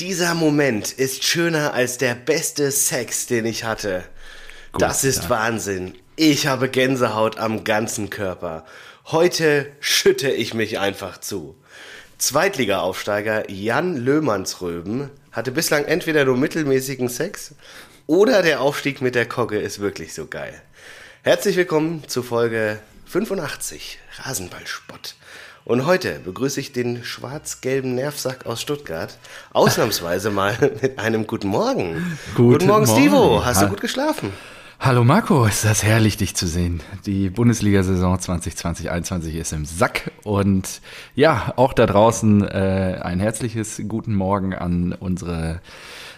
Dieser Moment ist schöner als der beste Sex, den ich hatte. Gut, das ist ja. Wahnsinn. Ich habe Gänsehaut am ganzen Körper. Heute schütte ich mich einfach zu. Zweitliga-Aufsteiger Jan Löhmannsröben hatte bislang entweder nur mittelmäßigen Sex oder der Aufstieg mit der Kogge ist wirklich so geil. Herzlich willkommen zu Folge 85 Rasenballspott. Und heute begrüße ich den schwarz-gelben Nervsack aus Stuttgart ausnahmsweise mal mit einem Guten Morgen. Guten Morgen, Morgen. Stivo. Hast du gut geschlafen? Hallo Marco, ist das herrlich, dich zu sehen. Die Bundesliga-Saison 2020-21 ist im Sack. Und ja, auch da draußen äh, ein herzliches Guten Morgen an unsere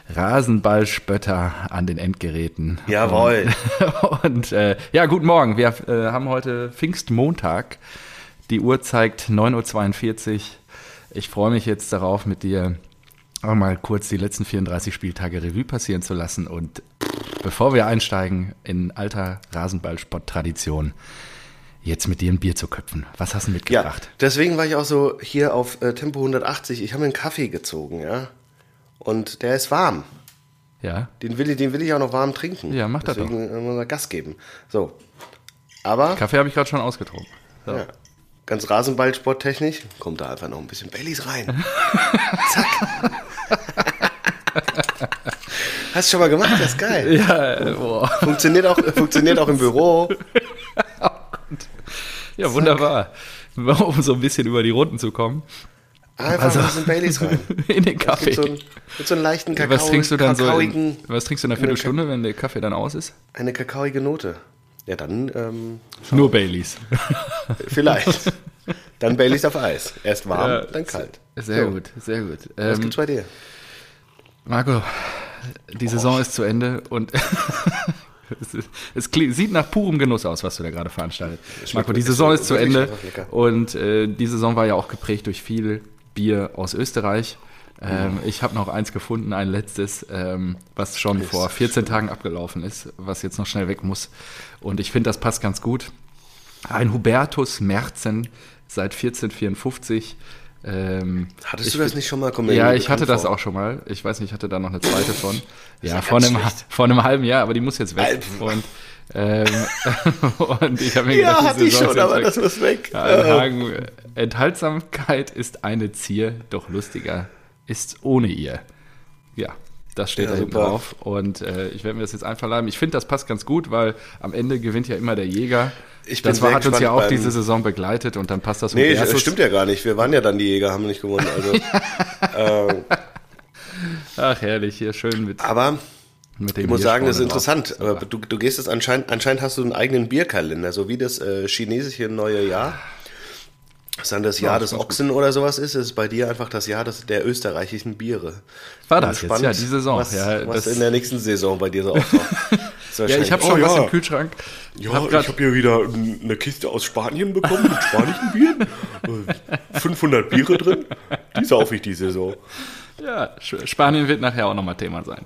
Rasenballspötter an den Endgeräten. Jawohl. Und, und äh, ja, guten Morgen. Wir äh, haben heute Pfingstmontag. Die Uhr zeigt 9.42 Uhr. Ich freue mich jetzt darauf, mit dir auch mal kurz die letzten 34 Spieltage Revue passieren zu lassen. Und bevor wir einsteigen in alter Rasenballsport-Tradition, jetzt mit dir ein Bier zu köpfen. Was hast du Ja, mitgebracht? deswegen war ich auch so hier auf äh, Tempo 180. Ich habe mir einen Kaffee gezogen, ja. Und der ist warm. Ja. Den will ich, den will ich auch noch warm trinken. Ja, mach das Deswegen äh, muss er Gas geben. So. Aber Kaffee habe ich gerade schon ausgetrunken. So. ja, ganz Rasenballsporttechnisch kommt da einfach noch ein bisschen Baileys rein. Zack. Hast du schon mal gemacht? Das ist geil. Ja, boah. Funktioniert auch, funktioniert auch im Büro. ja, wunderbar. Um so ein bisschen über die Runden zu kommen. Einfach Also- ein bisschen Baileys rein. In den Kaffee. Mit so, einem- mit so einem leichten Kakao. was trinkst du dann so? In, was trinkst du in einer Viertelstunde, wenn der Kaffee dann aus ist? Eine kakaoige Note. Ja, dann ähm, Nur Baileys. vielleicht. dann Baileys auf Eis. Erst warm, Ja, dann kalt. Sehr So, gut, sehr gut. Was Ähm, gibt's bei dir? Marco, die Saison ist zu Ende und es, ist- es sieht nach purem Genuss aus, was du da gerade veranstaltet. Marco, die Saison ist zu Ende und äh, die Saison war ja auch geprägt durch viel Bier aus Österreich. Ähm, ich habe noch eins gefunden, ein letztes, ähm, was schon vor 14 Tagen abgelaufen ist, was jetzt noch schnell weg muss. Und ich finde, das passt ganz gut. Ein Hubertus Merzen seit 1454. Ähm, Hattest ich du das nicht schon mal? Kommt mir ja, ich hatte das vor. auch schon mal. Ich weiß nicht, ich hatte da noch eine zweite von. Ja, ja vor, einem, vor einem halben Jahr, aber die muss jetzt weg. Und, ähm, und ich habe mir Ja, gedacht, hatte ich schon, aber jetzt das weg. muss weg. Ja, Äh, Hagen, Enthaltsamkeit ist eine Zier, doch lustiger ist ohne ihr. Ja, das steht Ja, da hinten super. drauf. Und äh, ich werde mir das jetzt einverleiben. Ich finde, das passt ganz gut, weil am Ende gewinnt ja immer der Jäger. Ich bin das war, hat uns ja auch diese Saison begleitet und dann passt das Nee, das stimmt ja gar nicht. Wir waren ja dann die Jäger, haben nicht gewonnen. Also, ähm, Ach, herrlich, hier schön mit, aber mit dem ich muss sagen, das ist interessant. drauf. Aber du, du gehst es anscheinend, anscheinend hast du einen eigenen Bierkalender, so wie das äh, chinesische neue Jahr. Was dann das Jahr das des Ochsen oder sowas ist, ist bei dir einfach das Jahr des, der österreichischen Biere. War das jetzt? gespannt, Ja, die Saison. Was, Ja, was in der nächsten Saison bei dir so auftaucht. Ja, ich habe schon was im Kühlschrank. Ja, Hab ich habe hier wieder eine Kiste aus Spanien bekommen mit spanischen Bieren. Äh, 500 Biere drin. Die saufe ich die Saison. Ja, Spanien wird nachher auch nochmal Thema sein.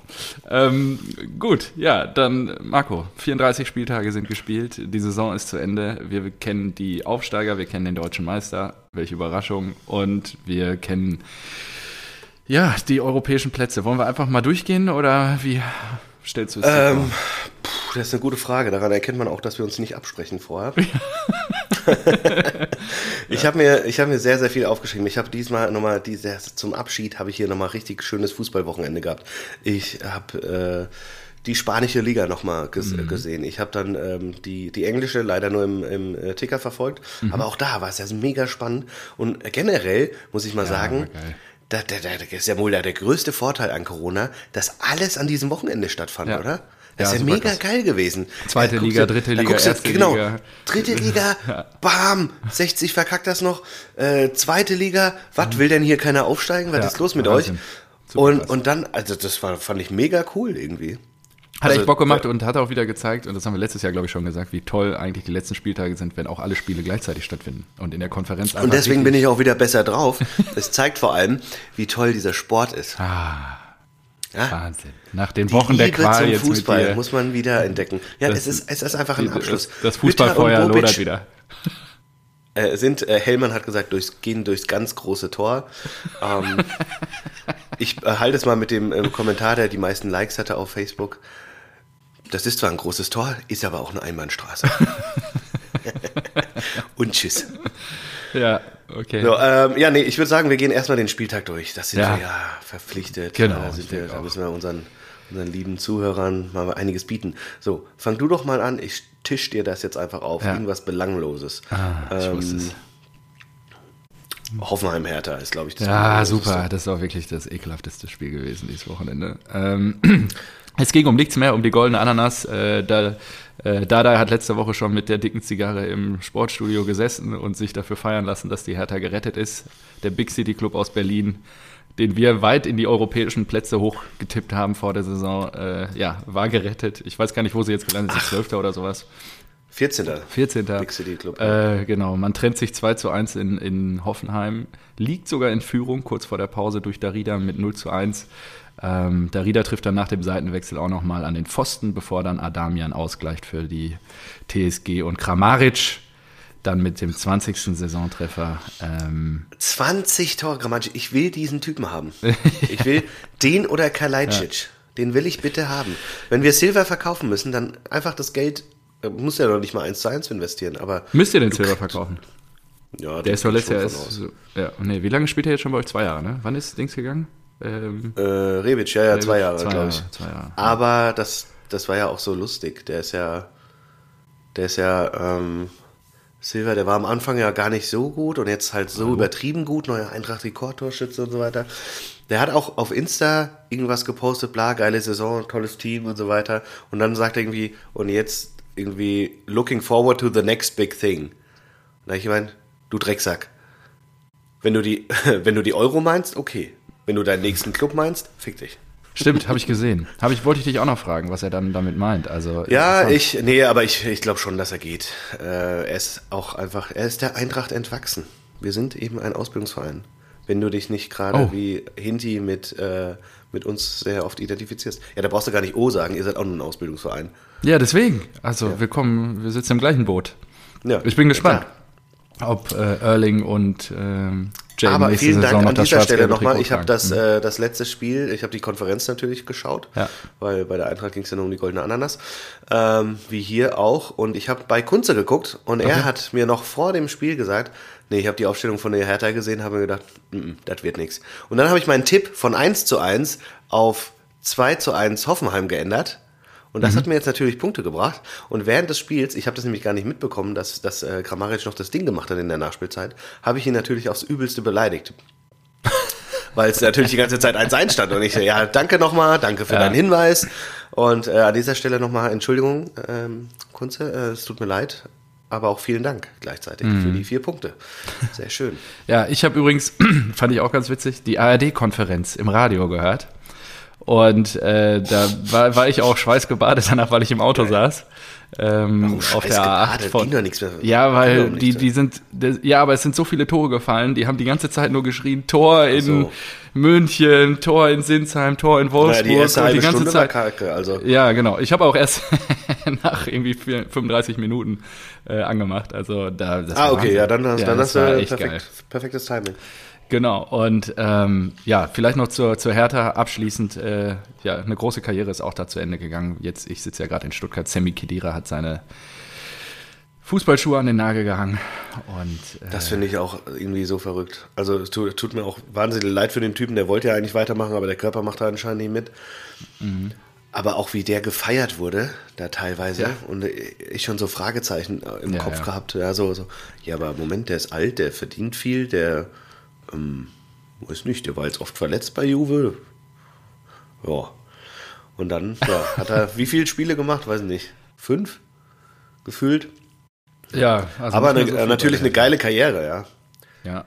Ähm, gut, ja, dann Marco, 34 Spieltage sind gespielt, die Saison ist zu Ende. Wir kennen die Aufsteiger, wir kennen den deutschen Meister, welche Überraschung. Und wir kennen ja die europäischen Plätze. Wollen wir einfach mal durchgehen oder wie stellst du es dir Ähm, das ist eine gute Frage. Daran erkennt man auch, dass wir uns nicht absprechen vorher. ich habe mir, ich habe mir sehr, sehr viel aufgeschrieben. Ich habe diesmal nochmal, diese, zum Abschied habe ich hier nochmal richtig schönes Fußballwochenende gehabt. Ich habe äh, die spanische Liga nochmal ges Mhm. gesehen. Ich habe dann ähm, die, die englische leider nur im, im äh, Ticker verfolgt. Mhm. Aber auch da war es ja mega spannend. Und generell muss ich mal sagen, war geil. da, da, da, ist ja wohl da der größte Vorteil an Corona, dass alles an diesem Wochenende stattfand, Ja. oder? Das Ja, ist ja mega krass. geil gewesen. Zweite Liga, du- dritte Liga, du- erste genau, Liga. Dritte Liga, bam, 60 verkackt das noch. Äh, zweite Liga, was will denn hier keiner aufsteigen? Was Ja, ist los mit Wahnsinn. euch? Super Und, krass. und dann, also das war, fand ich mega cool irgendwie. Hat Also, echt Bock gemacht und hat auch wieder gezeigt, und das haben wir letztes Jahr, glaube ich, schon gesagt, wie toll eigentlich die letzten Spieltage sind, wenn auch alle Spiele gleichzeitig stattfinden. Und in der Konferenz Und deswegen bin ich auch wieder besser drauf. Es zeigt vor allem, wie toll dieser Sport ist. Ah, Ja? Wahnsinn. Nach den Die Wochen der Liebe Qual zum jetzt Fußball mit dir. muss man wieder entdecken. Ja, Das- es, ist, es ist einfach ein Abschluss. Das, das Fußballfeuer lodert wieder. Äh, sind, äh, Hellmann hat gesagt, durchs, gehen durchs ganz große Tor. Ähm, Ich äh, halte es mal mit dem ähm, Kommentar, der die meisten Likes hatte auf Facebook. Das ist zwar ein großes Tor, ist aber auch eine Einbahnstraße. Und tschüss. Ja, okay. So, ähm, ja, nee, ich würde sagen, wir gehen erstmal den Spieltag durch. Das sind Ja. wir ja verpflichtet. Genau, Da, sind wir, da müssen wir unseren, unseren lieben Zuhörern mal einiges bieten. So, fang du doch mal an. Ich tisch dir das jetzt einfach auf. Ja. Irgendwas Belangloses. Ah, ich wusste es. Hoffenheim Hertha ist, glaube ich, das Ja, super. Das war wirklich das ekelhafteste Spiel gewesen dieses Wochenende. Ähm, es ging um nichts mehr, um die goldene Ananas. Äh, da, äh, Dada hat letzte Woche schon mit der dicken Zigarre im Sportstudio gesessen und sich dafür feiern lassen, dass die Hertha gerettet ist. Der Big City Club aus Berlin, den wir weit in die europäischen Plätze hochgetippt haben vor der Saison, äh, ja, war gerettet. Ich weiß gar nicht, wo sie jetzt gelandet sind, 12. oder sowas. 14. 14. Big City Club. Äh, genau, man trennt sich 2 zu 1 in, in Hoffenheim, liegt sogar in Führung kurz vor der Pause durch Darida mit 0 zu 1. Ähm, Darida trifft dann nach dem Seitenwechsel auch nochmal an den Pfosten, bevor dann Adamian ausgleicht für die TSG und Kramaric dann mit dem 20. Saisontreffer. Ähm, 20 Tore, Grammatisch. Ich will diesen Typen haben. Ich will den oder Kalajdzic. Den will ich bitte haben. Wenn wir Silver verkaufen müssen, dann einfach das Geld, äh, muss ja noch nicht mal eins zu eins investieren, aber müsst ihr den Silber verkaufen? ja, Der ist doch letztes Jahr. So, ja, nee, wie lange spielt er jetzt schon bei euch? Zwei Jahre, ne? Wann ist Dings gegangen? Ähm, Äh, Rebic, ja, ja, zwei Jahre, glaube ich. zwei Jahre. Aber das, das war ja auch so lustig. Der ist ja, der ist ja, ähm, Silver, der war am Anfang ja gar nicht so gut und jetzt halt so übertrieben gut, neuer Eintracht-Rekordtorschütze und so weiter. Der hat auch auf Insta irgendwas gepostet, bla, geile Saison, tolles Team und so weiter. Und dann sagt er irgendwie, und jetzt irgendwie, looking forward to the next big thing. Und da ich gemeint, du Drecksack. Wenn du die, wenn du die Euro meinst, okay. Wenn du deinen nächsten Club meinst, fick dich. Stimmt, habe ich gesehen. Hab ich, wollte ich dich auch noch fragen, was er dann damit meint. Also, Ja, ich, nee, aber ich, ich glaube schon, dass er geht. Äh, er ist auch einfach, er ist der Eintracht entwachsen. Wir sind eben ein Ausbildungsverein. Wenn du dich nicht gerade Oh. wie Hinti mit, äh, mit uns sehr oft identifizierst. Ja, da brauchst du gar nicht O sagen, ihr seid auch nur ein Ausbildungsverein. Ja, deswegen. Also wir kommen, wir sitzen im gleichen Boot. Ja, Ich bin gespannt, klar. ob äh, Erling und ähm, Jay Aber vielen Saison Dank an dieser Stelle nochmal. Ich habe das, äh, das letzte Spiel, ich habe die Konferenz natürlich geschaut, Ja. weil bei der Eintracht ging es ja nur um die goldene Ananas, ähm, wie hier auch. Und ich habe bei Kunze geguckt und er hat mir noch vor dem Spiel gesagt, nee, ich habe die Aufstellung von der Hertha gesehen, habe mir gedacht, das wird nichts. Und dann habe ich meinen Tipp von 1 zu 1 auf 2 zu 1 Hoffenheim geändert. Und das hat mir jetzt natürlich Punkte gebracht. Und während des Spiels, ich habe das nämlich gar nicht mitbekommen, dass, dass äh, Kramaric noch das Ding gemacht hat in der Nachspielzeit, habe ich ihn natürlich aufs Übelste beleidigt. Weil es natürlich die ganze Zeit 1-1 stand. Und ich so, ja, danke nochmal, danke für Ja. deinen Hinweis. Und äh, an dieser Stelle nochmal Entschuldigung, ähm, Kunze, äh, es tut mir leid. Aber auch vielen Dank gleichzeitig für die vier Punkte. Sehr schön. Ja, ich habe übrigens, fand ich auch ganz witzig, die ARD-Konferenz im Radio gehört. Und äh, da war, war ich auch schweißgebadet danach, weil ich im Auto saß. Ähm, auf der A8 Scheißgebadet, von, doch nichts mehr. Ja, weil Warum die, die sind, das, ja, aber es sind so viele Tore gefallen, die haben die ganze Zeit nur geschrien, Tor in so. München, Tor in Sinsheim, Tor in Ja, Wolfsburg die erste und die ganze Stunde war Zeit. kacke. Also, Ja, genau. Ich habe auch erst nach irgendwie 35 Minuten äh, angemacht. Also da. Das ah, okay, Wahnsinn. ja, dann, hast, dann das hast du perfekt, perfektes Timing. Genau. Und ähm, ja, vielleicht noch zur, zur Hertha abschließend. Äh, ja, eine große Karriere ist auch da zu Ende gegangen. Jetzt, ich sitze ja gerade in Stuttgart. Sammy Kedira hat seine Fußballschuhe an den Nagel gehangen. Und äh, Das finde ich auch irgendwie so verrückt. Also es tut, tut mir auch wahnsinnig leid für den Typen, der wollte ja eigentlich weitermachen, aber der Körper macht da anscheinend nicht mit. Aber auch wie der gefeiert wurde, da teilweise, Ja. und ich schon so Fragezeichen im Ja, Kopf ja. gehabt, ja, so, so, ja, aber Moment, der ist alt, der verdient viel, der, ähm, weiß nicht, der war jetzt oft verletzt bei Juve. Ja. Und dann, ja, hat er wie viele Spiele gemacht, weiß nicht, fünf? Gefühlt. ja, also aber eine, so viel natürlich eine geile Karriere, ja. Ja.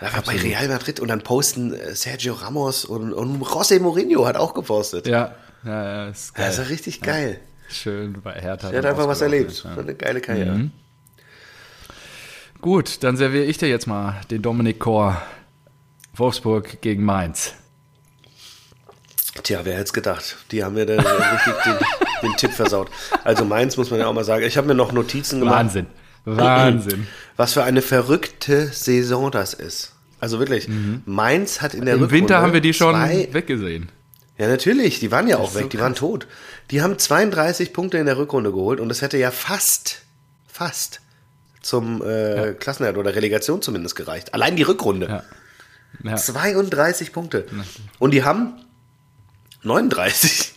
Er war bei Real Madrid und dann posten äh, Sergio Ramos und, und José Mourinho hat auch gepostet. Ja, ja, ja, ist geil. Das ist ja richtig geil. Schön bei Hertha. Er hat einfach was erlebt. ja. So eine geile Karriere. Mhm. Gut, dann serviere ich dir jetzt mal den Dominik Kor. Wolfsburg gegen Mainz. Tja, wer hätte es gedacht? Die haben mir dann richtig den, den Tipp versaut. Also Mainz muss man ja auch mal sagen. Ich habe mir noch Notizen gemacht. Wahnsinn. Wahnsinn. Was für eine verrückte Saison das ist. Also wirklich, Mainz hat in der Im Rückrunde Winter haben wir die schon zwei, weggesehen. Ja, natürlich, die waren ja auch weg, so die waren tot. Die haben 32 Punkte in der Rückrunde geholt und das hätte ja fast, fast zum äh, Klassenerhalt oder Relegation zumindest gereicht. Allein die Rückrunde. Ja. Ja. 32 Punkte. Und die haben 39.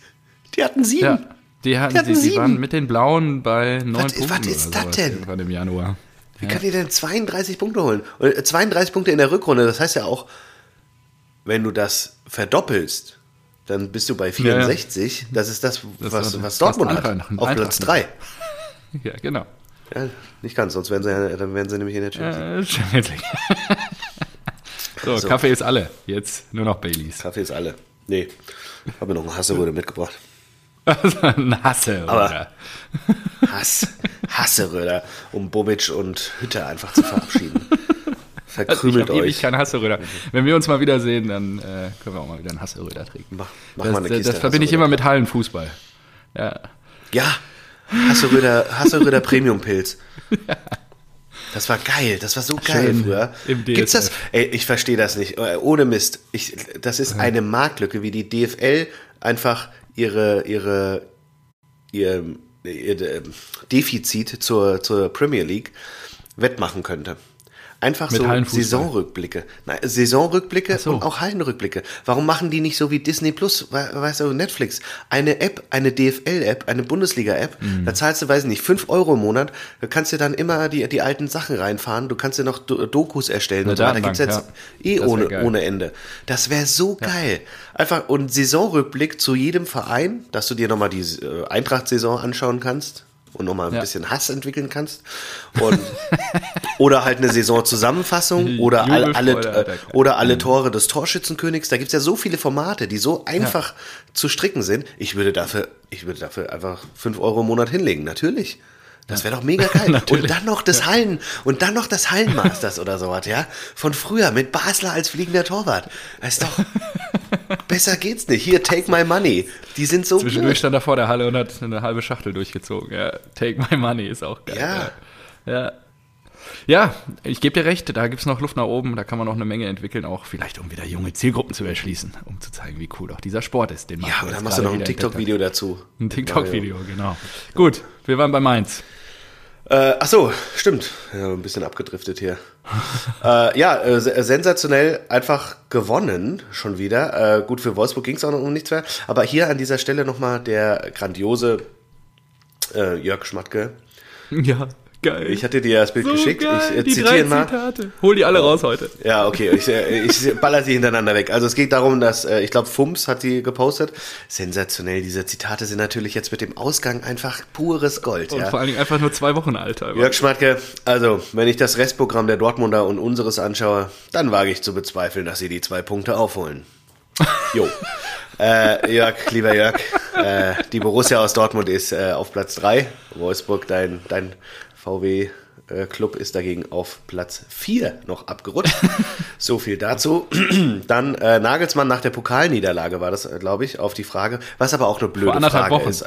Die hatten sieben. ja. Die, hatten, Die hatten die, die sieben. waren mit den Blauen bei neun Was- Punkten. was ist das denn? Im Januar. Wie kann die denn 32 Punkte holen? Und, äh, 32 Punkte in der Rückrunde, das heißt ja auch, wenn du das verdoppelst, dann bist du bei 64. Das ist das, Das was, was Dortmund hat. Auf. Platz 3. Ja, genau. Ja, nicht ganz, sonst wären sie, dann wären sie nämlich in der Champions League. Äh, so, So. Kaffee ist alle. Jetzt nur noch Baileys. Kaffee ist alle. Nee, habe mir noch einen Hasseröde mitgebracht. Ein Hasse, Aber- oder? Hass, Hasseröder, um Bobic und Hütte einfach zu verabschieden. Verkrümelt ich hab ewig euch. kein Hasseröder. Wenn wir uns mal wiedersehen, dann äh, können wir auch mal wieder einen Hasseröder trinken. Mach, mach Das, mal eine das, Kiste. das verbinde ich Hasseröder. immer mit Hallenfußball. Ja. Ja, Hasseröder, Hasseröder Premium-Pilz. Das war geil, das war so geil Schön früher. im Gibt's das? DSF. Ey, ich verstehe das nicht. Äh, Ohne Mist. Ich, das ist eine Marktlücke, wie die DFL einfach ihre, ihre, ihr, ihr äh, Defizit zur, zur Premier League wettmachen könnte. Einfach Mit so. Saisonrückblicke. Nein, Saisonrückblicke so. und auch Hallenrückblicke. Warum machen die nicht so wie Disney Plus, we- weißt du, Netflix? Eine App, eine DFL-App, eine Bundesliga-App, Mhm. da zahlst du, weiß ich nicht, 5 Euro im Monat, da kannst du dann immer die, die alten Sachen reinfahren, du kannst dir noch Do Dokus erstellen Eine und so weiter. Da gibt's jetzt eh Das wär ohne, geil. ohne Ende. Das wäre so geil. Einfach und Saisonrückblick zu jedem Verein, dass du dir nochmal die äh, Eintracht-Saison anschauen kannst und nochmal ein Ja. bisschen Hass entwickeln kannst. Und, oder halt eine Saisonzusammenfassung oder alle, Jubelfreude, alle, äh, oder alle Tore des Torschützenkönigs. Da gibt's ja so viele Formate, die so einfach zu stricken sind. Ich würde dafür, ich würde dafür einfach 5 Euro im Monat hinlegen, natürlich. Das wäre doch mega geil. Und dann noch das Hallen, und dann noch das Hallenmasters oder sowas, ja? Von früher mit Basler als fliegender Torwart. Das ist doch, besser geht's nicht. Hier, take my money. Die sind so Zwischendurch stand er vor der Halle und hat eine halbe Schachtel durchgezogen. Ja, take my money ist auch geil. Ja. Ja, ja. Ja ich gebe dir recht, da gibt es noch Luft nach oben, da kann man noch eine Menge entwickeln, auch vielleicht um wieder junge Zielgruppen zu erschließen, um zu zeigen, wie cool auch dieser Sport ist. Den Ja, aber dann jetzt machst du noch ein. TikTok-Video dazu. Ein TikTok-Video, genau. Gut, wir waren bei Mainz. Äh, ach so, stimmt. Ja, ein bisschen abgedriftet hier. äh, ja, äh, se- sensationell einfach gewonnen schon wieder. Äh, gut, für Wolfsburg ging es auch noch um nichts mehr. Aber hier an dieser Stelle nochmal der grandiose äh, Jörg Schmatke. Ja, geil. Ich hatte dir das Bild geschickt. ich äh, die zitiere mal. Zitate. Hol die alle raus heute. Ja, okay, ich, äh, ich baller sie hintereinander weg. Also es geht darum, dass, äh, ich glaube, Fums hat die gepostet. Sensationell, diese Zitate sind natürlich jetzt mit dem Ausgang einfach pures Gold. Und ja. vor allen Dingen einfach nur zwei Wochen alt. Jörg Schmatke, also wenn ich das Restprogramm der Dortmunder und unseres anschaue, dann wage ich zu bezweifeln, dass sie die zwei Punkte aufholen. Jo. äh, Jörg, lieber Jörg, äh, die Borussia aus Dortmund ist äh, auf Platz 3. Wolfsburg, dein, dein VW-Club ist dagegen auf Platz 4 noch abgerutscht. so viel dazu. Dann äh, Nagelsmann nach der Pokalniederlage war das, glaube ich, auf die Frage, was aber auch eine blöde Frage Wochen. ist.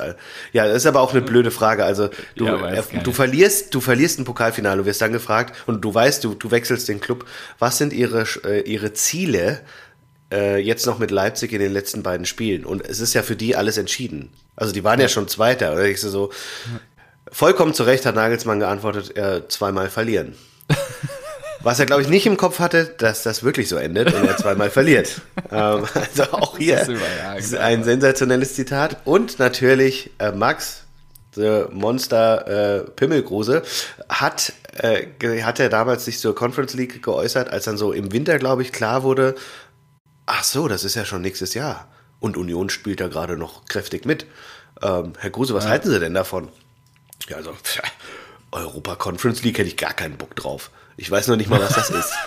Ja, das ist aber auch eine blöde Frage. Also du, Ja, äh, du verlierst, du verlierst ein Pokalfinale, du wirst dann gefragt und du weißt, du, du wechselst den Club. Was sind ihre, äh, ihre Ziele äh, jetzt noch mit Leipzig in den letzten beiden Spielen? Und es ist ja für die alles entschieden. Also die waren ja, schon Zweiter. Oder ich so vollkommen zu Recht hat Nagelsmann geantwortet, er zweimal verlieren. Was er, glaube ich, nicht im Kopf hatte, dass das wirklich so endet und er zweimal verliert. Ähm, also auch hier überragend, ist ein sensationelles Zitat. Und natürlich äh, Max, the Monster äh, Pimmelgruse, hat, äh, hat er damals sich zur Conference League geäußert, als dann so im Winter, glaube ich, klar wurde, ach so, das ist ja schon nächstes Jahr. Und Union spielt da gerade noch kräftig mit. Ähm, Herr Gruse, was halten Sie denn davon? Ja, also, pff, Europa Conference League hätte ich gar keinen Bock drauf. Ich weiß noch nicht mal, was das ist.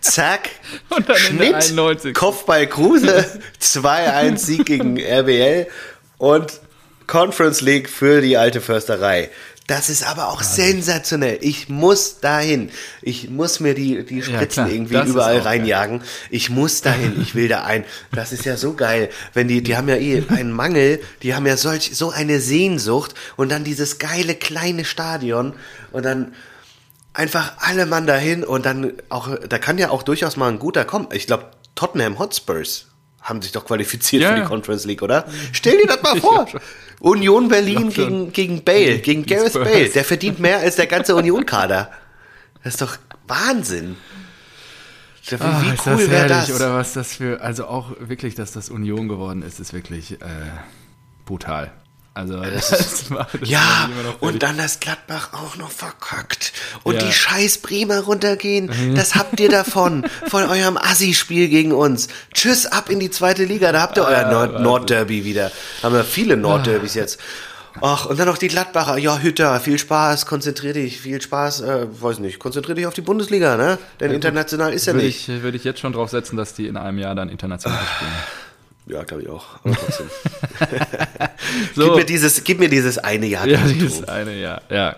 Zack, Und dann Schnitt, 91. Kopfball Kruse, 2-1 Sieg gegen RBL und Conference League für die alte Försterei. Das ist aber auch sensationell. Ich muss dahin. Ich muss mir die, die Spritzen klar, irgendwie überall auch geil. reinjagen. Ich muss dahin. Ich will da ein. Das ist ja so geil. Wenn die, die haben ja eh einen Mangel. Die haben ja solch, so eine Sehnsucht. Und dann dieses geile kleine Stadion. Und dann, einfach alle Mann dahin und dann auch, da kann ja auch durchaus mal ein guter kommen. Ich glaube, Tottenham Hotspurs haben sich doch qualifiziert Ja, für die. Conference League, oder? Stell dir das mal vor. Union Berlin gegen, gegen Bale, gegen Gareth Spurs. Bale. Der verdient mehr als der ganze Union-Kader. Das ist doch Wahnsinn. Wie, Ah, wie ist cool das wäre herrlich, das? Oder was das für, also auch wirklich, dass das Union geworden ist, ist wirklich äh, brutal. Also das, das Ja, mich immer noch und dann das Gladbach auch noch verkackt. Und Ja. Mhm. die scheiß Bremer runtergehen. Das habt ihr davon. von eurem Assi-Spiel gegen uns. Tschüss, ab in die zweite Liga. Da habt ihr euer Nord Wahnsinn. Nordderby wieder. Haben wir viele Nordderbys jetzt. Ach, und dann noch die Gladbacher. Ja, Hütter, viel Spaß, konzentrier dich, viel Spaß, äh, weiß nicht, konzentrier dich auf die Bundesliga, ne? Denn international ist würde nicht. ich, würde ich jetzt schon drauf setzen, dass die in einem Jahr dann international spielen. Ja, glaube ich auch. Aber trotzdem. So, Gib, mir dieses, gib mir dieses eine Jahr. ja, dieses eine Jahr, ja.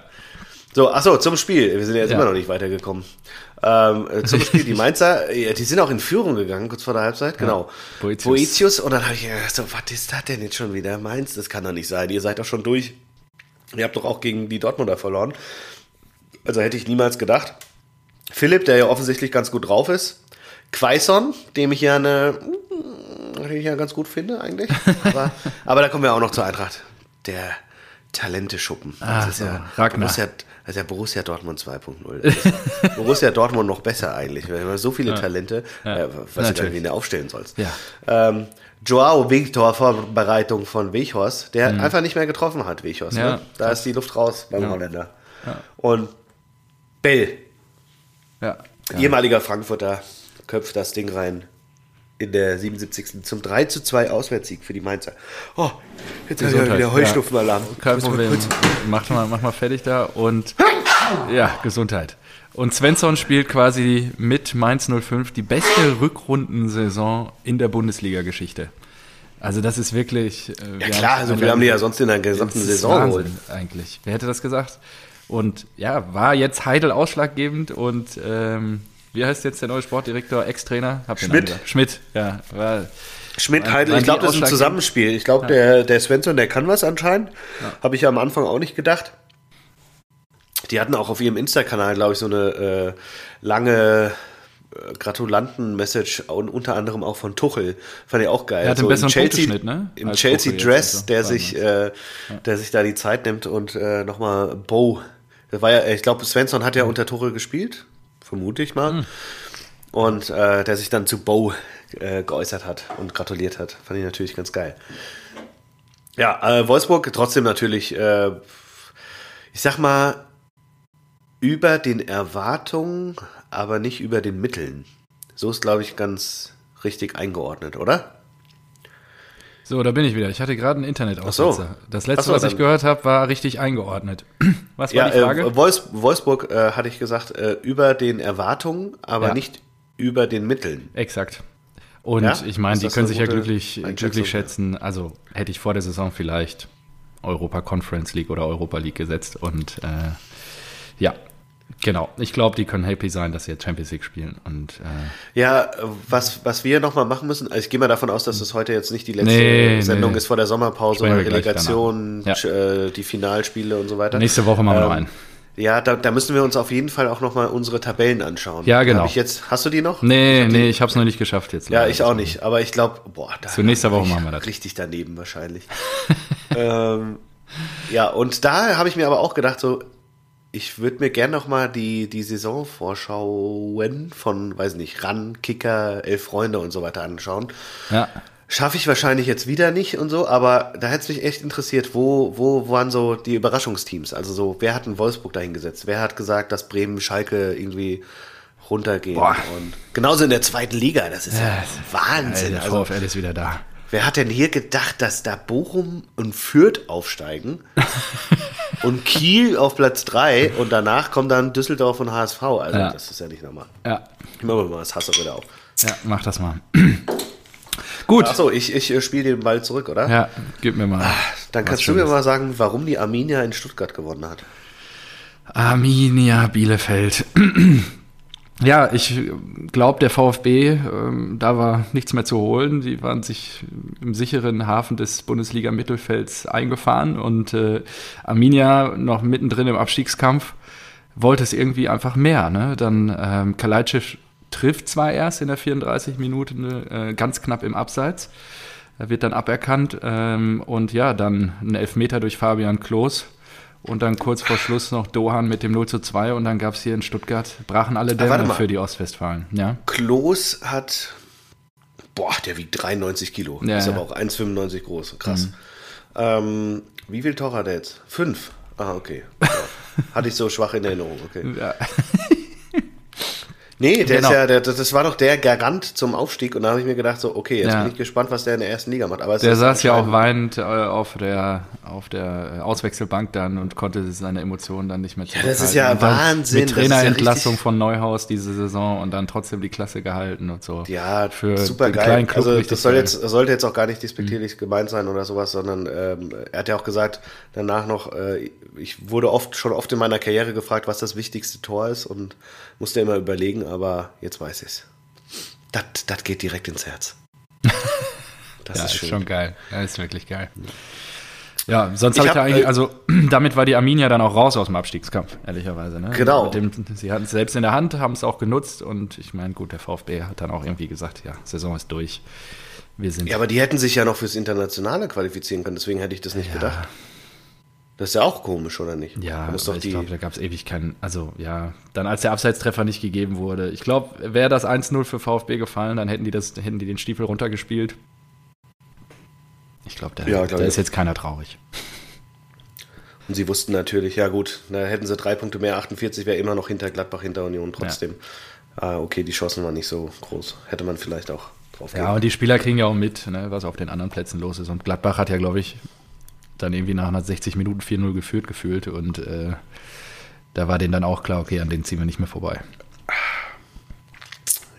So, achso, zum Spiel. Wir sind ja jetzt Ja. immer noch nicht weitergekommen. Ähm, äh, zum Spiel. Die Mainzer, ja, die sind auch in Führung gegangen, kurz vor der Halbzeit. Genau. Boetius. Boetius. Und dann habe ich gedacht, so, was ist das denn jetzt schon wieder? Mainz, das kann doch nicht sein. Ihr seid doch schon durch. Ihr habt doch auch gegen die Dortmunder verloren. Also hätte ich niemals gedacht. Philipp, der ja offensichtlich ganz gut drauf ist. Quaison, dem ich ja eine, den ich ja ganz gut finde eigentlich. Aber, aber da kommen wir auch noch zur Eintracht. Der Talente-Schuppen. Das Ah, ist so, ja Ragnar. Borussia, das ist ja Borussia Dortmund 2.0. Das ist Borussia Dortmund noch besser eigentlich. Wir haben so viele Talente, Ja. äh, was du dann wieder aufstellen sollst. Ja. Ähm, Joao Victor, Vorbereitung von Weghorst, der einfach nicht mehr getroffen hat, Weghorst. Mhm. Ja. Ne? Da ist die Luft raus beim Holländer. Und Bell, ja. ja. ehemaliger Frankfurter, köpft das Ding rein in der 77. zum 3 zu 2 Auswärtssieg für die Mainzer. Oh, jetzt habe ich ja wieder Heuschnupfenalarm. Kein Muss mal Problem. Mach mal, mach mal fertig da und ja, Gesundheit. Und Svensson spielt quasi mit Mainz 05 die beste Rückrundensaison in der Bundesliga-Geschichte. Also das ist wirklich. äh, wir Ja klar, so eine- viel haben die ja sonst in der gesamten Saison geholt. eigentlich. Wer hätte das gesagt? Und ja, war jetzt Heidel ausschlaggebend und ähm, wie heißt jetzt der neue Sportdirektor, Ex-Trainer? Schmidt. Schmidt, ja. War, Schmidt, Heidel, ich glaube, das ist ein? Zusammenspiel. Ich glaube, der, der Svensson, der kann was anscheinend. Habe ich ja am Anfang auch nicht gedacht. Die hatten auch auf ihrem Insta-Kanal, glaube ich, so eine äh, lange äh, Gratulanten-Message und unter anderem auch von Tuchel. Fand ich auch geil. Er hat einen so besseren im Chelsea, ne? Im Als Chelsea Tuchel jetzt Dress, und so. der sich, äh, der sich da die Zeit nimmt und äh, nochmal Bo. Das war ja, ich glaube, Svensson hat ja Hm. unter Tuchel gespielt, vermute ich mal. Und äh, der sich dann zu Bo äh, geäußert hat und gratuliert hat. Fand ich natürlich ganz geil. Ja, äh, Wolfsburg trotzdem natürlich, äh, ich sag mal, über den Erwartungen, aber nicht über den Mitteln. So ist, glaube ich, ganz richtig eingeordnet, oder? So, da bin ich wieder. Ich hatte gerade einen Internetaussetzer. so. Das letzte, so, was ich gehört habe, war richtig eingeordnet. Was war Ja, die Frage? äh, Wolfs Wolfsburg äh, hatte ich gesagt, äh, über den Erwartungen, aber Ja. nicht über den Mitteln. Exakt. Und Ja? ich meine, die können sich ja glücklich, glücklich schätzen. Also hätte ich vor der Saison vielleicht Europa Conference League oder Europa League gesetzt. Und äh, ja, genau. Ich glaube, die können happy sein, dass sie jetzt Champions League spielen. Und äh, Ja, was, was wir nochmal machen müssen, also ich gehe mal davon aus, dass das heute jetzt nicht die letzte Nee, Sendung nee. ist vor der Sommerpause gleich Relegation. Ja. äh, die Finalspiele und so weiter. nächste Woche machen wir noch Ähm, einen. Ja, da, da müssen wir uns auf jeden Fall auch nochmal unsere Tabellen anschauen. Ja, genau. Ich jetzt, hast du die noch? Nee, die- nee, ich habe es noch nicht geschafft jetzt. Ja, ich auch nicht. Aber ich glaube, boah, da Zu nächster Woche ich machen wir das. Richtig daneben wahrscheinlich. ähm, ja, und da habe ich mir aber auch gedacht, so, ich würde mir gerne noch mal die, die Saisonvorschauen von, weiß nicht, Ran, Kicker, Elf Freunde und so weiter anschauen. Ja. Schaffe ich wahrscheinlich jetzt wieder nicht und so, aber da hätte es mich echt interessiert, wo, wo waren so die Überraschungsteams? Also so, wer hat einen Wolfsburg dahingesetzt? Wer hat gesagt, dass Bremen, Schalke irgendwie runtergehen? Boah. Und genauso in der zweiten Liga, das ist ja, Ja, Wahnsinn. Der Also, VfL ist wieder da. Wer hat denn hier gedacht, dass da Bochum und Fürth aufsteigen und Kiel auf Platz 3 und danach kommen dann Düsseldorf und HSV? Also, Ja. das ist ja nicht normal. Ja, Ich mache mal das Hass wieder auf. ja, mach das mal. Gut. Achso, ich, ich äh, spiele den Ball zurück, oder? Ja, gib mir mal. Dann was kannst du mir mal sagen, warum die Arminia in Stuttgart gewonnen hat. Arminia Bielefeld. Ja, ich glaube, der VfB, ähm, da war nichts mehr zu holen. Die waren sich im sicheren Hafen des Bundesliga-Mittelfelds eingefahren und äh, Arminia noch mittendrin im Abstiegskampf wollte es irgendwie einfach mehr. Ne? Dann ähm, Kalajdzic trifft zwar erst in der 34 Minuten äh, ganz knapp im Abseits, wird dann aberkannt ähm, und ja, dann ein Elfmeter durch Fabian Klos und dann kurz vor Schluss noch Dohan mit dem 0 zu 2 und dann gab es hier in Stuttgart, brachen alle Dämme für die Ostwestfalen. Ja? Klos hat, boah, der wiegt 93 Kilo, Ja, ist ja. aber auch 1,95 groß, krass. Ähm, wie viel Tore hat er jetzt? Fünf. Ah, okay. Ja. Hatte ich so schwach in Erinnerung, okay. Ja. Nee, der Genau. ist ja, der, das war doch der Garant zum Aufstieg und da habe ich mir gedacht, so, okay, jetzt Ja. bin ich gespannt, was der in der ersten Liga macht. Aber Der saß ja auch weinend äh, auf der, auf der Auswechselbank dann und konnte seine Emotionen dann nicht mehr Ja, das ist ja Wahnsinn, Mit ja Trainerentlassung richtig- von Neuhaus diese Saison und dann trotzdem die Klasse gehalten und so. Ja, für super geil. kleinen Club Also das soll. Mhm. jetzt, sollte jetzt auch gar nicht despektierlich gemeint sein oder sowas, sondern ähm, er hat ja auch gesagt, danach noch, äh, ich wurde oft schon oft in meiner Karriere gefragt, was das wichtigste Tor ist und musste immer überlegen, aber jetzt weiß ich's. Das, das geht direkt ins Herz. Das ja, ist ist, schon geil. Ja, ist wirklich geil. Ja, sonst Ich habe ich hab, da eigentlich, äh, also damit war die Arminia dann auch raus aus dem Abstiegskampf, ehrlicherweise. Ne? Genau. Dem, sie hatten es selbst in der Hand, haben es auch genutzt und ich meine, gut, der VfB hat dann auch irgendwie gesagt, ja, Saison ist durch. Wir sind Ja, aber die hätten sich ja noch fürs Internationale qualifizieren können, deswegen hätte ich das nicht gedacht. Das ist ja auch komisch, oder nicht? Ja, muss doch ich glaube, da gab es ewig keinen. Also, ja, dann als der Abseitstreffer nicht gegeben wurde. Ich glaube, wäre das 1-0 für VfB gefallen, dann hätten die, das, hätten die den Stiefel runtergespielt. Ich glaube, da, Ja, glaub da ist jetzt keiner traurig. Und sie wussten natürlich, ja gut, da hätten sie drei Punkte mehr, 48 wäre immer noch hinter Gladbach, hinter Union trotzdem. Ah, okay, die Chancen waren nicht so groß. Hätte man vielleicht auch drauf gehen Ja, und die Spieler kriegen ja auch mit, ne, was auf den anderen Plätzen los ist. Und Gladbach hat ja, glaube ich, dann irgendwie nach 160 Minuten 4-0 geführt gefühlt. Und äh, da war denen dann auch klar, okay, an denen ziehen wir nicht mehr vorbei.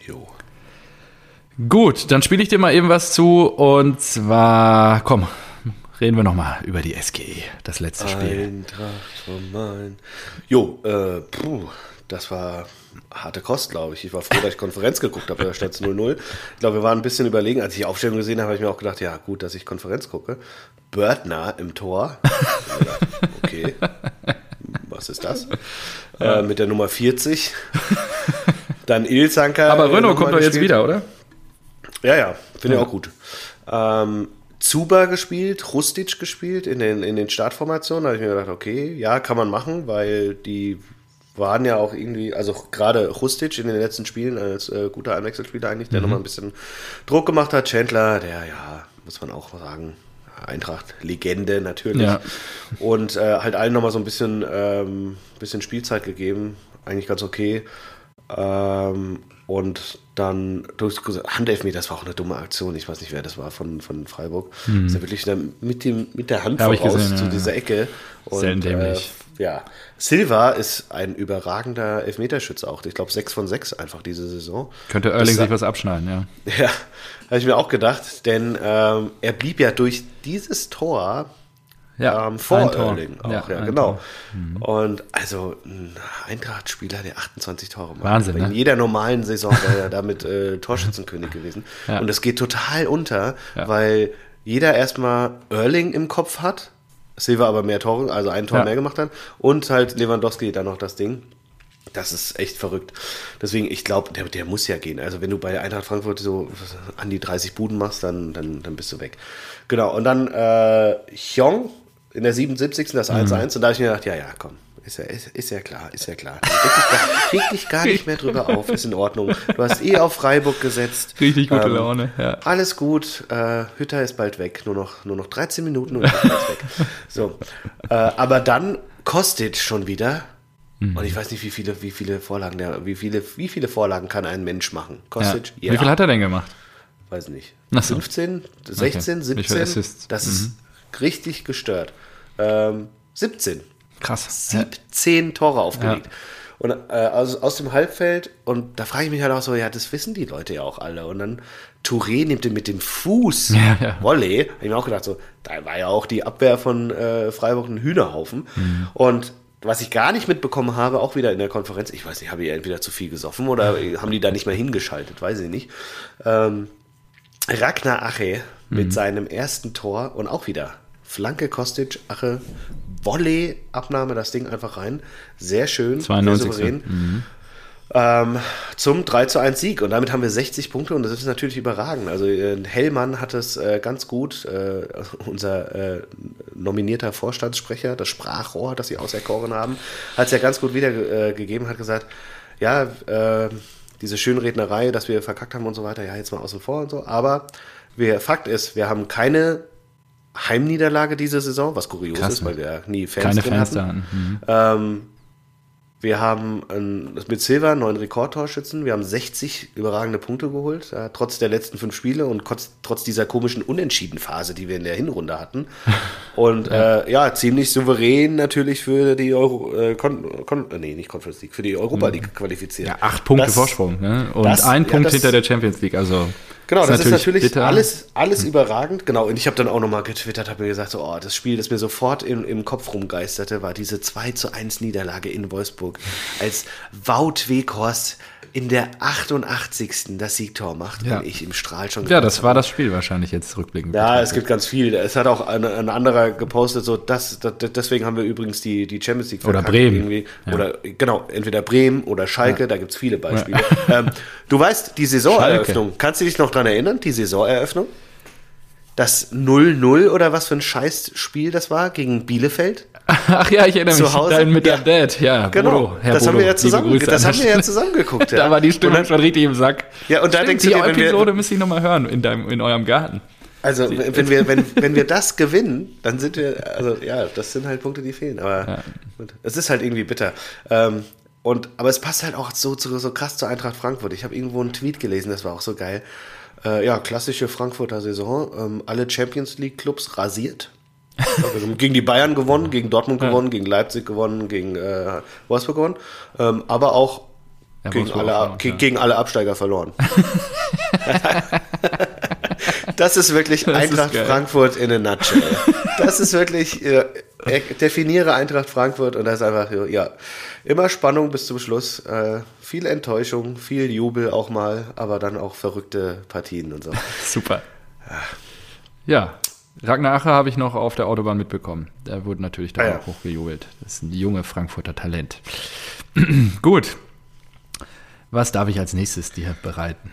Jo. Gut, dann spiele ich dir mal eben was zu. Und zwar, komm, reden wir nochmal über die SGE, das letzte Spiel. Eintracht von Main. Jo, äh, puh, das war harte Kost, glaube ich. Ich war froh, dass ich Konferenz geguckt habe, da stand es 0-0. Ich glaube, wir waren ein bisschen überlegen. Als ich die Aufstellung gesehen habe, habe ich mir auch gedacht, ja, gut, dass ich Konferenz gucke. Börtner im Tor. Okay, was ist das? Äh, mit der Nummer 40. Dann Ilzanker. Aber Renault kommt doch jetzt wieder, oder? Ja, ja, finde ich auch gut. Ähm, Zuba gespielt, Rustic gespielt in den, in den Startformationen. Da habe ich mir gedacht, okay, ja, kann man machen, weil die waren ja auch irgendwie, also gerade Rustic in den letzten Spielen als äh, guter Einwechselspieler eigentlich, der nochmal ein bisschen Druck gemacht hat. Chandler, der ja, muss man auch sagen, Eintracht, Legende natürlich. Ja. Und äh, halt allen nochmal so ein bisschen, ähm, bisschen Spielzeit gegeben. Eigentlich ganz okay. Ähm, und dann durch Handelfmeter, das war auch eine dumme Aktion. Ich weiß nicht, wer das war von, von Freiburg. Ist ja wirklich dann mit, dem, mit der Hand voraus gesehen, zu ja, dieser Ecke. Und, Sehr dämlich. Äh, ja, Silva ist ein überragender Elfmeterschütze auch. Ich glaube, 6 von 6 einfach diese Saison. Könnte Erling Das- sich was abschneiden, ja. Ja, habe ich mir auch gedacht, denn ähm, er blieb ja durch dieses Tor Ja, ähm, vor ein Tor. Erling auch, ja, ein genau. Tor. Und also ein Eintracht-Spieler, der 28 Tore macht. Wahnsinn, In ne? jeder normalen Saison wäre er damit äh, Torschützenkönig gewesen. Ja. Und es geht total unter, Ja. weil jeder erstmal Erling im Kopf hat, Silva aber mehr Tore, also ein Tor Ja. mehr gemacht hat und halt Lewandowski dann noch das Ding. Das ist echt verrückt. Deswegen, ich glaube, der, der muss ja gehen. Also wenn du bei Eintracht Frankfurt so an die 30 Buden machst, dann, dann, dann bist du weg. Genau, und dann äh, Hyong in der 77. das 1-1 und da habe ich mir gedacht, ja, ja, komm, ist ja, ist, ist ja klar, ist ja klar. Reg dich, gar, nicht mehr drüber auf, ist in Ordnung. Du hast eh auf Freiburg gesetzt. Richtig gute Ähm, Laune, ja. Alles gut, äh, Hütter ist bald weg, nur noch, nur noch 13 Minuten und Hütter ist weg. So, äh, aber dann Kostic schon wieder. Mhm. Und ich weiß nicht, wie viele, wie viele Vorlagen der, wie viele, wie viele Vorlagen kann ein Mensch machen? ja. Kostic, Wie viel hat er denn gemacht? Weiß nicht. So. 15, 16, Okay. Wie viele 17? Assists? Das ist richtig gestört. Ähm, 17. Krass. Ja. 17 Tore aufgelegt. Und äh, aus, aus dem Halbfeld, und da frage ich mich halt auch so, ja, das wissen die Leute ja auch alle. Und dann Touré nimmt den mit dem Fuß Ja, ja. Volley. Habe ich mir auch gedacht, so, da war ja auch die Abwehr von äh, Freiburg ein Hühnerhaufen. Mhm. Und was ich gar nicht mitbekommen habe, auch wieder in der Konferenz, ich weiß nicht, habe ich entweder zu viel gesoffen oder haben die da nicht mehr hingeschaltet, weiß ich nicht. Ähm, Ragnar Ache Mhm. mit seinem ersten Tor und auch wieder Flanke Kostic, Ache, Volley, Abnahme, das Ding einfach rein. Sehr schön, 92. sehr souverän. Ähm, zum 3 zu 1 Sieg. Und damit haben wir 60 Punkte und das ist natürlich überragend. Also äh, Hellmann hat es äh, ganz gut, äh, unser äh, nominierter Vorstandssprecher, das Sprachrohr, das sie auserkoren haben, hat es ja ganz gut wiedergegeben, hat gesagt, ja, äh, diese Schönrednerei, dass wir verkackt haben und so weiter, ja, jetzt mal außen vor und so. Aber wir, Fakt ist, wir haben keine Heimniederlage diese Saison, was kurios Krass, ist, weil wir ja nie Fans Keine drin Fans hatten. Mhm. Ähm, wir haben ein, mit Silva einen neuen Rekordtorschützen. Wir haben 60 überragende Punkte geholt, ja, trotz der letzten fünf Spiele und trotz, trotz dieser komischen Unentschieden-Phase, die wir in der Hinrunde hatten. Und ja, äh, ja ziemlich souverän natürlich für die Euro, äh, Kon, Kon, äh, nee, nicht Conference League, für die Europa League qualifiziert. Ja, acht Punkte Das- Vorsprung. Ne? Und das- ein ja, Punkt das- hinter der Champions League. Also Genau, das ist natürlich bitter. Hm. alles, alles überragend. Genau, und ich habe dann auch nochmal getwittert, habe mir gesagt, so, oh, das Spiel, das mir sofort im, im Kopf rumgeisterte, war diese 2 zu 1 Niederlage in Wolfsburg, als Wout Weghorst in der 88. das Siegtor macht Ja. und ich im Strahl schon Ja, das war das Spiel wahrscheinlich jetzt rückblickend. ja, es gibt ganz viel. Es hat auch ein, ein anderer gepostet, so das, das, deswegen haben wir übrigens die, die Champions League Oder Bremen. Irgendwie. Ja. Oder genau, entweder Bremen oder Schalke, da gibt es viele Beispiele. Ähm, du weißt, die Saisoneröffnung, kannst du dich noch dran erinnern, die Saisoneröffnung? Das 0-0 oder was für ein Scheißspiel das war gegen Bielefeld? Ach ja, ich erinnere Zu mich. Hause? Dein mit Ja. deinem Dad. Ja, Genau, Bodo, Herr das Bodo, haben wir ja zusammen, das haben wir ja Stelle. zusammen geguckt. Da war die Stimmung schon richtig im Sack. Ja, und da Stimmt, denkst du die dir, wenn wir- Episode müsste ich nochmal hören in, deinem, in eurem Garten. Also wenn wir, wenn, wenn wir das gewinnen, dann sind wir, also ja, das sind halt Punkte, die fehlen. Aber gut, es ist halt irgendwie bitter. Ähm, und, aber es passt halt auch so, so, so krass zur Eintracht Frankfurt. Ich habe irgendwo einen Tweet gelesen, das war auch so geil. Äh, ja, klassische Frankfurter Saison. Ähm, alle Champions League Clubs rasiert. Also, gegen die Bayern gewonnen, gegen Dortmund gewonnen, gegen Leipzig gewonnen, gegen äh, Wolfsburg gewonnen. Ähm, aber auch Ja, gegen, alle, auch noch, ge- ja. gegen alle Absteiger verloren. Das ist wirklich Das ist Eintracht geil. Frankfurt in a nutshell. Das ist wirklich, äh, definiere Eintracht Frankfurt und das ist einfach, ja, immer Spannung bis zum Schluss, äh, viel Enttäuschung, viel Jubel auch mal, aber dann auch verrückte Partien und so. Super. Ja, Ragnar Ache habe ich noch auf der Autobahn mitbekommen. Der wurde natürlich da Ah, ja. auch hochgejubelt. Das ist ein junge Frankfurter Talent. Gut. Was darf ich als nächstes dir bereiten?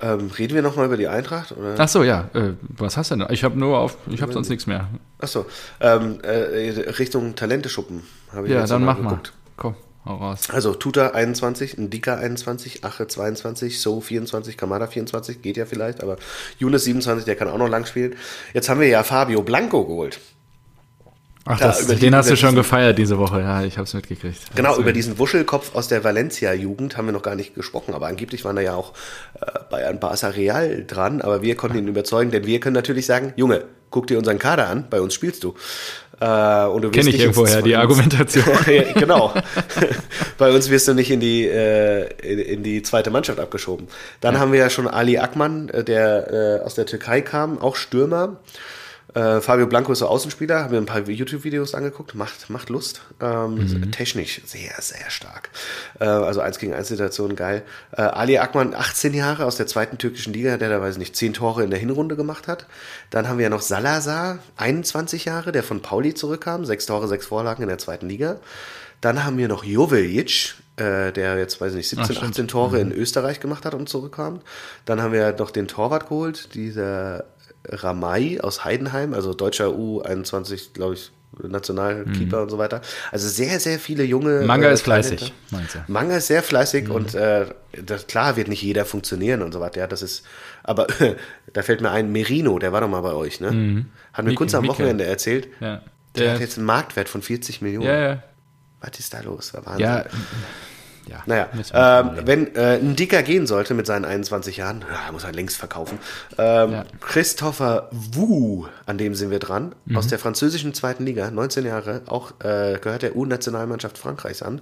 Ähm, reden wir nochmal über die Eintracht? Oder? Ach so, ja. Äh, was hast du denn? Ich habe nur auf, ich habe sonst nichts mehr. Achso, ähm, äh, Richtung Talenteschuppen habe ich Ja, dann mach mal. geguckt. Komm, hau raus. Also Tuta 21, Ndika 21, Ache 22, So 24, Kamada 24, geht ja vielleicht, aber Younes 27, der kann auch noch lang spielen. Jetzt haben wir ja Fabio Blanco geholt. Ach, Da, das, über die- den hast du schon diesen- gefeiert diese Woche. Ja, ich habe es mitgekriegt. Genau, über diesen Wuschelkopf aus der Valencia-Jugend haben wir noch gar nicht gesprochen, aber angeblich waren da ja auch äh, Bayern Barca Real dran, aber wir konnten ihn überzeugen, denn wir können natürlich sagen, Junge, guck dir unseren Kader an, bei uns spielst du. Äh, und du wirst Kenn ich irgendwoher, die Argumentation. ja, genau. Bei uns wirst du nicht in die, äh, in, in die zweite Mannschaft abgeschoben. Dann haben wir ja schon Ali Akman, äh, der äh, aus der Türkei kam, auch Stürmer. Äh, Fabio Blanco ist so Außenspieler, haben wir ein paar YouTube-Videos angeguckt, macht, macht Lust. Ähm, Technisch sehr, sehr stark. Äh, also 1 gegen 1 Situation, geil. Äh, Ali Akman, 18 Jahre aus der zweiten türkischen Liga, der da, weiß ich nicht, 10 Tore in der Hinrunde gemacht hat. Dann haben wir ja noch Salazar, 21 Jahre, der von Pauli zurückkam, 6 Tore, 6 Vorlagen in der zweiten Liga. Dann haben wir noch Joveljic, äh, der jetzt, weiß ich nicht, 17, stimmt. 18 Tore in Österreich gemacht hat und zurückkam. Dann haben wir noch den Torwart geholt, dieser Ramai aus Heidenheim, also deutscher U21, glaube ich, Nationalkeeper und so weiter. Also sehr, sehr viele junge. Mhm. Manga äh, ist fleißig, meinst du? Manga ist sehr fleißig Mhm. und äh, das, klar wird nicht jeder funktionieren und so weiter. Ja, das ist, aber da fällt mir ein, Merino, der war doch mal bei euch, ne? Hat mir Mhm. Kurz am. Wochenende erzählt. Ja. Der, Der, hat jetzt einen Marktwert von 40 Millionen. ja, ja. Was ist da los? Wahnsinn. Ja, ja. Naja, ähm, wenn äh, ein Dicker gehen sollte mit seinen 21 Jahren, ja, muss er längst verkaufen. Ähm, Ja. Christopher Wu, an dem sind wir dran, Mhm. aus der französischen zweiten Liga, 19 Jahre, auch äh, gehört der U-Nationalmannschaft Frankreichs an.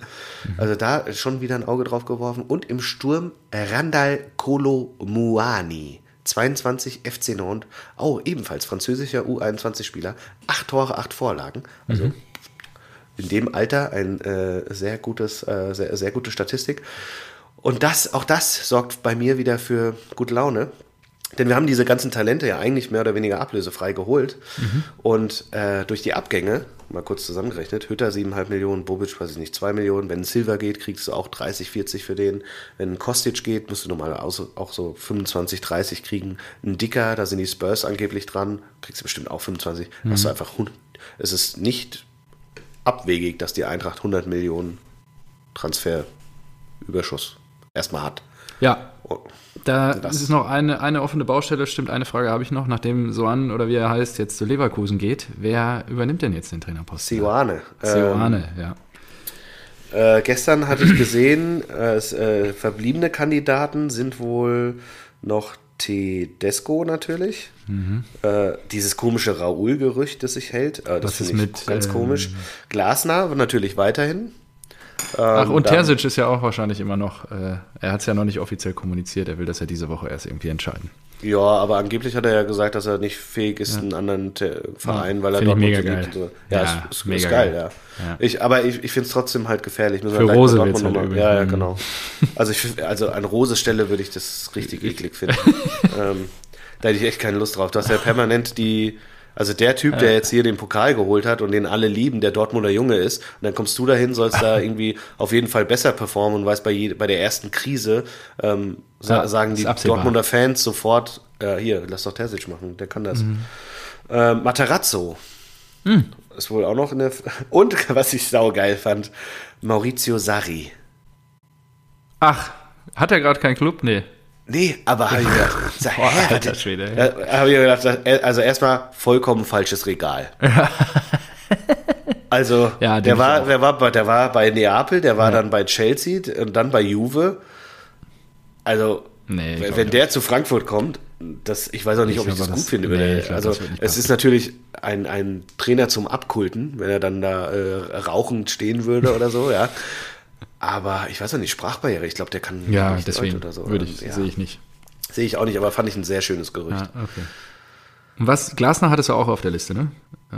Mhm. Also da schon wieder ein Auge drauf geworfen. Und im Sturm Randall Kolo Muani. 22 FC Nantes, auch ebenfalls französischer U21-Spieler, acht Tore, acht Vorlagen. Also Mhm. In dem Alter ein äh, sehr gutes, äh, sehr, sehr gute Statistik. Und das, auch das sorgt bei mir wieder für gute Laune. Denn wir haben diese ganzen Talente ja eigentlich mehr oder weniger ablösefrei geholt. Und äh, durch die Abgänge, mal kurz zusammengerechnet, Hütter 7,5 Millionen, Bobic, weiß ich nicht, 2 Millionen. Wenn ein Silver geht, kriegst du auch 30, 40 für den. Wenn ein Kostic geht, musst du normal auch so, auch so 25, 30 kriegen. Ein Dicker, da sind die Spurs angeblich dran, kriegst du bestimmt auch 25. Hast du einfach 100. Es ist nicht abwegig, dass die Eintracht 100 Millionen Transferüberschuss erstmal hat. Ja, Oh, da Das- ist noch eine, eine offene Baustelle, stimmt, eine Frage habe ich noch, nachdem Soan oder wie er heißt, jetzt zu Leverkusen geht, wer übernimmt denn jetzt den Trainerposten? Sioane. Sioane, ja. Äh, gestern hatte ich gesehen, äh, es, äh, verbliebene Kandidaten sind wohl noch Tedesco natürlich. Äh, dieses komische Raoul-Gerücht, das sich hält. Äh, das ist finde ich mit, ganz ähm, komisch. Glasner natürlich weiterhin. Ach, und dann- Terzic ist ja auch wahrscheinlich immer noch, äh, er hat es ja noch nicht offiziell kommuniziert, er will das ja diese Woche erst irgendwie entscheiden. Ja, aber angeblich hat er ja gesagt, dass er nicht fähig ist, einen anderen Te Verein, weil er Dortmund mega so geil. So. Ja, Ja, ist, ist, mega ist geil, geil. ja. Ja. Ich, aber ich, ich finde es trotzdem halt gefährlich. Müssen wir Für bei Rose wird's halt übel. Ja, ja, Mhm. genau. Also, ich, also an Rose Stelle würde ich das richtig eklig finden. ähm, da hätte ich echt keine Lust drauf. Du hast ja permanent die, also der Typ, der jetzt hier den Pokal geholt hat und den alle lieben, der Dortmunder Junge ist, und dann kommst du dahin, sollst da irgendwie auf jeden Fall besser performen und weißt bei, je, bei der ersten Krise, ähm, sa Ja, sagen die absehbar. Dortmunder Fans sofort, äh, hier, lass doch Terzic machen, der kann das. Ähm, Materazzo. Ist wohl auch noch in der. Und was ich saugeil fand, Maurizio Sarri. Ach, hat er gerade keinen Club? Nee. Nee, aber habe ich gedacht, sag, Boah, hä, alter Schwede. Ja, habe ich gedacht, äh, also erstmal vollkommen falsches Regal. Also, Ja, der, war, der, war, bei- der war bei Neapel, der war dann bei Chelsea und dann bei Juve. Also, Nee, wenn, glaub wenn der zu Frankfurt kommt, das, ich weiß auch nicht, Ich ob ich das das- gut finde. nee, glaube, also, es ist natürlich ein, ein Trainer zum Abkulten, wenn er dann da äh, rauchend stehen würde oder so, ja. Aber ich weiß auch nicht, Sprachbarriere, ich glaube, der kann Ja, nicht Deutsch deswegen oder so. würde ich, ja. sehe ich nicht. Sehe ich auch nicht, aber fand ich ein sehr schönes Gerücht. Ja, okay. Und was, Glasner hattest du auch auf der Liste, ne?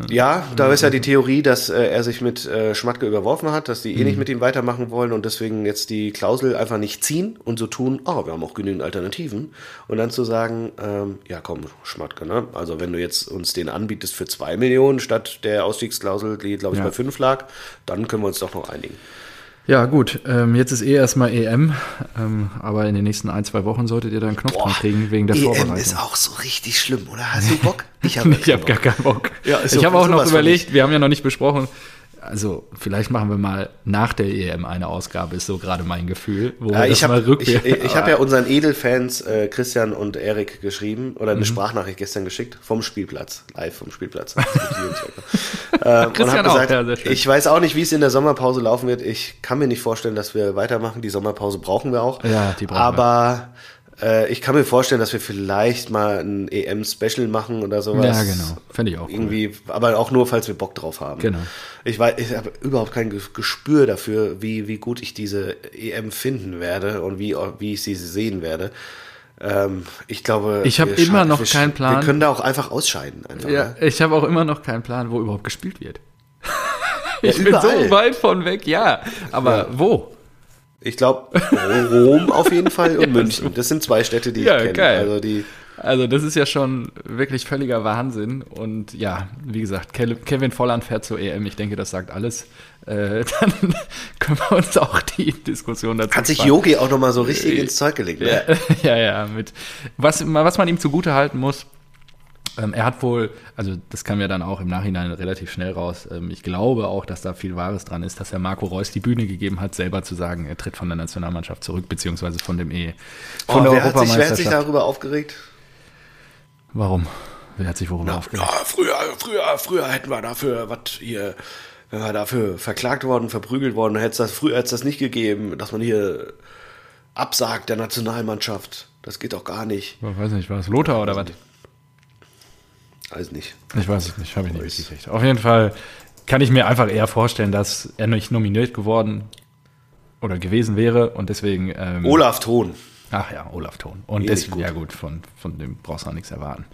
Ja, da ist ja die Theorie, dass äh, er sich mit äh, Schmatke überworfen hat, dass die eh nicht mit ihm weitermachen wollen und deswegen jetzt die Klausel einfach nicht ziehen und so tun, oh, wir haben auch genügend Alternativen. Und dann zu sagen, ähm, ja komm, Schmatke, ne? Also wenn du jetzt uns den anbietest für zwei Millionen statt der Ausstiegsklausel, die, glaube ich, Ja. bei fünf lag, dann können wir uns doch noch einigen. Ja, gut. Ähm, jetzt ist eh erstmal EM, ähm, aber in den nächsten ein, zwei Wochen solltet ihr da einen Knopf dran kriegen wegen der EM Vorbereitung. E ist auch so richtig schlimm, oder? Hast du Bock? Ich habe habe gar keinen Bock. Ja, ich so- habe auch noch überlegt, wir haben ja noch nicht besprochen, also vielleicht machen wir mal nach der EM eine Ausgabe, ist so gerade mein Gefühl. Wo Ja, das ich habe ich, ich, hab ja unseren Edelfans äh, Christian und Erik geschrieben oder eine Mhm. Sprachnachricht gestern geschickt vom Spielplatz, live vom Spielplatz. Ähm, Christian hab auch, gesagt, ja, ich weiß auch nicht, wie es in der Sommerpause laufen wird. Ich kann mir nicht vorstellen, dass wir weitermachen. Die Sommerpause brauchen wir auch. Ja, die brauchen wir. Äh, ich kann mir vorstellen, dass wir vielleicht mal ein EM-Special machen oder sowas. Ja, genau. Fände ich auch cool. Irgendwie, aber auch nur, falls wir Bock drauf haben. Genau. Ich weiß, ich habe überhaupt kein Ge- Gespür dafür, wie, wie gut ich diese EM finden werde und wie, wie ich sie sehen werde. Ähm, ich glaube, Ich habe wir immer noch keinen Plan. Wir können da auch einfach ausscheiden. Einfach, Ja, ne? ich habe auch immer noch keinen Plan, wo überhaupt gespielt wird. ich bin überall. so weit von weg, ja. Aber Ja. wo? Ich glaube, Rom auf jeden Fall und München. Das sind zwei Städte, die Ja, ich kenne. geil. Also die, Also das ist ja schon wirklich völliger Wahnsinn. Und ja, wie gesagt, Ke- Kevin Volland fährt zur EM. Ich denke, das sagt alles. Äh, dann können wir uns auch die Diskussion dazu hat sich sparen. Yogi auch nochmal so richtig ins Zeug gelegt. Ne? Ja, ja, mit was, was man ihm zugute halten muss, ähm, er hat wohl, also das kam ja dann auch im Nachhinein relativ schnell raus. Ähm, ich glaube auch, dass da viel Wahres dran ist, dass er Marco Reus die Bühne gegeben hat, selber zu sagen, er tritt von der Nationalmannschaft zurück, beziehungsweise von dem E. Oh, Von der wer, hat sich, wer hat sich Europameisterschaft. darüber aufgeregt? Warum? Wer hat sich worüber aufgeregt? Ja, früher, früher, früher hätten wir dafür, was hier, wenn wir dafür verklagt worden, verprügelt worden, hätte es das, früher hätte es das nicht gegeben, dass man hier absagt der Nationalmannschaft. Das geht doch gar nicht. Ich weiß nicht, war es Lothar oder was? Alles nicht. Ich weiß es nicht, habe ich nicht mitgekriegt. Auf jeden Fall kann ich mir einfach eher vorstellen, dass er nicht nominiert geworden oder gewesen wäre und deswegen. Ähm, Olaf Thon. Ach ja, Olaf Thon. Und Eh deswegen, nicht ja gut, von, von dem brauchst du auch nichts erwarten.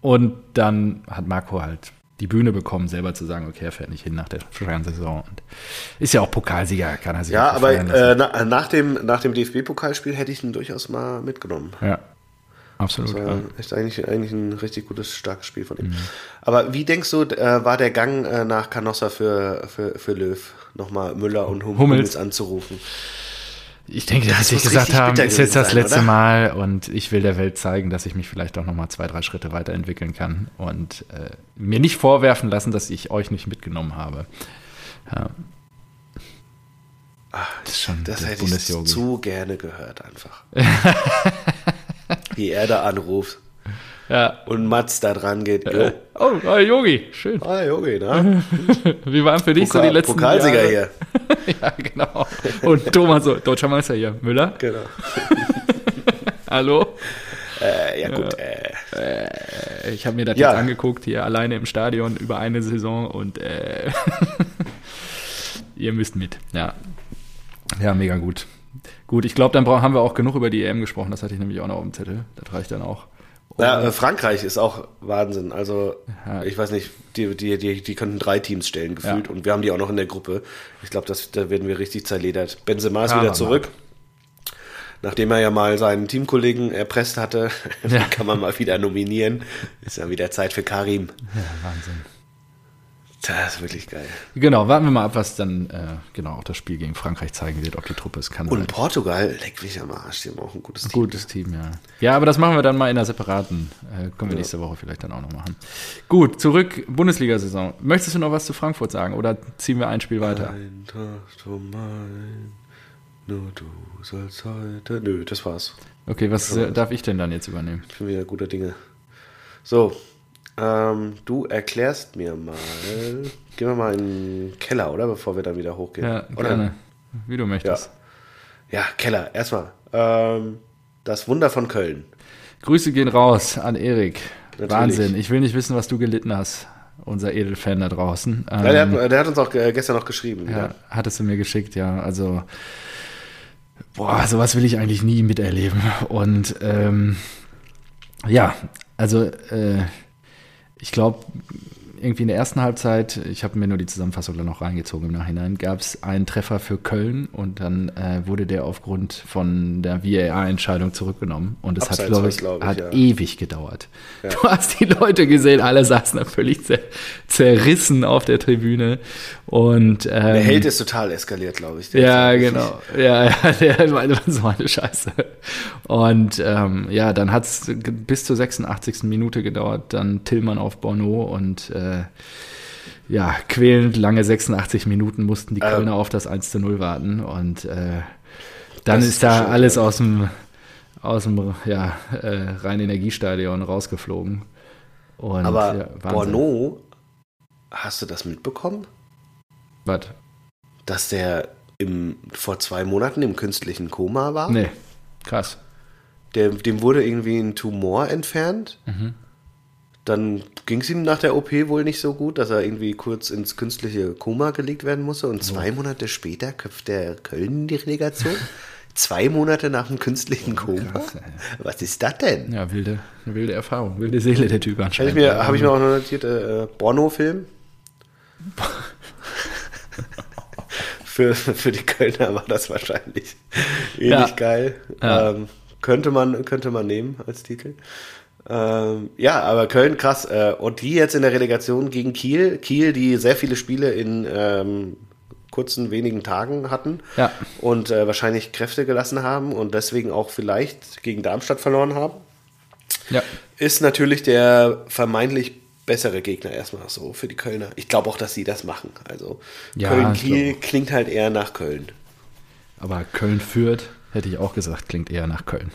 Und dann hat Marco halt die Bühne bekommen, selber zu sagen, okay, er fährt nicht hin nach der Saison. Und ist ja auch Pokalsieger, kann er sich Ja, aber äh, na, nach dem, nach dem DFB-Pokalspiel hätte ich ihn durchaus mal mitgenommen. ja. Absolut. Das war Ja. echt eigentlich, eigentlich ein richtig gutes, starkes Spiel von ihm. Aber wie denkst du, äh, war der Gang äh, nach Canossa für, für, für Löw, nochmal Müller und hum Hummels. Hummels anzurufen? Ich denke, dass muss gesagt haben, ist jetzt das sein, letzte oder? Mal und ich will der Welt zeigen, dass ich mich vielleicht auch noch mal zwei, drei Schritte weiterentwickeln kann und äh, mir nicht vorwerfen lassen, dass ich euch nicht mitgenommen habe. Ja. das ist schon Das hätte ich zu gerne gehört einfach. wie er da anruft Ja. und Mats da dran geht. Jo. Oh, oh, Yogi, schön. Ah, Jogi, ne? Wie waren für dich so die Pokal, letzten Pokalsieger Jahre? hier. ja, genau. Und Thomas, so, deutscher Meister hier. Müller, Genau. hallo. Äh, ja, gut. Äh, Äh, Ich habe mir das Ja. jetzt angeguckt, hier alleine im Stadion über eine Saison und äh, ihr müsst mit. Ja. Ja, mega gut. Gut, ich glaube, dann haben wir auch genug über die EM gesprochen. Das hatte ich nämlich auch noch auf dem Zettel. Das reicht dann auch. ja, äh, Frankreich ist auch Wahnsinn. Also, Ja. ich weiß nicht, die, die, die, die könnten drei Teams stellen, gefühlt. Ja. Und wir haben die auch noch in der Gruppe. Ich glaube, da werden wir richtig zerledert. Benzema ist wieder zurück. Nachdem er ja mal seinen Teamkollegen erpresst hatte, kann man mal wieder nominieren. Ist ja wieder Zeit für Karim. Ja, Wahnsinn. Das ist wirklich geil. Genau, warten wir mal ab, was dann äh, genau auch das Spiel gegen Frankreich zeigen wird, ob die Truppe es kann. Und oder Portugal, leck mich am Arsch, die haben auch ein gutes. Team. Gutes Team, ja. Ja, aber das machen wir dann mal in einer separaten. Äh, können wir nächste Woche vielleicht dann auch noch machen. Gut, zurück, Bundesliga-Saison. Möchtest du noch was zu Frankfurt sagen oder ziehen wir ein Spiel weiter? Eintracht, oh mein, nur du sollst heute. Nö, das war's. Okay, was äh, darf ich denn dann jetzt übernehmen? Ich bin wieder guter Dinge. So, ähm, du erklärst mir mal. Gehen wir mal in den Keller, oder? Bevor wir dann wieder hochgehen. Ja, oder? gerne. Wie du möchtest. Ja, Keller, erstmal. Ähm, das Wunder von Köln. Grüße gehen raus an Erik. Natürlich. Wahnsinn. Ich will nicht wissen, was du gelitten hast, unser Edelfan da draußen. Ja, der, Ähm, hat, der hat uns auch äh, gestern noch geschrieben. ja, Ja. hattest du mir geschickt, ja. Also, boah, sowas will ich eigentlich nie miterleben. Und ähm, ja, also äh, ich glaube, irgendwie in der ersten Halbzeit, ich habe mir nur die Zusammenfassung dann noch reingezogen im Nachhinein, gab es einen Treffer für Köln und dann äh, wurde der aufgrund von der VAR-Entscheidung zurückgenommen. Und es hat, glaube ich, glaub ich, hat ja. ewig gedauert. Du hast die Leute gesehen, alle saßen völlig zer zerrissen auf der Tribüne. Und ähm, Der Held ist total eskaliert, glaube ich. Ja, genau. Ja, ja, der meinte so eine Scheiße. Und ähm, ja, dann hat es bis zur 86. Minute gedauert, dann Tillmann auf Bono und äh, ja, quälend lange 86 Minuten mussten die Kölner auf das 1 zu 0 warten und äh, dann ist ist da schon alles aus dem, aus dem ja, äh, Rhein-Energiestadion rausgeflogen. Und, Aber ja. Bono, hast du das mitbekommen? Was? Dass der im, vor zwei Monaten im künstlichen Koma war? Nee, krass. Der, dem wurde irgendwie ein Tumor entfernt. Mhm. Dann ging es ihm nach der OP wohl nicht so gut, dass er irgendwie kurz ins künstliche Koma gelegt werden musste. Und zwei Monate später köpft der Köln in die Relegation. zwei Monate nach dem künstlichen Koma? krass. Was ist das denn? Ja, wilde, wilde Erfahrung, wilde Seele der Typ Habe anscheinend. ich, mir, hab ich mir auch noch notiert, äh, Bono-Film. für, für die Kölner war das wahrscheinlich ähnlich Ja. geil. Ja. Ähm, könnte, man, könnte man nehmen als Titel. Ähm, ja, aber Köln krass. Äh, und die jetzt in der Relegation gegen Kiel. Kiel, die sehr viele Spiele in ähm, kurzen, wenigen Tagen hatten Ja. und äh, wahrscheinlich Kräfte gelassen haben und deswegen auch vielleicht gegen Darmstadt verloren haben Ja. ist natürlich der vermeintlich bessere Gegner erstmal so für die Kölner. Ich glaube auch, dass sie das machen. Also Ja, Köln-Kiel klingt halt eher nach Köln. Aber Köln führt, hätte ich auch gesagt, klingt eher nach Köln.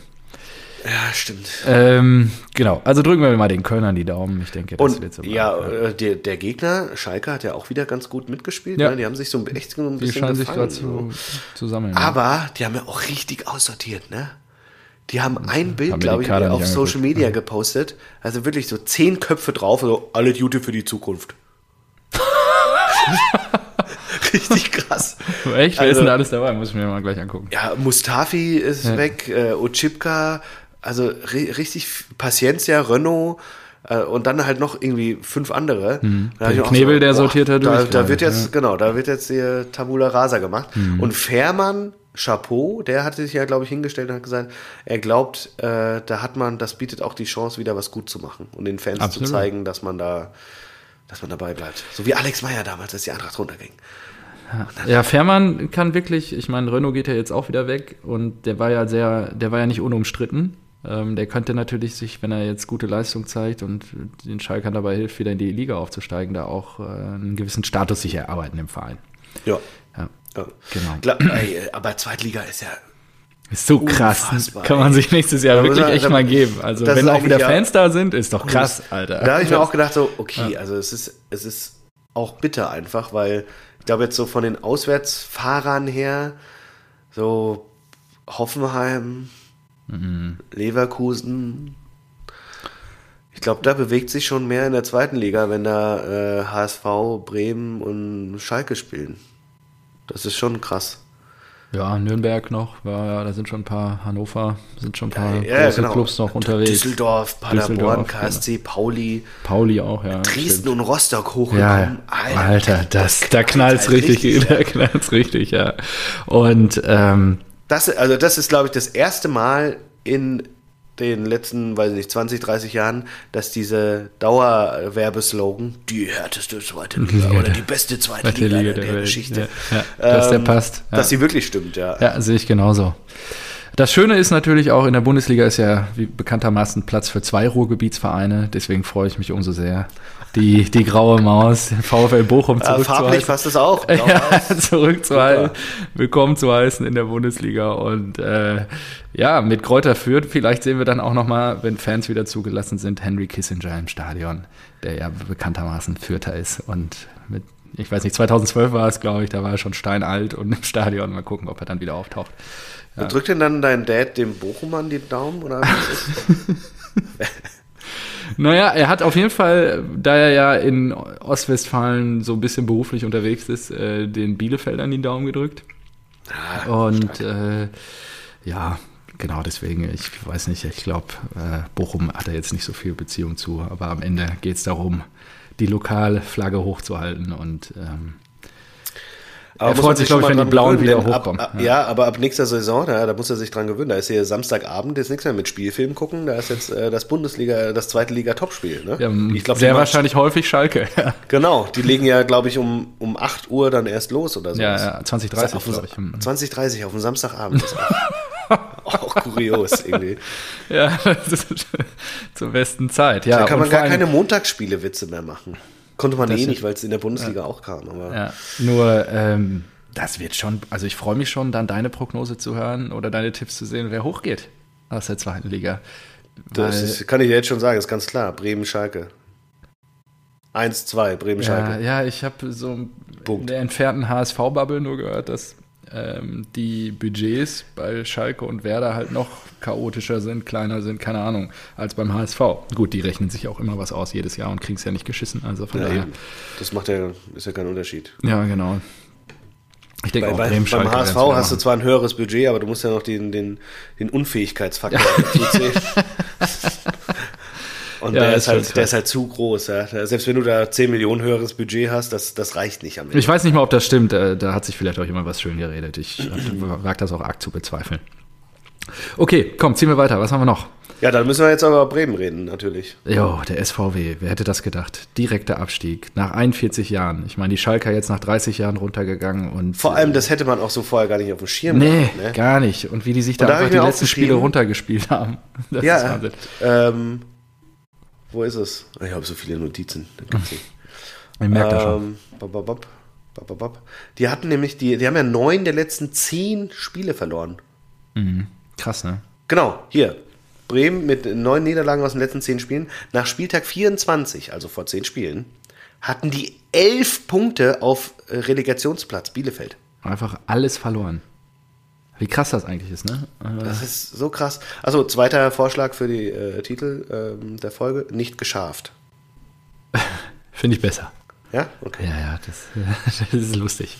Ja, stimmt. Ähm, genau, also drücken wir mal den Kölnern die Daumen. Ich denke, das Und wird so ja, bleiben. äh, der, der Gegner, Schalke, hat ja auch wieder ganz gut mitgespielt. Ja. Ne? Die haben sich so echt so ein Die bisschen scheinen sich gerade so. zu, sammeln. Aber die haben ja auch richtig aussortiert, ne? Die haben ein Bild, glaube die ich, auf nicht Social angeguckt. Media gepostet. Also wirklich so zehn Köpfe drauf, so alle Jute für die Zukunft. richtig krass. ja. Echt? Wer ist also- denn da alles dabei? Muss ich mir mal gleich angucken. Ja, Mustafi ist Ja. weg, äh, Ochipka, also ri richtig Paciencia, Renault äh, und dann halt noch irgendwie fünf andere. Da ich Der Mhm. Knebel, der sortiert da da, durch da gerade, wird jetzt, ja. Mhm. genau, da wird jetzt die Tabula Rasa gemacht. Und Fährmann Chapeau, der hatte sich ja, glaube ich, hingestellt und hat gesagt, er glaubt, äh, da hat man, das bietet auch die Chance, wieder was gut zu machen und den Fans Absolut. zu zeigen, dass man da, dass man dabei bleibt. So wie Alex Meyer damals, als die Eintracht runterging. Ja, Fährmann kann wirklich, ich meine, Renault geht ja jetzt auch wieder weg und der war ja sehr, der war ja nicht unumstritten. Ähm, der könnte natürlich sich, wenn er jetzt gute Leistung zeigt und den Schalkern dabei hilft, wieder in die Liga aufzusteigen, da auch äh, einen gewissen Status sich erarbeiten im Verein. Ja. Ja, ja. genau. Ey, aber Zweitliga ist ja Ist so krass. Unfassbar, Kann man sich nächstes Jahr wirklich echt mal geben. Also, wenn auch wieder eigentlich ja- Fans da sind, ist doch krass, Alter. Da habe ich mir auch gedacht, so, okay, also es ist, es ist auch bitter einfach, weil ich glaube jetzt so von den Auswärtsfahrern her, so Hoffenheim, Leverkusen, ich glaube, da bewegt sich schon mehr in der zweiten Liga, wenn da äh, HSV, Bremen und Schalke spielen. Das ist schon krass. Ja, Nürnberg noch, ja, da sind schon ein paar, Hannover sind schon ein paar Ja, große genau. Clubs noch unterwegs. Düsseldorf, Paderborn, Düsseldorf, KSC, Pauli, Pauli auch, ja. Dresden stimmt. und Rostock hochgekommen. ja. Alter, das, da knallt's halt richtig, da knallt's richtig, ja. Und ähm, Das, also das ist, glaube ich, das erste Mal in den letzten, weiß ich nicht, 20, 30 Jahren, dass diese Dauerwerbeslogan, die härteste zweite Liga oder die beste zweite Zweite Liga, Liga der, der Geschichte, ja. Ja, dass der passt, ja. Dass sie wirklich stimmt, ja. Ja, sehe ich genauso. Das Schöne ist natürlich auch, in der Bundesliga ist ja wie bekanntermaßen Platz für zwei Ruhrgebietsvereine. Deswegen freue ich mich umso sehr, die, die graue Maus, VfL Bochum Äh, farblich zurückzuhalten. passt es auch. Ja, zurückzuhalten, Super. willkommen zu heißen in der Bundesliga. Und äh, ja, mit Kräuter Fürth, vielleicht sehen wir dann auch nochmal, wenn Fans wieder zugelassen sind, Henry Kissinger im Stadion, der ja bekanntermaßen Fürther ist. Und mit, ich weiß nicht, 2012 war es, glaube ich, da war er schon steinalt und im Stadion. Mal gucken, ob er dann wieder auftaucht. Und drückt denn dann dein Dad dem Bochumern die Daumen? Oder was ist? Naja, er hat auf jeden Fall, da er ja in Ostwestfalen so ein bisschen beruflich unterwegs ist, äh, den Bielefeldern die Daumen gedrückt. Und äh, ja, genau deswegen, ich weiß nicht, ich glaube, äh, Bochum hat er jetzt nicht so viel Beziehung zu, aber am Ende geht es darum, die Lokalflagge hochzuhalten und ähm, Aber Er freut sich, schon glaub ich, wenn die Blauen gewöhnen, wieder hochkommen. Ab, ab, Ja. ja. aber ab nächster Saison, da, da muss er sich dran gewöhnen. Da ist hier Samstagabend, ist nichts mehr mit Spielfilm gucken. Da ist jetzt äh, das Bundesliga, das zweite Liga-Topspiel. Ne? ja, ich glaub, sehr wahrscheinlich häufig Schalke. Genau, die legen ja, glaube ich, um, um 8 Uhr dann erst los oder so. ja, ja 2030, auf dem- glaube ich. Hm. 20.30 auf dem Samstagabend. Auch, kurios irgendwie. Ja, das ist zur besten Zeit. Ja, Da kann man gar keine Montagsspiele-Witze mehr machen. Konnte man eh nicht, weil es in der Bundesliga auch kam. Aber Ja, nur ähm, das wird schon, also ich freue mich schon, dann deine Prognose zu hören oder deine Tipps zu sehen, wer hochgeht aus der zweiten Liga. das ist, kann ich dir jetzt schon sagen, ist ganz klar. Bremen-Schalke. 1-2, ja, Bremen-Schalke. ja, ich habe so in Punkt. der entfernten HSV-Bubble nur gehört, dass ähm, die Budgets bei Schalke und Werder halt noch chaotischer sind, kleiner sind, keine Ahnung, als beim HSV. Gut, die rechnen sich auch immer was aus jedes Jahr und kriegen es ja nicht geschissen. Also von Ja, daher. Das macht ja, ist ja kein Unterschied. Ja, genau. Ich denke Bei, auch bei, Bremen, beim HSV hast du zwar ein höheres Budget, aber du musst ja noch den, den, den Unfähigkeitsfaktor dazu zählen. Und Ja, der, ist ist halt, der ist halt zu groß. Ja. Selbst wenn du da 10 Millionen höheres Budget hast, das, das reicht nicht am Ende. Ich weiß nicht mal, ob das stimmt. äh, Da hat sich vielleicht auch jemand was schön geredet. Ich äh, wage das auch arg zu bezweifeln. Okay, komm, ziehen wir weiter. Was haben wir noch? Ja, dann müssen wir jetzt aber über Bremen reden, natürlich. Jo, der SVW, wer hätte das gedacht? Direkter Abstieg nach 41 Jahren. Ich meine, die Schalker jetzt nach 30 Jahren runtergegangen und. Vor allem, das hätte man auch so vorher gar nicht auf dem Schirm Nee, gehabt, ne? gar nicht. Und wie die sich da da einfach die letzten Spiele runtergespielt haben. Das ist Ja, Wahnsinn. ähm, wo ist es? Ich habe so viele Notizen. Ich merke das schon. Ähm, bop, bop, bop, bop, bop, bop. Die hatten nämlich, die, die haben ja neun der letzten zehn Spiele verloren. Krass, ne? Genau, hier. Bremen mit neun Niederlagen aus den letzten zehn Spielen. Nach Spieltag 24, also vor zehn Spielen, hatten die elf Punkte auf äh, Relegationsplatz Bielefeld. Einfach alles verloren. Wie krass das eigentlich ist, ne? Äh, Das ist so krass. Also zweiter Vorschlag für die äh, Titel ähm, der Folge, nicht geschafft. Finde ich besser. Ja, okay. Ja, ja, das, das ist lustig.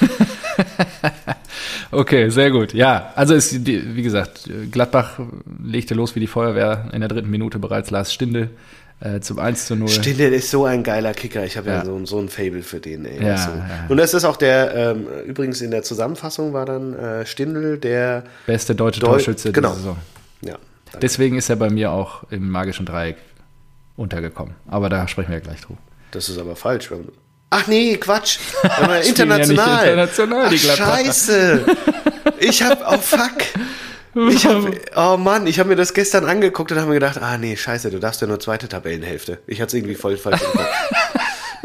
okay, sehr gut. Ja, also ist, wie gesagt, Gladbach legte los wie die Feuerwehr in der dritten Minute bereits Lars Stindl äh, zum 1 zu 0. Stindl ist so ein geiler Kicker. Ich habe ja, Ja. so, so ein Fable für den. Ey. Ja, so. ja. Und das ist auch der, ähm, übrigens in der Zusammenfassung war dann äh, Stindl der Beste deutsche Deu- Torschütze genau. dieser Saison. Ja, danke. Deswegen ist er bei mir auch im magischen Dreieck untergekommen. Aber da sprechen wir ja gleich drüber. Das ist aber falsch. Ach nee, Quatsch. Aber Spielen ja international. international, die Ach. Scheiße. Ich hab, oh fuck. Ich hab, oh Mann, ich habe mir das gestern angeguckt und habe mir gedacht, ah nee, scheiße, du darfst ja nur zweite Tabellenhälfte. Ich hatte es irgendwie voll falsch im Kopf.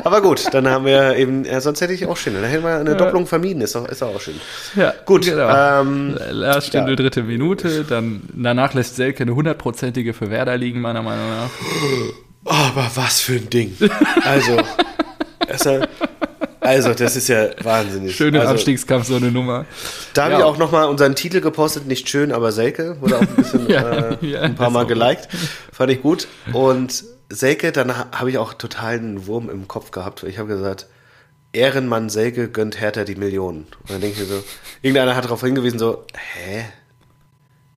Aber gut, dann haben wir eben, ja, sonst hätte ich auch schön. Dann hätten wir eine Doppelung vermieden, ist doch, ist auch schön. Ja, Gut, genau. ähm, Lars Stindl, ja. dritte Minute. Dann danach lässt Selke eine hundertprozentige für Werder liegen, meiner Meinung nach. Aber was für ein Ding. Also, also, also das ist ja wahnsinnig. Schön im also, Abstiegskampf, so eine Nummer. Da habe Ja. ich auch nochmal unseren Titel gepostet, nicht schön, aber Selke. Wurde auch ein bisschen Ja, äh, ja, ein paar Mal geliked. Fand ich gut. Und Selke, dann ha- habe ich auch total einen Wurm im Kopf gehabt. Ich habe gesagt, Ehrenmann Selke gönnt Hertha die Millionen. Und dann denke ich mir so, irgendeiner hat darauf hingewiesen, so, hä?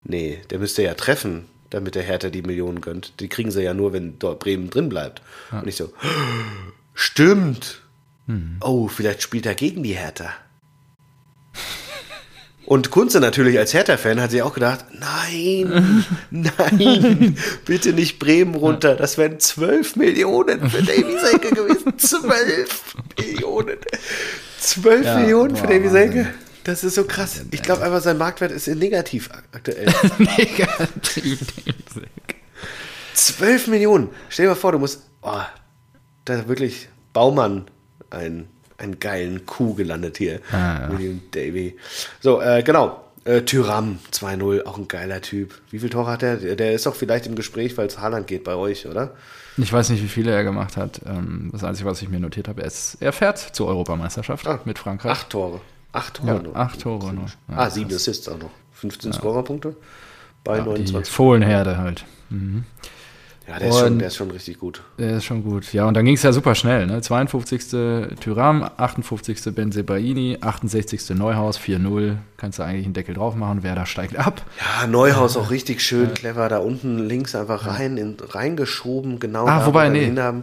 Nee, der müsste ja treffen, damit der Hertha die Millionen gönnt. Die kriegen sie ja nur, wenn dort Bremen drin bleibt. Und ich so, stimmt. Oh, vielleicht spielt er gegen die Hertha. Und Kunze natürlich als Hertha-Fan hat sich auch gedacht, nein, nein, bitte nicht Bremen runter. Das wären 12 Millionen für Davy Selke gewesen. 12 Millionen. 12 Ja, Millionen für Davy Selke. Wahnsinn. Das ist so krass. Ich glaube einfach, sein Marktwert ist negativ aktuell. Negativ. 12 Millionen. Stell dir mal vor, du musst, oh, da wirklich Baumann ein, einen geilen Kuh gelandet hier. Ah, ja. William Davy. So, äh, genau. Äh, Tyram 2-0, auch ein geiler Typ. Wie viel Tore hat er? Der, ist doch vielleicht im Gespräch, weil es Haaland geht bei euch, oder? Ich weiß nicht, wie viele er gemacht hat. Ähm, Das Einzige, was ich mir notiert habe, er, ist, er fährt zur Europameisterschaft Ah, mit Frankreich. Acht Tore. Acht Tore Ja, nur. acht Tore nur. Ja, ah, sieben Assists auch noch. 15 Scorerpunkte bei Die 29. Fohlenherde halt. Ja, der ist, schon, der ist schon richtig gut. Der ist schon gut. Ja, und dann ging es ja super schnell. Ne? 52. Tyram, 58. Benzebaini, 68. Neuhaus, 4-0. Kannst du eigentlich einen Deckel drauf machen. Werder steigt ab. Ja, Neuhaus auch richtig schön clever. Da unten links einfach rein, in, reingeschoben, genau Ah, da, wobei, nee. haben.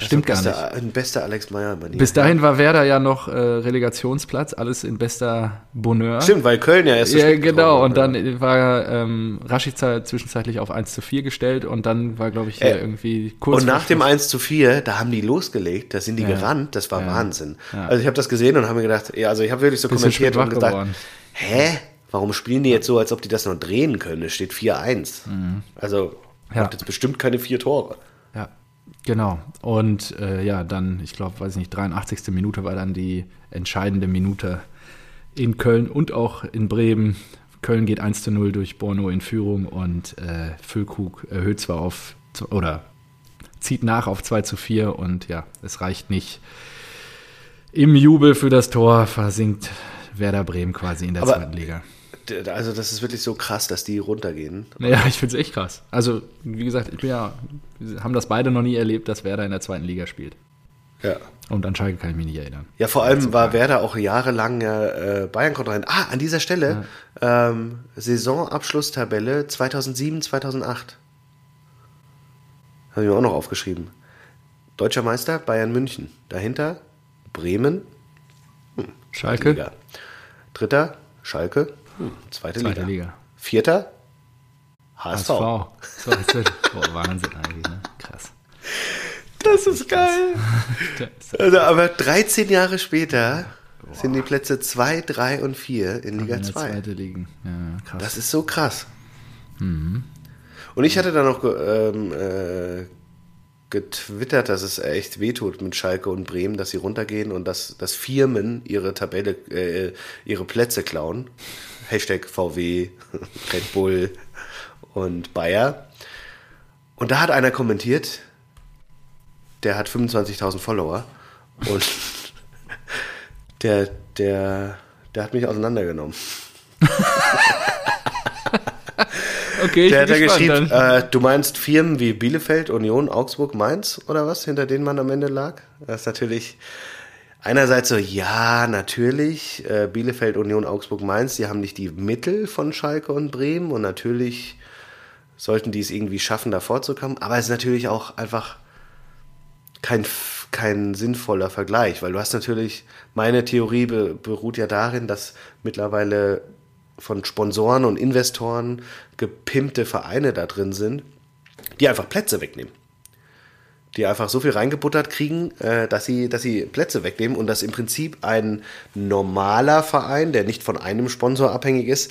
Stimmt gar bester, nicht. Ein bester Alex Meyer. Bis dahin war Werder ja noch äh, Relegationsplatz, alles in bester Bonheur. Stimmt, weil Köln ja erst so Ja, genau. Und dann war ähm, Rashica zwischenzeitlich auf 1 zu 4 gestellt und dann war, glaube ich, hier Äh, irgendwie kurz. Und nach dem Schluss- 1 zu 4, da haben die losgelegt, da sind die Ja. gerannt, das war Ja. Wahnsinn. Also ich habe das gesehen und habe mir gedacht, ja, also ich habe wirklich so Bisschen kommentiert und gesagt, geworden. hä? Warum spielen die jetzt so, als ob die das noch drehen können? Es steht 4-1. Also Mhm. Ja. macht jetzt bestimmt keine vier Tore. Ja, genau. Und äh, ja, dann, ich glaube, weiß nicht, 83. Minute war dann die entscheidende Minute in Köln und auch in Bremen. Köln geht 1 zu 0 durch Borno in Führung und äh, Füllkrug erhöht zwar auf, oder zieht nach auf 2 zu 4 und ja, es reicht nicht. Im Jubel für das Tor versinkt Werder Bremen quasi in der Aber- zweiten Liga. Also das ist wirklich so krass, dass die runtergehen. Ja, ich finde es echt krass. Also, wie gesagt, ich bin ja, wir haben das beide noch nie erlebt, dass Werder in der zweiten Liga spielt. Ja. Und an Schalke kann ich mich nicht erinnern. Ja, vor allem war Werder auch jahrelang ja äh, Bayern-Kontrahent. Ah, an dieser Stelle ähm, Saisonabschlusstabelle 2007, 2008. Habe ich mir auch noch aufgeschrieben. Deutscher Meister Bayern München. Dahinter Bremen, Schalke, Liga. Dritter Schalke, hm, zweite, zweite Liga. Liga. Vierter HSV. HSV. So, jetzt wird, boah, Wahnsinn eigentlich, ne? Krass. Das ist geil. Das- Also, aber 13 Jahre später sind die Plätze 2, 3 und 4 in Liga in der 2. zweite liegen. Ja, krass. Das ist so krass. Und ich hatte dann noch ähm, äh, getwittert, dass es echt wehtut mit Schalke und Bremen, dass sie runtergehen und dass, dass Firmen ihre Tabelle, äh, ihre Plätze klauen. Hashtag VW, Red Bull und Bayer. Und da hat einer kommentiert, der hat 25.000 Follower und der, der, der hat mich auseinandergenommen. okay, ich Der hat bin da gespannt. geschrieben, äh, du meinst Firmen wie Bielefeld, Union, Augsburg, Mainz oder was, hinter denen man am Ende lag? Das ist natürlich einerseits so, ja, natürlich, äh, Bielefeld, Union, Augsburg, Mainz, die haben nicht die Mittel von Schalke und Bremen und natürlich sollten die es irgendwie schaffen, da vorzukommen. Aber es ist natürlich auch einfach kein, kein sinnvoller Vergleich, weil du hast natürlich, meine Theorie be, beruht ja darin, dass mittlerweile von Sponsoren und Investoren gepimpte Vereine da drin sind, die einfach Plätze wegnehmen. Die einfach so viel reingebuttert kriegen, äh, dass, sie, dass sie Plätze wegnehmen und dass im Prinzip ein normaler Verein, der nicht von einem Sponsor abhängig ist,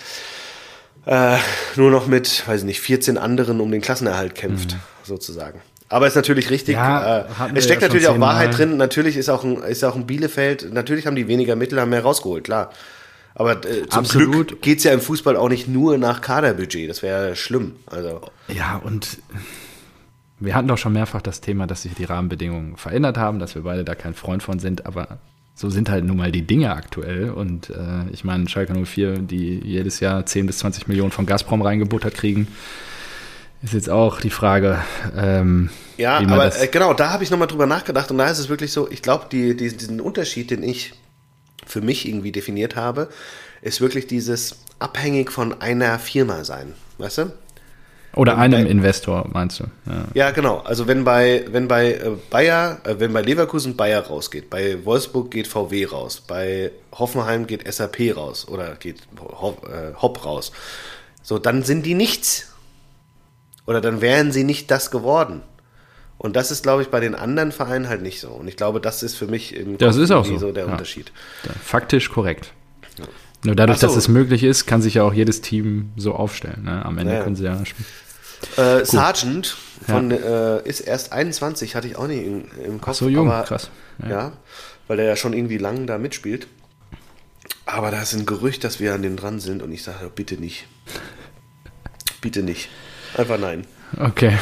äh, nur noch mit, weiß ich nicht, 14 anderen um den Klassenerhalt kämpft, mhm. sozusagen. Aber ist natürlich richtig. Ja, äh, es steckt ja natürlich auch Wahrheit drin. Natürlich ist auch, ein, ist auch ein Bielefeld, natürlich haben die weniger Mittel, haben mehr rausgeholt, klar. Aber äh, zum Absolut. Glück geht es ja im Fußball auch nicht nur nach Kaderbudget. Das wäre schlimm. Also. Ja, und wir hatten doch schon mehrfach das Thema, dass sich die Rahmenbedingungen verändert haben, dass wir beide da kein Freund von sind, aber so sind halt nun mal die Dinge aktuell. Und äh, ich meine, Schalke 04, die jedes Jahr 10 bis 20 Millionen von Gazprom reingebuttert kriegen, ist jetzt auch die Frage. Ähm, ja, aber äh, genau, da habe ich nochmal drüber nachgedacht und da ist es wirklich so, ich glaube, die, die, diesen Unterschied, den ich für mich irgendwie definiert habe, ist wirklich dieses abhängig von einer Firma sein. Weißt du? Oder einem bei, Investor, meinst du? Ja. ja. genau. Also wenn bei, wenn bei äh, Bayer, äh, wenn bei Leverkusen Bayer rausgeht, bei Wolfsburg geht VW raus, bei Hoffenheim geht SAP raus oder geht äh, Hopp raus. So, dann sind die nichts. Oder dann wären sie nicht das geworden. Und das ist, glaube ich, bei den anderen Vereinen halt nicht so. Und ich glaube, das ist für mich im das ist auch so. so der ja. Unterschied. Faktisch korrekt. Ja. Nur dadurch, so. dass es möglich ist, kann sich ja auch jedes Team so aufstellen. Ne? Am Ende ja. können sie ja spielen. Äh, Sargent von, ja. äh, ist erst 21, hatte ich auch nicht im, im Kopf. Ach so jung, aber, krass. Ja. ja. weil er ja schon irgendwie lang da mitspielt. Aber da ist ein Gerücht, dass wir an dem dran sind und ich sage, bitte nicht. bitte nicht. Einfach nein. Okay.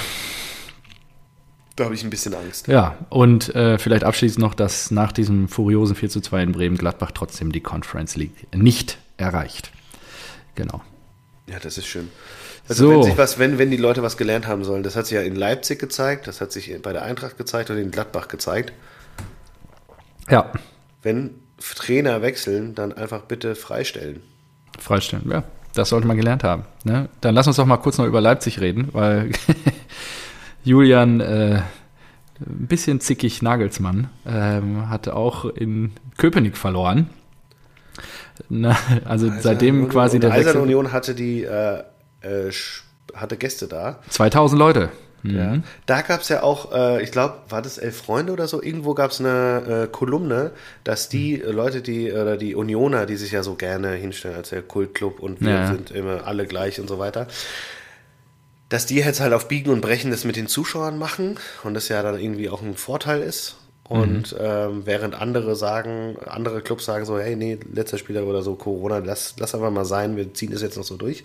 Da habe ich ein bisschen Angst. Ja, und äh, vielleicht abschließend noch, dass nach diesem furiosen 4 zu 2 in Bremen Gladbach trotzdem die Conference League nicht erreicht. Genau. Ja, das ist schön. Also so. wenn, sich was, wenn, wenn die Leute was gelernt haben sollen, das hat sich ja in Leipzig gezeigt, das hat sich bei der Eintracht gezeigt und in Gladbach gezeigt. Ja. Wenn Trainer wechseln, dann einfach bitte freistellen. Freistellen, ja. Das sollte man gelernt haben. Ne? Dann lass uns doch mal kurz noch über Leipzig reden, weil Julian, äh, ein bisschen zickig Nagelsmann, ähm, hatte auch in Köpenick verloren. Na, also Eisern seitdem Union, quasi der Eisern Union hatte die äh, äh, hatte Gäste da. 2000 Leute. Mhm. Ja. Da gab es ja auch, äh, ich glaube, war das Elf Freunde oder so? Irgendwo gab es eine äh, Kolumne, dass die mhm. Leute, die, oder die Unioner, die sich ja so gerne hinstellen als der Kultclub und wir ja. sind immer alle gleich und so weiter, dass die jetzt halt auf Biegen und Brechen das mit den Zuschauern machen und das ja dann irgendwie auch ein Vorteil ist. Und mhm. ähm, während andere sagen, andere Clubs sagen so, hey, nee, letzter Spieler oder so, Corona, lass, lass einfach mal sein, wir ziehen das jetzt noch so durch.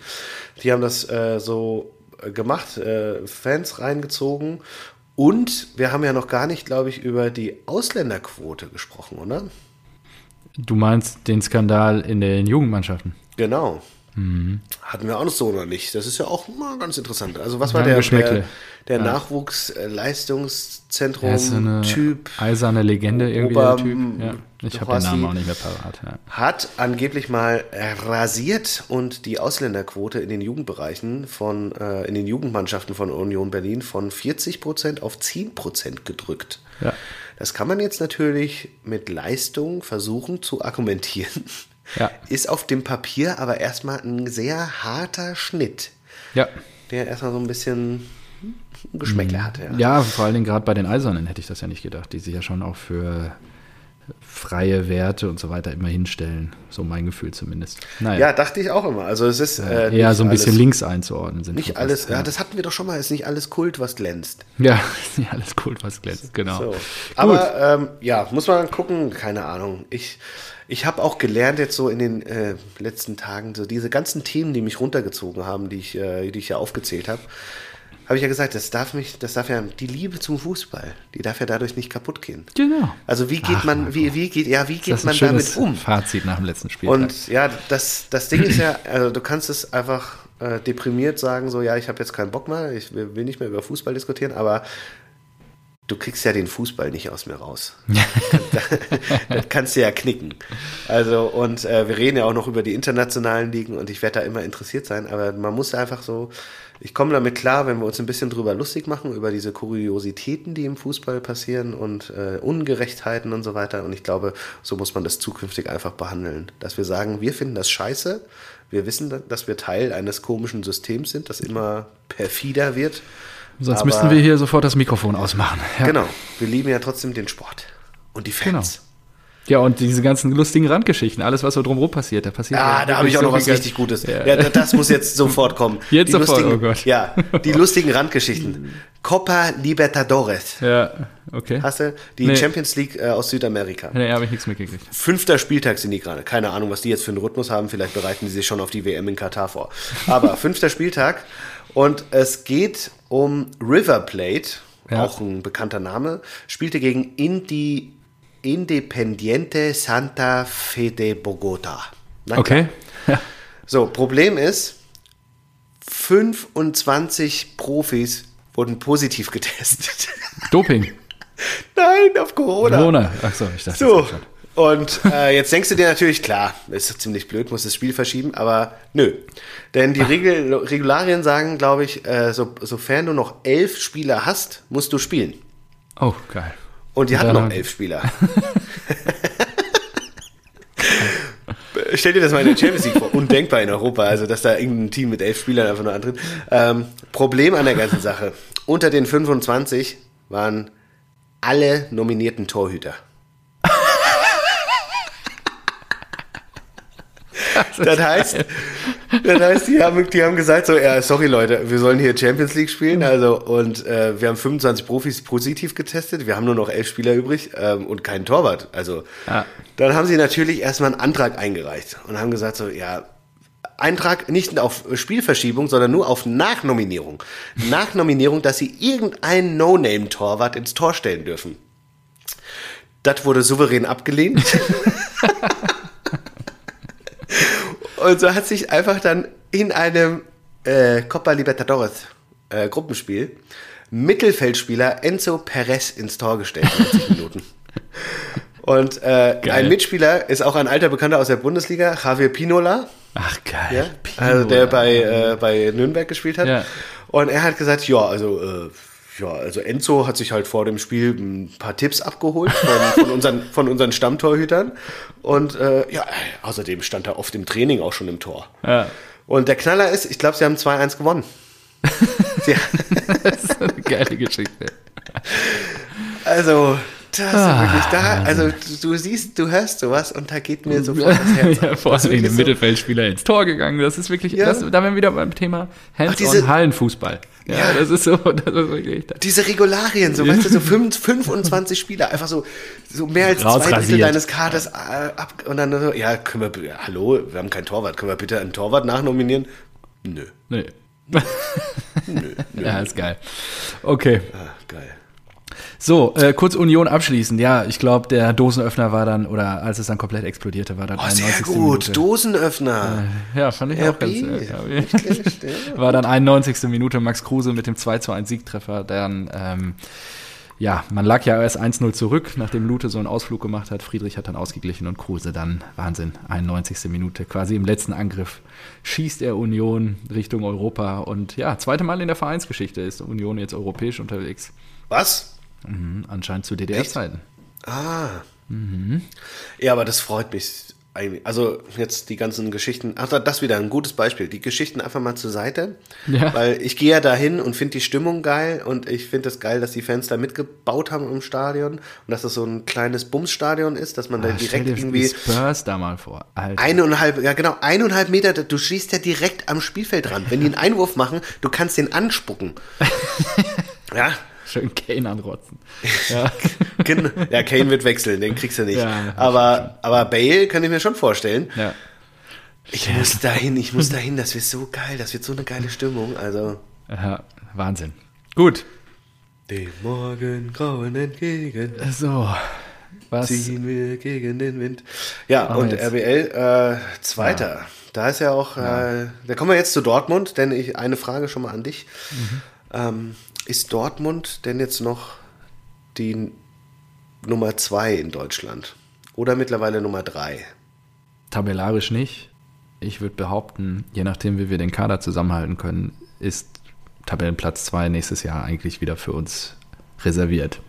Die haben das äh, so gemacht, äh, Fans reingezogen und wir haben ja noch gar nicht, glaube ich, über die Ausländerquote gesprochen, oder? Du meinst den Skandal in den Jugendmannschaften? Genau. Mhm. Hatten wir auch noch so noch nicht. Das ist ja auch mal ganz interessant. Also was war der, der, der ja. Nachwuchsleistungszentrum-Typ? eiserne Legende irgendwie Ober, der Typ. Ja. Ich habe den Namen auch nicht mehr parat. Ja. Hat angeblich mal rasiert und die Ausländerquote in den Jugendbereichen von, äh, in den Jugendmannschaften von Union Berlin von 40 Prozent auf 10 Prozent gedrückt. Ja. Das kann man jetzt natürlich mit Leistung versuchen zu argumentieren. Ja. Ist auf dem Papier aber erstmal ein sehr harter Schnitt. Ja. Der erstmal so ein bisschen Geschmäckle hatte. Ja, ja vor allen Dingen gerade bei den Eisernen hätte ich das ja nicht gedacht, die sich ja schon auch für freie Werte und so weiter immer hinstellen. So mein Gefühl zumindest. Naja. Ja, dachte ich auch immer. Also es ist äh, eher so ein bisschen alles, links einzuordnen. Sind nicht alles, ja, das hatten wir doch schon mal, ist nicht alles Kult, was glänzt. Ja, ist nicht alles Kult, was glänzt, genau. So. Aber ähm, ja, muss man gucken, keine Ahnung. Ich ich habe auch gelernt jetzt so in den äh, letzten Tagen, so diese ganzen Themen, die mich runtergezogen haben, die ich, äh, die ich ja aufgezählt habe, habe ich ja gesagt, das darf mich, das darf ja die Liebe zum Fußball, die darf ja dadurch nicht kaputt gehen. Genau. Also wie geht Ach, man, wie, wie geht, ja, wie geht man damit um? Fazit nach dem letzten Spiel. Und ja, das, das Ding ist ja, also du kannst es einfach äh, deprimiert sagen, so ja, ich habe jetzt keinen Bock mehr, ich will nicht mehr über Fußball diskutieren, aber du kriegst ja den Fußball nicht aus mir raus. das kannst du ja knicken. Also, und äh, wir reden ja auch noch über die internationalen Ligen und ich werde da immer interessiert sein, aber man muss einfach so, ich komme damit klar, wenn wir uns ein bisschen drüber lustig machen, über diese Kuriositäten, die im Fußball passieren und äh, Ungerechtheiten und so weiter. Und ich glaube, so muss man das zukünftig einfach behandeln. Dass wir sagen, wir finden das scheiße, wir wissen, dass wir Teil eines komischen Systems sind, das immer perfider wird. Sonst Aber- müssten wir hier sofort das Mikrofon ausmachen. Ja. Genau, wir lieben ja trotzdem den Sport und die Fans. Ja, und diese ganzen lustigen Randgeschichten, alles, was so drumherum passiert, da passiert Ah, ja da habe ich auch noch was richtig Gutes. Ja. Ja, da- das muss jetzt sofort kommen. Jetzt die sofort, oh Gott. Ja, die lustigen Randgeschichten. Copa Libertadores. Ja, okay. Hast du? Die Nee. Champions League äh, aus Südamerika. Nee, habe ich nichts mitgekriegt. Fünfter Spieltag sind die gerade. Keine Ahnung, was die jetzt für einen Rhythmus haben. Vielleicht bereiten die sich schon auf die WM in Katar vor. Aber fünfter Spieltag. Und es geht um River Plate, Ja. auch ein bekannter Name, spielte gegen Indi, Independiente Santa Fe de Bogota. Klar. Okay. Ja. So, Problem ist, 25 Profis wurden positiv getestet. Doping. Nein, auf Corona. Corona. Ach so, ich dachte. So. Und äh, jetzt denkst du dir natürlich, klar, ist ziemlich blöd, muss das Spiel verschieben, aber nö. Denn die Regel, Regularien sagen, glaube ich, äh, so, sofern du noch elf Spieler hast, musst du spielen. Oh, geil. Und die hatten noch elf Spieler. Stell dir das mal in der Champions League vor. Undenkbar in Europa, also dass da irgendein Team mit elf Spielern einfach nur antritt. Ähm, Problem an der ganzen Sache. Unter den 25 waren alle nominierten Torhüter. Das heißt, das heißt, die haben, die haben gesagt so, ja, sorry Leute, wir sollen hier Champions League spielen, also und äh, wir haben 25 Profis positiv getestet, wir haben nur noch elf Spieler übrig ähm, und keinen Torwart. Also Ja. dann haben sie natürlich erstmal einen Antrag eingereicht und haben gesagt so, ja, Eintrag nicht auf Spielverschiebung, sondern nur auf Nachnominierung. Nachnominierung, dass sie irgendeinen No-Name-Torwart ins Tor stellen dürfen. Das wurde souverän abgelehnt. Und so hat sich einfach dann in einem äh, Copa Libertadores äh, Gruppenspiel Mittelfeldspieler Enzo Perez ins Tor gestellt in 90 Minuten. Und äh, ein Mitspieler ist auch ein alter Bekannter aus der Bundesliga, Javier Pinola, Ach, geil. ja, Pino, also der bei, äh, bei Nürnberg gespielt hat. Ja. Und er hat gesagt, ja, also äh, ja, also Enzo hat sich halt vor dem Spiel ein paar Tipps abgeholt von, von, unseren, von unseren Stammtorhütern. Und äh, ja, außerdem stand er oft im Training auch schon im Tor. Ja. Und der Knaller ist, ich glaube, sie haben 2-1 gewonnen. Das ist eine geile Geschichte. also, das Ah, wirklich da. Also, du, du siehst, du hörst sowas und da geht mir sofort das Herz. ja, vor allem ein so- Mittelfeldspieler ins Tor gegangen. Das ist wirklich, Ja. das, da wären wir wieder beim Thema Hands-on-Hallenfußball. Ja, Ja. das ist so, das ist wirklich, Diese Regularien, so, weißt du, so fünf- 25 Spieler, einfach so, so mehr als zwei. Drittel deines Kaders äh, ab und dann so, ja, können wir, hallo, wir haben keinen Torwart, können wir bitte einen Torwart nachnominieren? Nö. nee. Nö, nö. Ja, ist geil. Okay. Ah, geil. So, äh, kurz Union abschließend. Ja, ich glaube, der Dosenöffner war dann, oder als es dann komplett explodierte, war dann Oh, sehr 91. gut, Minute. Dosenöffner. Ja, fand ich auch ganz RB. äh, ja. War dann 91. Minute Max Kruse mit dem 2 zu 1 Siegtreffer. Dann, ähm, ja, man lag ja erst 1-0 zurück, nachdem Lute so einen Ausflug gemacht hat. Friedrich hat dann ausgeglichen und Kruse dann, Wahnsinn, 91. Minute, quasi im letzten Angriff schießt er Union Richtung Europa. Und ja, zweite Mal in der Vereinsgeschichte ist Union jetzt europäisch unterwegs. Was? Mhm, anscheinend zu DDR-Zeiten. Ah. Ja, aber das freut mich eigentlich. Also jetzt die ganzen Geschichten. Ach, das wieder ein gutes Beispiel. Die Geschichten einfach mal zur Seite. Ja. Weil ich gehe ja dahin und finde die Stimmung geil und ich finde es geil, dass die Fans da mitgebaut haben im Stadion und dass das so ein kleines Bumsstadion ist, dass man da Ah, stell direkt irgendwie Spurs da mal vor. Alter. eineinhalb, ja genau, eineinhalb Meter, du schießt ja direkt am Spielfeld ran. Wenn die einen Einwurf machen, du kannst den anspucken. ja, Schön Kane anrotzen. Ja. Gen- ja, Kane wird wechseln, den kriegst du nicht. Ja, aber, aber Bale kann ich mir schon vorstellen. ja. Ich muss dahin, ich muss dahin, das wird so geil, das wird so eine geile Stimmung. Also. ja, Wahnsinn. Gut. Dem Morgengrauen entgegen So. Was? ziehen wir gegen den Wind. Ja, Machen und. RBL, äh, Zweiter. Da ist ja auch, äh, da kommen wir jetzt zu Dortmund, denn ich, eine Frage schon mal an dich. Mhm. Ähm, ist Dortmund denn jetzt noch die Nummer zwei in Deutschland. Oder mittlerweile Nummer drei. Tabellarisch nicht. Ich würde behaupten, je nachdem, wie wir den Kader zusammenhalten können, ist Tabellenplatz 2 nächstes Jahr eigentlich wieder für uns reserviert.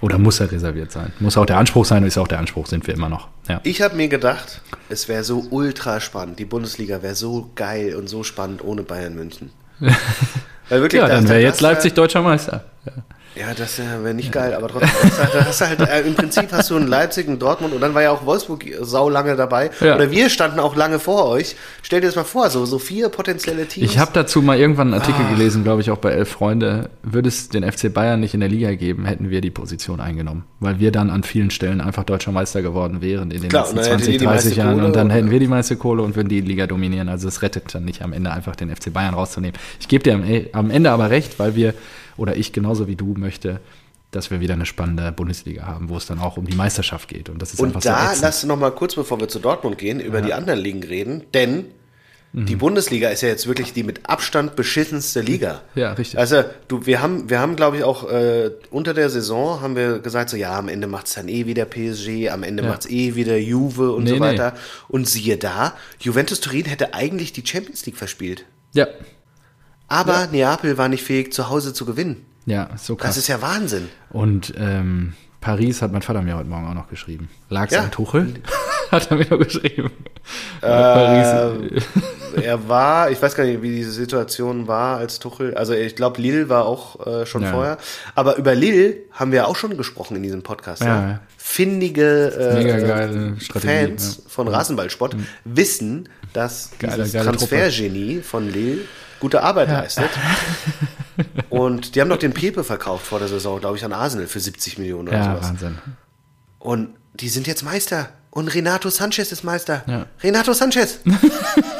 Oder muss er reserviert sein? Muss auch der Anspruch sein, ist auch der Anspruch, sind wir immer noch. Ja. Ich habe mir gedacht, es wäre so ultra spannend. Die Bundesliga wäre so geil und so spannend ohne Bayern München. Weil wirklich, ja, dann wäre jetzt Leipzig deutscher Meister. Ja. Ja, das wäre nicht geil, aber trotzdem. Da hast du halt, äh, Im Prinzip hast du einen Leipzig, einen Dortmund und dann war ja auch Wolfsburg sau lange dabei. Ja. Oder wir standen auch lange vor euch. Stell dir das mal vor, so, so vier potenzielle Teams. Ich habe dazu mal irgendwann einen Artikel ah. gelesen, glaube ich, auch bei Elf Freunde. Würde es den FC Bayern nicht in der Liga geben, hätten wir die Position eingenommen. Weil wir dann an vielen Stellen einfach deutscher Meister geworden wären in den Klar, letzten 20, 30 Jahren. Und dann hätten wir die meiste Kohle und würden die Liga dominieren. Also es rettet dann nicht am Ende einfach den FC Bayern rauszunehmen. Ich gebe dir am, am Ende aber recht, weil wir, oder ich genauso wie du möchte, dass wir wieder eine spannende Bundesliga haben, wo es dann auch um die Meisterschaft geht. Und das ist und da so lass uns noch mal kurz, bevor wir zu Dortmund gehen, über ja. die anderen Ligen reden, denn mhm. die Bundesliga ist ja jetzt wirklich die mit Abstand beschissenste Liga. Ja, richtig. Also du, wir haben, wir haben, glaube ich, auch äh, unter der Saison haben wir gesagt, so ja, am Ende macht es dann eh wieder PSG, am Ende ja. macht es eh wieder Juve und nee, so weiter. Nee. Und siehe da, Juventus Turin hätte eigentlich die Champions League verspielt. Ja. Aber ja. Neapel war nicht fähig, zu Hause zu gewinnen. Ja, so krass. Das ist ja Wahnsinn. Und ähm, Paris hat mein Vater mir heute Morgen auch noch geschrieben. Lag ja. an Tuchel? hat er mir noch geschrieben. Äh, Paris. er war, ich weiß gar nicht, wie diese Situation war als Tuchel. Also ich glaube, Lille war auch äh, schon ja. vorher. Aber über Lille haben wir auch schon gesprochen in diesem Podcast. Ja. ja. Findige äh, Fans von Rasenballsport wissen, dass geile, dieses Transfergenie von Lille gute Arbeit leistet. Und die haben doch den Pepe verkauft vor der Saison, glaube ich, an Arsenal für 70 Millionen oder ja, sowas. Wahnsinn. Und die sind jetzt Meister. Und Renato Sanchez ist Meister. Ja. Renato Sanchez.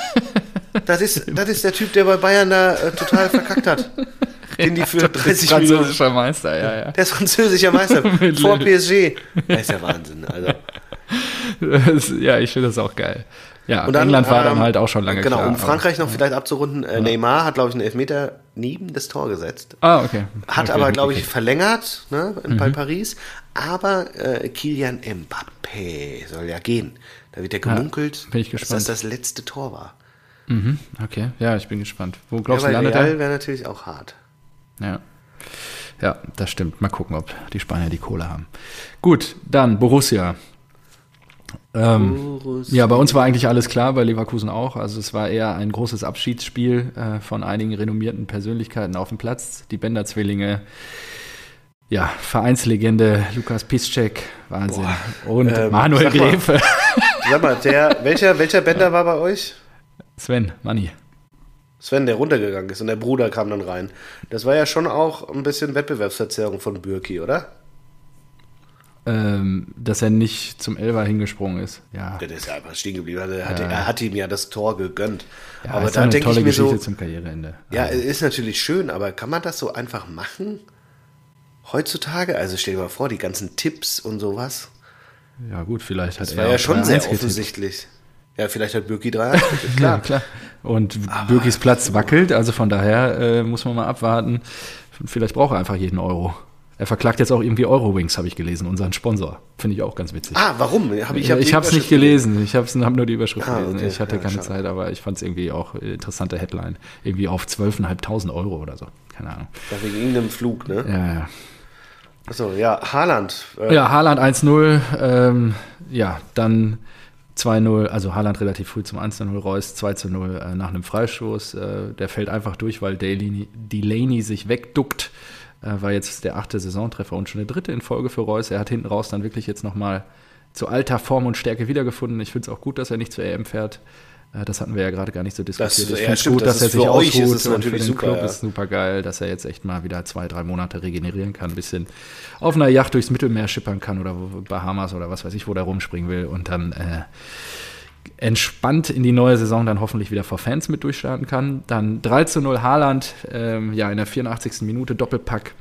das, ist, das ist der Typ, der bei Bayern da äh, total verkackt hat. den die für 30 Millionen. Französischer Meister, ja, ja. Der ist französischer Meister. vor PSG. Das ist ja Wahnsinn. Also. ja, ich finde das auch geil. Ja, und dann, England war ähm, dann halt auch schon lange Genau, klar, um Frankreich noch vielleicht abzurunden, äh, ja. Neymar hat, glaube ich, einen Elfmeter neben das Tor gesetzt. Ah, okay. Hat okay, aber, glaube ich, verlängert ne, in, mhm. bei Paris. Aber äh, Kilian Mbappé soll ja gehen. Da wird ja gemunkelt, ja, dass das das letzte Tor war. Mhm, okay, ja, ich bin gespannt. Wo glaubst ja, du, landet Real wäre natürlich auch hart. Ja. Ja, das stimmt. Mal gucken, ob die Spanier die Kohle haben. Gut, dann Borussia. Ähm, ja, bei uns war eigentlich alles klar, bei Leverkusen auch. Also es war eher ein großes Abschiedsspiel äh, von einigen renommierten Persönlichkeiten auf dem Platz. Die Bender-Zwillinge, ja, Vereinslegende Lukas Piszczek, Wahnsinn. Boah, Und ähm, Manuel Gräfe. Sag mal, der, welcher, welcher Bender war bei euch? Sven, Manni. Sven, der runtergegangen ist und der Bruder kam dann rein. Das war ja schon auch ein bisschen Wettbewerbsverzerrung von Bürki, oder? Ähm, dass er nicht zum Elber hingesprungen ist. Ja. Der ist ja einfach stehen geblieben. Er hat, ja. er hat ihm ja das Tor gegönnt. Ja, aber da denke ich mir Geschichte so, zum Karriereende. Ja, also. ist natürlich schön, aber kann man das so einfach machen? Heutzutage? Also stell dir mal vor, die ganzen Tipps und sowas. Ja, gut, vielleicht hat das er. Das war ja schon sehr offensichtlich. Ja, vielleicht hat Birki drei klar. ja, klar. Und Birkis Platz wackelt, also von daher äh, muss man mal abwarten. Vielleicht braucht er einfach jeden Euro. Er verklagt jetzt auch irgendwie Eurowings, habe ich gelesen, unseren Sponsor. Finde ich auch ganz witzig. Ah, warum? Hab ich habe ich es nicht gelesen. Ich habe hab nur die Überschrift ah, gelesen. Okay. Ich hatte ja, keine schade. Zeit, aber ich fand es irgendwie auch interessante Headline. Irgendwie auf 12.500 Euro oder so. Keine Ahnung. Ja, wegen irgendeinem Flug, ne? Ja, ja. Achso, ja, Haaland. Äh. Ja, Haaland 1-0. Ähm, ja, dann 2-0, also Haaland relativ früh zum 1-0, Reus 2-0 äh, nach einem Freistoß. Äh, der fällt einfach durch, weil Delaney, Delaney sich wegduckt. Äh, war jetzt der achte Saisontreffer und schon der dritte in Folge für Reus. Er hat hinten raus dann wirklich jetzt nochmal zu alter Form und Stärke wiedergefunden. Ich finde es auch gut, dass er nicht zur EM fährt. Äh, das hatten wir ja gerade gar nicht so diskutiert. Das, ich finde es gut, dass er sich ausruht ist es und für den super, Club ja. ist super geil, dass er jetzt echt mal wieder zwei, drei Monate regenerieren kann, ein bisschen auf einer Yacht durchs Mittelmeer schippern kann oder Bahamas oder was weiß ich, wo der rumspringen will und dann äh, entspannt in die neue Saison dann hoffentlich wieder vor Fans mit durchstarten kann. Dann 3 zu 0 Haaland, ähm, ja, in der 84. Minute Doppelpack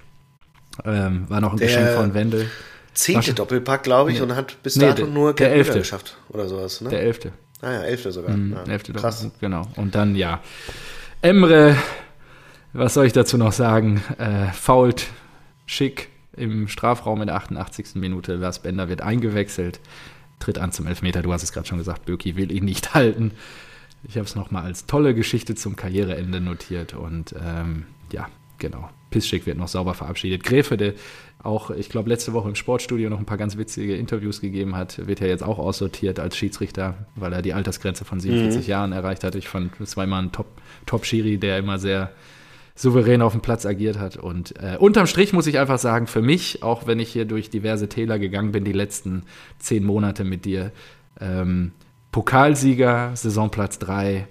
ähm, war noch ein der Geschenk von Wendel. Zehnte Doppelpack, glaube ich, nee. und hat bis dato nee, nur der elfte geschafft oder sowas. Ne? Der elfte. Ah ja, elfte sogar. Mhm, ja. Elfte Krass. Genau. Und dann, ja, Emre, was soll ich dazu noch sagen? Äh, fault, schick, im Strafraum in der 88. Minute. Lars Bender wird eingewechselt, tritt an zum Elfmeter. Du hast es gerade schon gesagt, Böki will ihn nicht halten. Ich habe es nochmal als tolle Geschichte zum Karriereende notiert und ähm, ja, genau. Pissschick wird noch sauber verabschiedet. Gräfe, der auch, ich glaube, letzte Woche im Sportstudio noch ein paar ganz witzige Interviews gegeben hat, wird ja jetzt auch aussortiert als Schiedsrichter, weil er die Altersgrenze von 47 mhm. Jahren erreicht hat. Ich fand, das war immer ein Top-Schiri, Top der immer sehr souverän auf dem Platz agiert hat. Und äh, unterm Strich muss ich einfach sagen, für mich, auch wenn ich hier durch diverse Täler gegangen bin, die letzten zehn Monate mit dir, ähm, Pokalsieger, Saisonplatz 3,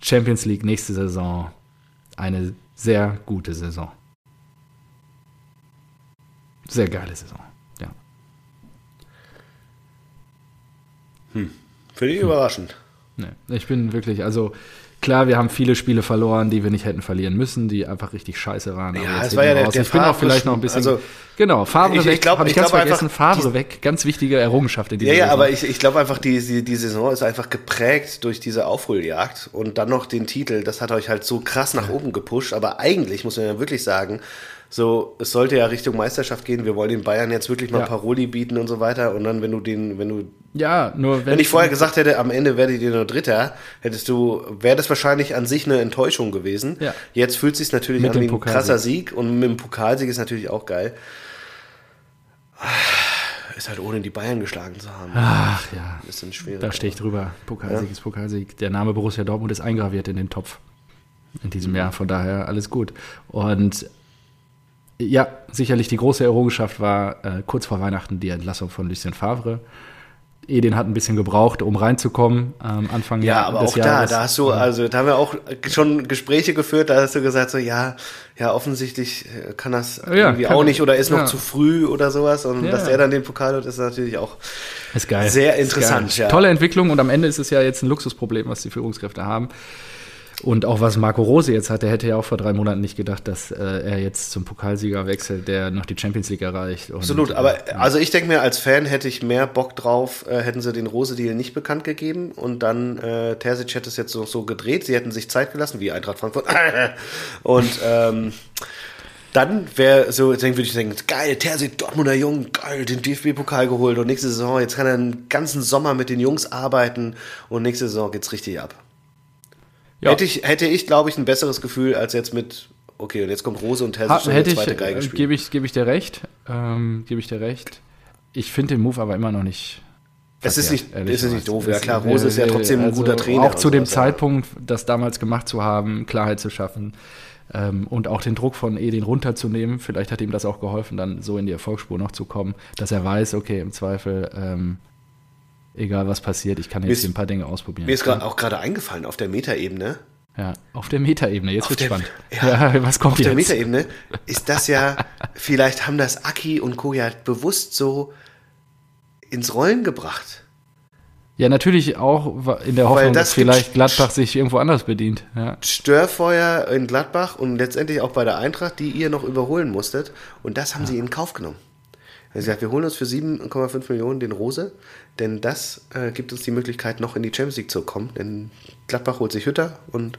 Champions League nächste Saison, eine sehr gute Saison. Sehr geile Saison, ja. Hm. Finde ich hm. überraschend. Nee, ich bin wirklich, also Klar, wir haben viele Spiele verloren, die wir nicht hätten verlieren müssen, die einfach richtig scheiße waren. Ja, es war ja der, der Ich bin auch vielleicht noch ein bisschen. Also, genau, Favre ich, weg. Ich ich ganz vergessen. Favre weg. Ganz wichtige Errungenschaft in dieser Ja, ja, aber ich, ich glaube einfach, die, die, die Saison ist einfach geprägt durch diese Aufholjagd und dann noch den Titel. Das hat euch halt so krass nach oben gepusht. Aber eigentlich muss man ja wirklich sagen, so, es sollte ja Richtung Meisterschaft gehen. Wir wollen den Bayern jetzt wirklich mal ja. Paroli bieten und so weiter. Und dann, wenn du den, wenn du. Ja, nur wenn. Wenn ich vorher gesagt hätte, am Ende werdet ihr nur Dritter, hättest du, wäre das wahrscheinlich an sich eine Enttäuschung gewesen. Ja. Jetzt fühlt es sich natürlich mit an wie ein krasser Sieg. Und mit dem Pokalsieg ist natürlich auch geil. Ist halt ohne die Bayern geschlagen zu haben. Ach ja. Ist ein schwierig. Da stehe ich drüber. Pokalsieg ja. ist Pokalsieg. Der Name Borussia Dortmund ist eingraviert in den Topf in diesem Jahr. Von daher alles gut. Und ja, sicherlich die große Errungenschaft war äh, kurz vor Weihnachten die Entlassung von Lucien Favre. Edin hat ein bisschen gebraucht, um reinzukommen am Anfang Ja, aber auch Jahres. da, da hast du, also da haben wir auch schon Gespräche geführt, da hast du gesagt, so ja, ja, offensichtlich äh, kann das ja, irgendwie kann auch nicht oder ist noch ja. zu früh oder sowas. Und ja, dass er dann den Pokal hat, ist natürlich auch ist sehr interessant. Geil. Tolle Entwicklung und am Ende ist es ja jetzt ein Luxusproblem, was die Führungskräfte haben. Und auch was Marco Rose jetzt hat, der hätte ja auch vor drei Monaten nicht gedacht, dass äh, er jetzt zum Pokalsieger wechselt, der noch die Champions League erreicht. Und, Absolut, aber äh, also ich denke mir, als Fan hätte ich mehr Bock drauf, äh, hätten sie den Rose-Deal nicht bekannt gegeben und dann äh, Terzic hätte es jetzt noch so gedreht, sie hätten sich Zeit gelassen, wie Eintracht Frankfurt. und ähm, dann wäre so, dann würde ich denken, geil, Terzic, Dortmunder Jung, geil, den DFB-Pokal geholt und nächste Saison, jetzt kann er einen ganzen Sommer mit den Jungs arbeiten und nächste Saison geht's richtig ab. Ja. Hätte ich, hätte ich glaube ich, ein besseres Gefühl als jetzt mit, okay, und jetzt kommt Rose und Hesse schon die zweite Geige äh, spielen. Gebe ich, geb ich dir recht. Ähm, Gebe ich dir recht. Ich finde den Move aber immer noch nicht. Es ist nicht, es ist nicht doof, ja klar. Rose ist ja trotzdem also ein guter Trainer. Auch zu dem sowas, Zeitpunkt, das damals gemacht zu haben, Klarheit zu schaffen ähm, und auch den Druck von Edin runterzunehmen. Vielleicht hat ihm das auch geholfen, dann so in die Erfolgsspur noch zu kommen, dass er weiß, okay, im Zweifel ähm, egal was passiert, ich kann jetzt hier ein paar Dinge ausprobieren. Mir ist grad, auch gerade eingefallen, auf der Metaebene. Ja, auf der Metaebene, jetzt wird spannend. Ja, ja, was kommt auf jetzt? der Metaebene ist das ja, vielleicht haben das Aki und Co. ja bewusst so ins Rollen gebracht. Ja, natürlich auch in der Hoffnung, das dass vielleicht Gladbach sich irgendwo anders bedient. Ja. Störfeuer in Gladbach und letztendlich auch bei der Eintracht, die ihr noch überholen musstet. Und das haben ja. sie in Kauf genommen. Er sagt, wir holen uns für 7,5 Millionen den Rose, denn das äh, gibt uns die Möglichkeit, noch in die Champions League zu kommen. Denn Gladbach holt sich Hütter und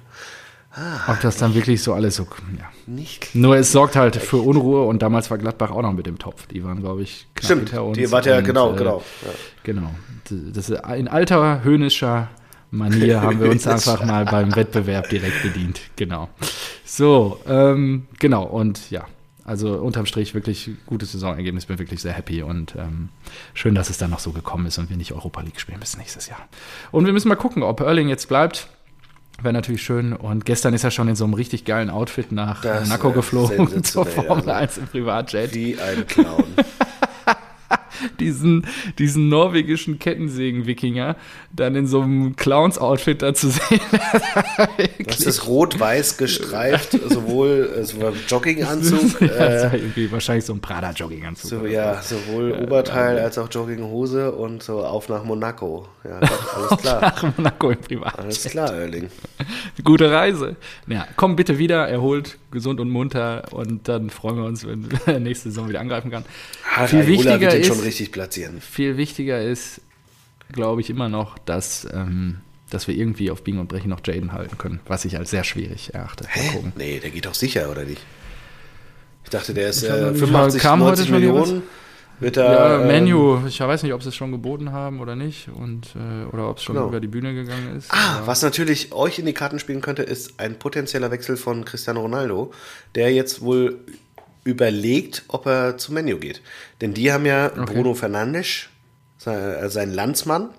Ah, Ob das dann wirklich so alles so. Ja. Nicht. Nur es sorgt halt für Unruhe und damals war Gladbach auch noch mit dem Topf. Die waren, glaube ich, knapp Stimmt, hinter uns. Die war ja, genau, äh, genau. Ja. Genau. Das ist in alter höhnischer Manier haben wir uns einfach mal beim Wettbewerb direkt bedient. Genau. So, ähm, genau. Und ja, also unterm Strich wirklich gutes Saisonergebnis, bin wirklich sehr happy und ähm, schön, dass es dann noch so gekommen ist und wir nicht Europa League spielen bis nächstes Jahr. Und wir müssen mal gucken, ob Erling jetzt bleibt. Wäre natürlich schön. Und gestern ist er schon in so einem richtig geilen Outfit nach das Monaco geflogen zur Formel 1 im Privatjet. Wie ein Clown. diesen, diesen norwegischen Kettensägen-Wikinger dann in so einem Clowns-Outfit da zu sehen. das ist rot-weiß gestreift, sowohl also Jogginganzug. ja, äh, wahrscheinlich so ein Prada-Jogginganzug. So, ja, sowohl ja, Oberteil als auch Jogginghose und so auf nach Monaco. Ja, alles klar. nach Monaco im Privat. Alles klar, Erling. Gute Reise. Ja, komm bitte wieder, erholt, gesund und munter und dann freuen wir uns, wenn er nächste Saison wieder angreifen kann. Ah, Viel wichtiger ist, schon richtig platzieren. Viel wichtiger ist, glaube ich, immer noch, dass, ähm, dass wir irgendwie auf Biegen und Brechen noch Jaden halten können, was ich als sehr schwierig erachte. Hä? Nee, der geht doch sicher, oder nicht? Ich dachte, der ist Ich äh, noch nicht- 85, kam heute 90 schon hier Millionen. Wird Ja, er, ähm, Menu, ich weiß nicht, ob sie es schon geboten haben oder nicht und äh, oder ob es schon Genau. über die Bühne gegangen ist. Ah, was natürlich euch in die Karten spielen könnte, ist ein potenzieller Wechsel von Cristiano Ronaldo, der jetzt wohl überlegt, ob er zum Menu geht. Denn die haben ja Bruno Fernandes, äh, sein Landsmann.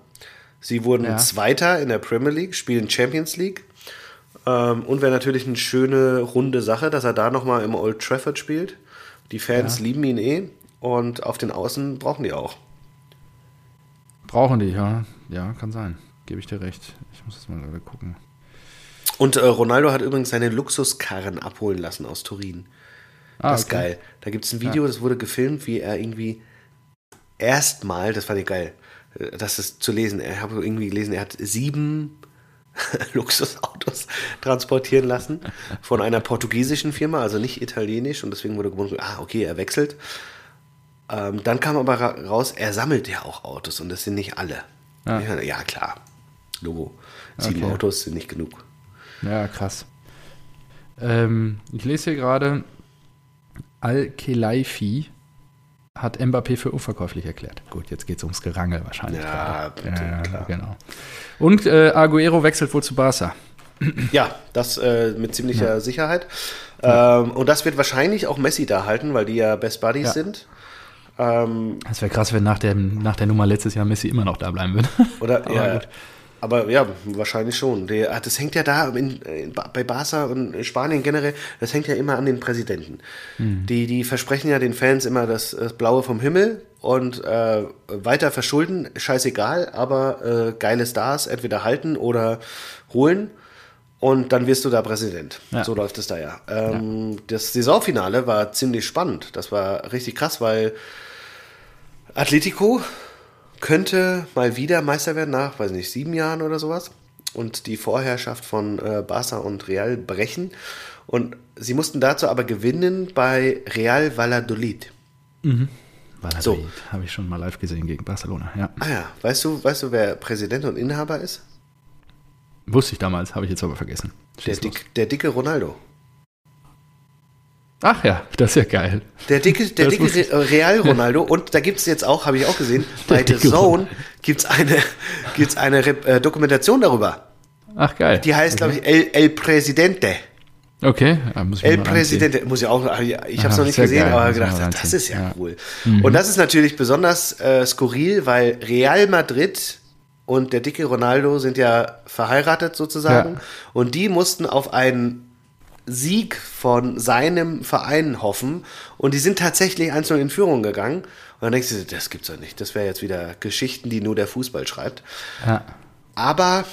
Sie wurden Ja. Zweiter in der Premier League, spielen Champions League. Ähm, und wäre natürlich eine schöne, runde Sache, dass er da nochmal im Old Trafford spielt. Die Fans lieben ihn eh. Und auf den Außen brauchen die auch. Brauchen die, ja. Ja, kann sein. Gebe ich dir recht. Ich muss jetzt mal gerade gucken. Und äh, Ronaldo hat übrigens seine Luxuskarren abholen lassen aus Turin. Ah, Das ist okay. geil. Da gibt es ein Video, das wurde gefilmt, wie er irgendwie erstmal, das fand ich geil, äh, das ist zu lesen. Ich habe irgendwie gelesen, er hat sieben Luxusautos transportieren lassen von einer portugiesischen Firma, also nicht italienisch und deswegen wurde gewundert, ah, okay, er wechselt. Ähm, dann kam aber ra- raus, er sammelt ja auch Autos und das sind nicht alle. Ja. Ja, ja klar. Logo. Sieben Okay. Autos sind nicht genug. Ja, krass. Ähm, ich lese hier gerade, Al-Khelaifi hat Mbappé für unverkäuflich erklärt. Gut, jetzt geht es ums Gerangel wahrscheinlich. Ja, gerade. bitte, ja, klar. genau. Und äh, Aguero wechselt wohl zu Barca. Ja, das äh, mit ziemlicher Sicherheit. Ähm, und das wird wahrscheinlich auch Messi da halten, weil die ja Best Buddies Ja. sind. Ähm, Es wäre krass, wenn nach, dem, nach der Nummer letztes Jahr Messi immer noch da bleiben würde. oder Aber ja, gut. aber ja, wahrscheinlich schon. Der, ah, das hängt ja da in, in, bei Barca und Spanien generell, das hängt ja immer an den Präsidenten. Hm. Die, die versprechen ja den Fans immer das, das Blaue vom Himmel und äh, weiter verschulden, scheißegal, aber äh, geile Stars entweder halten oder holen. Und dann wirst du da Präsident. Ja. So läuft es da ja. Ähm, Das Saisonfinale war ziemlich spannend. Das war richtig krass, weil Atletico könnte mal wieder Meister werden nach, weiß nicht, sieben Jahren oder sowas. Und die Vorherrschaft von äh, Barca und Real brechen. Und sie mussten dazu aber gewinnen bei Real Valladolid. Valladolid So. habe ich schon mal live gesehen gegen Barcelona. Ja. Ah ja, weißt du, weißt du, wer Präsident und Inhaber ist? Wusste ich damals, habe ich jetzt aber vergessen. Der, dick, der dicke Ronaldo. Ach ja, das ist ja geil. Der dicke, der Das dicke. Re Real Ronaldo. Und da gibt es jetzt auch, habe ich auch gesehen, bei The Zone gibt es eine, gibt's eine äh, Dokumentation darüber. Ach geil. Die heißt, glaube ich, El, El Presidente. Okay, muss ich El Presidente, muss ich auch, ich habe es noch nicht gesehen, geil, aber muss gedacht, das ist ja, Ja. cool. Und das ist natürlich besonders äh, skurril, weil Real Madrid und der dicke Ronaldo sind ja verheiratet sozusagen. Ja. Und die mussten auf einen Sieg von seinem Verein hoffen. Und die sind tatsächlich einzeln in Führung gegangen. Und dann denkst du, das gibt's doch nicht. Das wäre jetzt wieder Geschichten, die nur der Fußball schreibt. Ja. Aber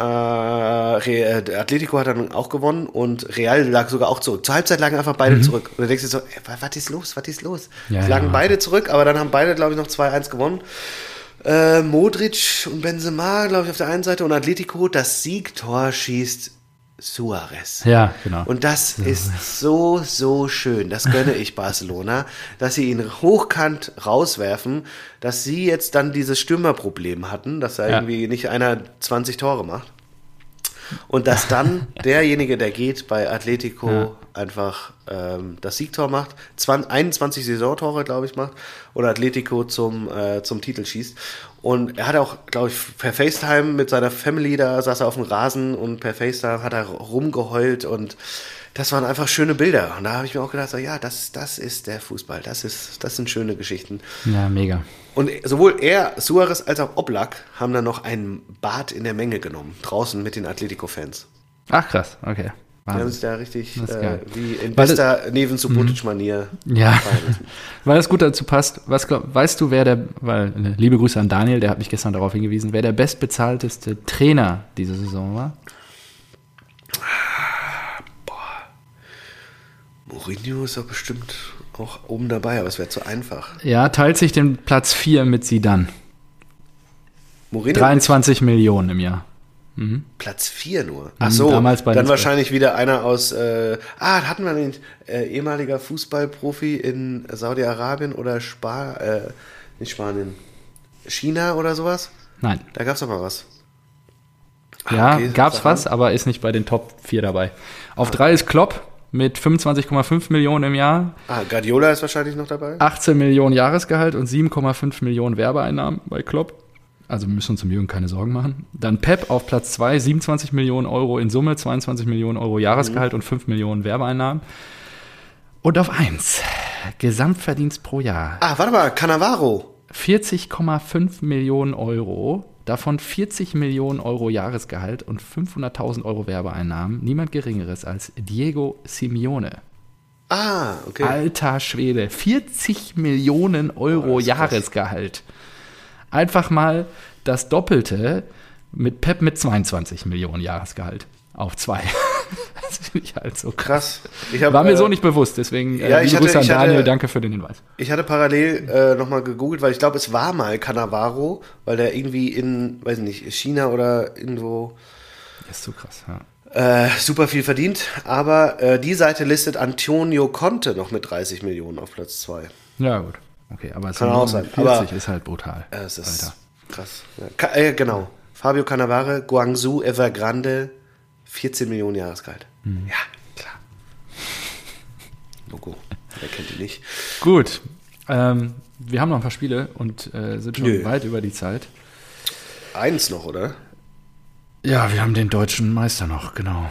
äh, äh, Atletico hat dann auch gewonnen und Real lag sogar auch zurück. Zur Halbzeit lagen einfach beide zurück. Und dann denkst du so, ey, wa- was ist los, was ist los? Ja, Sie lagen ja. beide zurück, aber dann haben beide, glaube ich, noch 2-1 gewonnen. Äh, Modric und Benzema, glaube ich, auf der einen Seite und Atletico, das Siegtor schießt Suarez. ja, genau. Und das ist so, so schön. Das gönne ich Barcelona, dass sie ihn hochkant rauswerfen, dass sie jetzt dann dieses Stürmerproblem hatten, dass da Ja. irgendwie nicht einer 20 Tore macht. Und dass dann derjenige, der geht bei Atletico, Ja. einfach ähm, das Siegtor macht, 20, 21 Saisontore, glaube ich, macht und Atletico zum, äh, zum Titel schießt. Und er hat auch, glaube ich, per FaceTime mit seiner Family, da saß er auf dem Rasen und per FaceTime hat er rumgeheult und das waren einfach schöne Bilder. Und da habe ich mir auch gedacht, so, ja, das, das ist der Fußball, das, ist, das sind schöne Geschichten. ja, mega. Und sowohl er, Suarez als auch Oblak haben dann noch ein Bad in der Menge genommen, draußen mit den Atletico-Fans. Ach krass, okay. Die haben Wahnsinn. sich da richtig äh, wie in Weil bester Neven Subotic-Manier Ja, feiern lassen. weil das gut dazu passt. Was glaub, weißt du, wer der, weil, äh, liebe Grüße an Daniel, der hat mich gestern darauf hingewiesen, wer der bestbezahlteste Trainer diese Saison war? Mourinho ist doch bestimmt auch oben dabei, aber es wäre zu einfach. Ja, teilt sich den Platz 4 mit Sidan. Mourinho 23 Millionen im Jahr. Platz 4 nur. Ach so, Mhm, damals bei dann wahrscheinlich wieder einer aus, äh, ah, hatten wir den äh, ehemaliger Fußballprofi in Saudi-Arabien oder Spa, äh, nicht Spanien, China oder sowas? Nein. Da gab es doch mal was. Ah, Ja, okay, gab's sag was, aber ist nicht bei den Top 4 dabei. Auf 3 ist Klopp mit 25,5 Millionen im Jahr, Ah, Guardiola ist wahrscheinlich noch dabei. 18 Millionen Jahresgehalt und 7,5 Millionen Werbeeinnahmen bei Klopp. Also wir müssen uns um Jürgen keine Sorgen machen. Dann Pep auf Platz 2, 27 Millionen Euro in Summe, 22 Millionen Euro Jahresgehalt und 5 Millionen Werbeeinnahmen. Und auf 1, Gesamtverdienst pro Jahr, Ah, warte mal, Cannavaro. 40,5 Millionen Euro, davon 40 Millionen Euro Jahresgehalt und 500.000 Euro Werbeeinnahmen. Niemand Geringeres als Diego Simeone. Ah, okay. Alter Schwede, 40 Millionen Euro krass. Jahresgehalt. Einfach mal das Doppelte mit Pep mit 22 Millionen Jahresgehalt auf zwei. Das finde ich halt so krass. Hab, War mir äh, so nicht bewusst, deswegen äh, ja, liebe ich hatte- Grüße an ich hatte- Daniel, danke für den Hinweis. Ich hatte parallel äh, nochmal gegoogelt, weil ich glaube, es war mal Cannavaro, weil der irgendwie in, weiß nicht, China oder irgendwo Das ist so krass, ja. äh, super viel verdient. Aber äh, die Seite listet Antonio Conte noch mit 30 Millionen auf Platz 2. Ja, gut. Okay, aber Kann auch sein, 40 aber- ist halt brutal. Äh, es ist Alter. krass. Ja. Ka äh, genau. Fabio Cannavaro, Guangzhou Evergrande, 14 Millionen Jahresgehalt. Mhm. Ja, klar. Logo. Wer kennt die nicht? Gut. Ähm, wir haben noch ein paar Spiele und äh, sind schon Nö. weit über die Zeit. Eins noch, oder? Ja, wir haben den deutschen Meister noch, genau.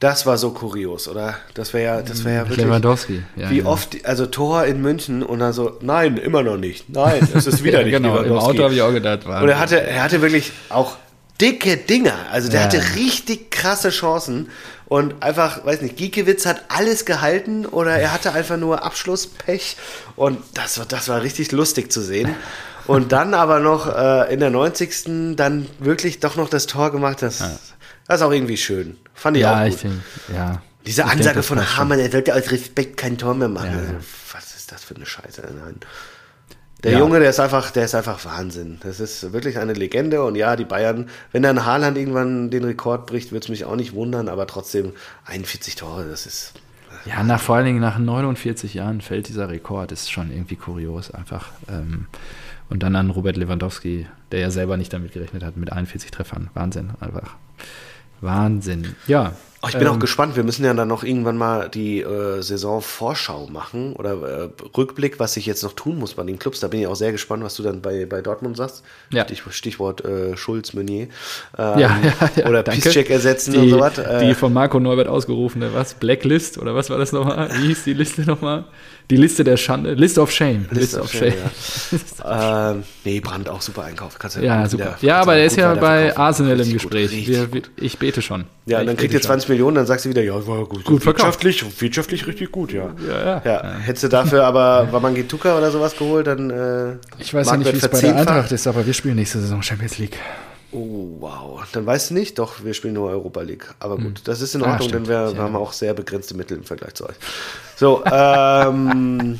Das war so kurios, oder? Das wäre ja, das wäre ja wirklich. Lewandowski. Ja, Wie ja. oft, also Tor in München und dann so, nein, immer noch nicht. Nein, es ist wieder nicht genau, im Lewandowski. Auto habe ich auch gedacht. War Und er hatte, er hatte wirklich auch dicke Dinger. Also der Ja. hatte richtig krasse Chancen. Und einfach, weiß nicht, Giekewitz hat alles gehalten oder er hatte einfach nur Abschlusspech. Und das, war- das war richtig lustig zu sehen. Und dann aber noch äh, in der 90. dann wirklich doch noch das Tor gemacht. Das, das ist auch irgendwie schön. Fand ich ja, auch ich gut. denke, ja. Diese Ich Ansage das von. Hamann, er sollte aus Respekt kein Tor mehr machen. Ja, Also, ja. was ist das für eine Scheiße? Nein. Der Ja. Junge, der ist einfach, der ist einfach Wahnsinn. Das ist wirklich eine Legende. Und ja, die Bayern, wenn dann Haaland irgendwann den Rekord bricht, würde es mich auch nicht wundern, aber trotzdem 41 Tore, das ist. Ja, nach, vor allen Dingen nach 49 Jahren fällt dieser Rekord. ist schon irgendwie kurios einfach. Ähm, und dann an Robert Lewandowski, der ja selber nicht damit gerechnet hat, mit 41 Treffern. Wahnsinn, einfach. Wahnsinn. Ja. Oh, ich bin ähm, auch gespannt. Wir müssen ja dann noch irgendwann mal die äh, Saisonvorschau machen oder äh, Rückblick, was ich jetzt noch tun muss bei den Clubs. Da bin ich auch sehr gespannt, was du dann bei, bei Dortmund sagst. Ja. Stich, Stichwort äh, Schulz, Meunier. Ähm, Ja, ja, ja, oder. Piszczek ersetzen die, und sowas. Äh, Die von Marco Neubert ausgerufene, was? Blacklist oder was war das nochmal? Wie hieß die Liste nochmal? Die Liste der Schande. List of Shame. List of Shame, ähm, nee, Brand auch super Einkauf. Kannst Ja, wieder- super. Ja, aber der ist ja bei. Arsenal im Richtig Gespräch. Wir, gut. wir, ich bete schon. Ja, und dann kriegt ihr 20 Millionen, dann sagst du wieder, ja, war gut. Gut verkauft. wirtschaftlich, wirtschaftlich richtig gut, ja. Ja, ja. Ja, hättest du dafür aber Wamangituka oder sowas geholt, dann. Äh, Ich weiß ja nicht, wie es bei der. Eintracht ist, aber wir spielen nächste Saison Champions League. Oh, wow. Dann weißt du nicht, doch, wir spielen nur Europa League. Aber gut, das ist in Ah, Ordnung, stimmt. denn wir, Ja. haben auch sehr begrenzte Mittel im Vergleich zu euch. So, ähm,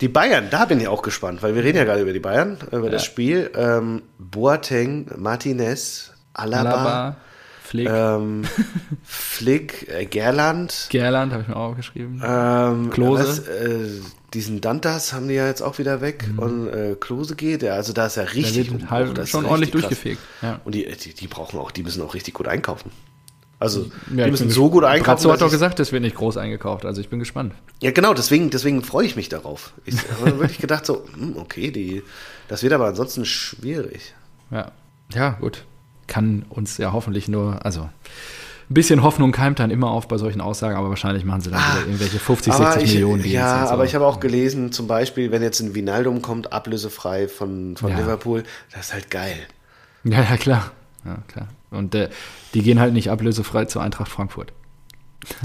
die Bayern, da bin ich auch gespannt, weil wir reden ja gerade über die Bayern, über das Spiel. Ähm, Boateng, Martinez, Alaba, Alaba, Flick, ähm, Flick, äh, Gerland, Gerland habe ich mir auch aufgeschrieben. ähm, Klose. Was, äh, diesen Dantas haben die ja jetzt auch wieder weg und äh, Klose geht, ja, also da ist ja richtig wird Umbruch, halb, das ist schon ordentlich durchgefegt. Ja. Und die, die, die brauchen auch, die müssen auch richtig gut einkaufen. Also, Ja, die müssen so gut einkaufen. Brazzo hat doch gesagt, es wird nicht groß eingekauft, also ich bin gespannt. Ja, genau, deswegen, deswegen freue ich mich darauf. Ich habe wirklich gedacht, so, hm, okay, die, das wird aber ansonsten schwierig. Ja. ja, gut. Kann uns ja hoffentlich nur, also ein bisschen Hoffnung keimt dann immer auf bei solchen Aussagen, aber wahrscheinlich machen sie dann wieder irgendwelche 50, 60 Ah, aber ich, Millionen. Ja, und aber ich habe auch gelesen, zum Beispiel, wenn jetzt ein Vinaldum kommt, ablösefrei von, von Ja. Liverpool, das ist halt geil. Ja, ja, klar. Ja, klar. Und äh, die gehen halt nicht ablösefrei zur Eintracht Frankfurt.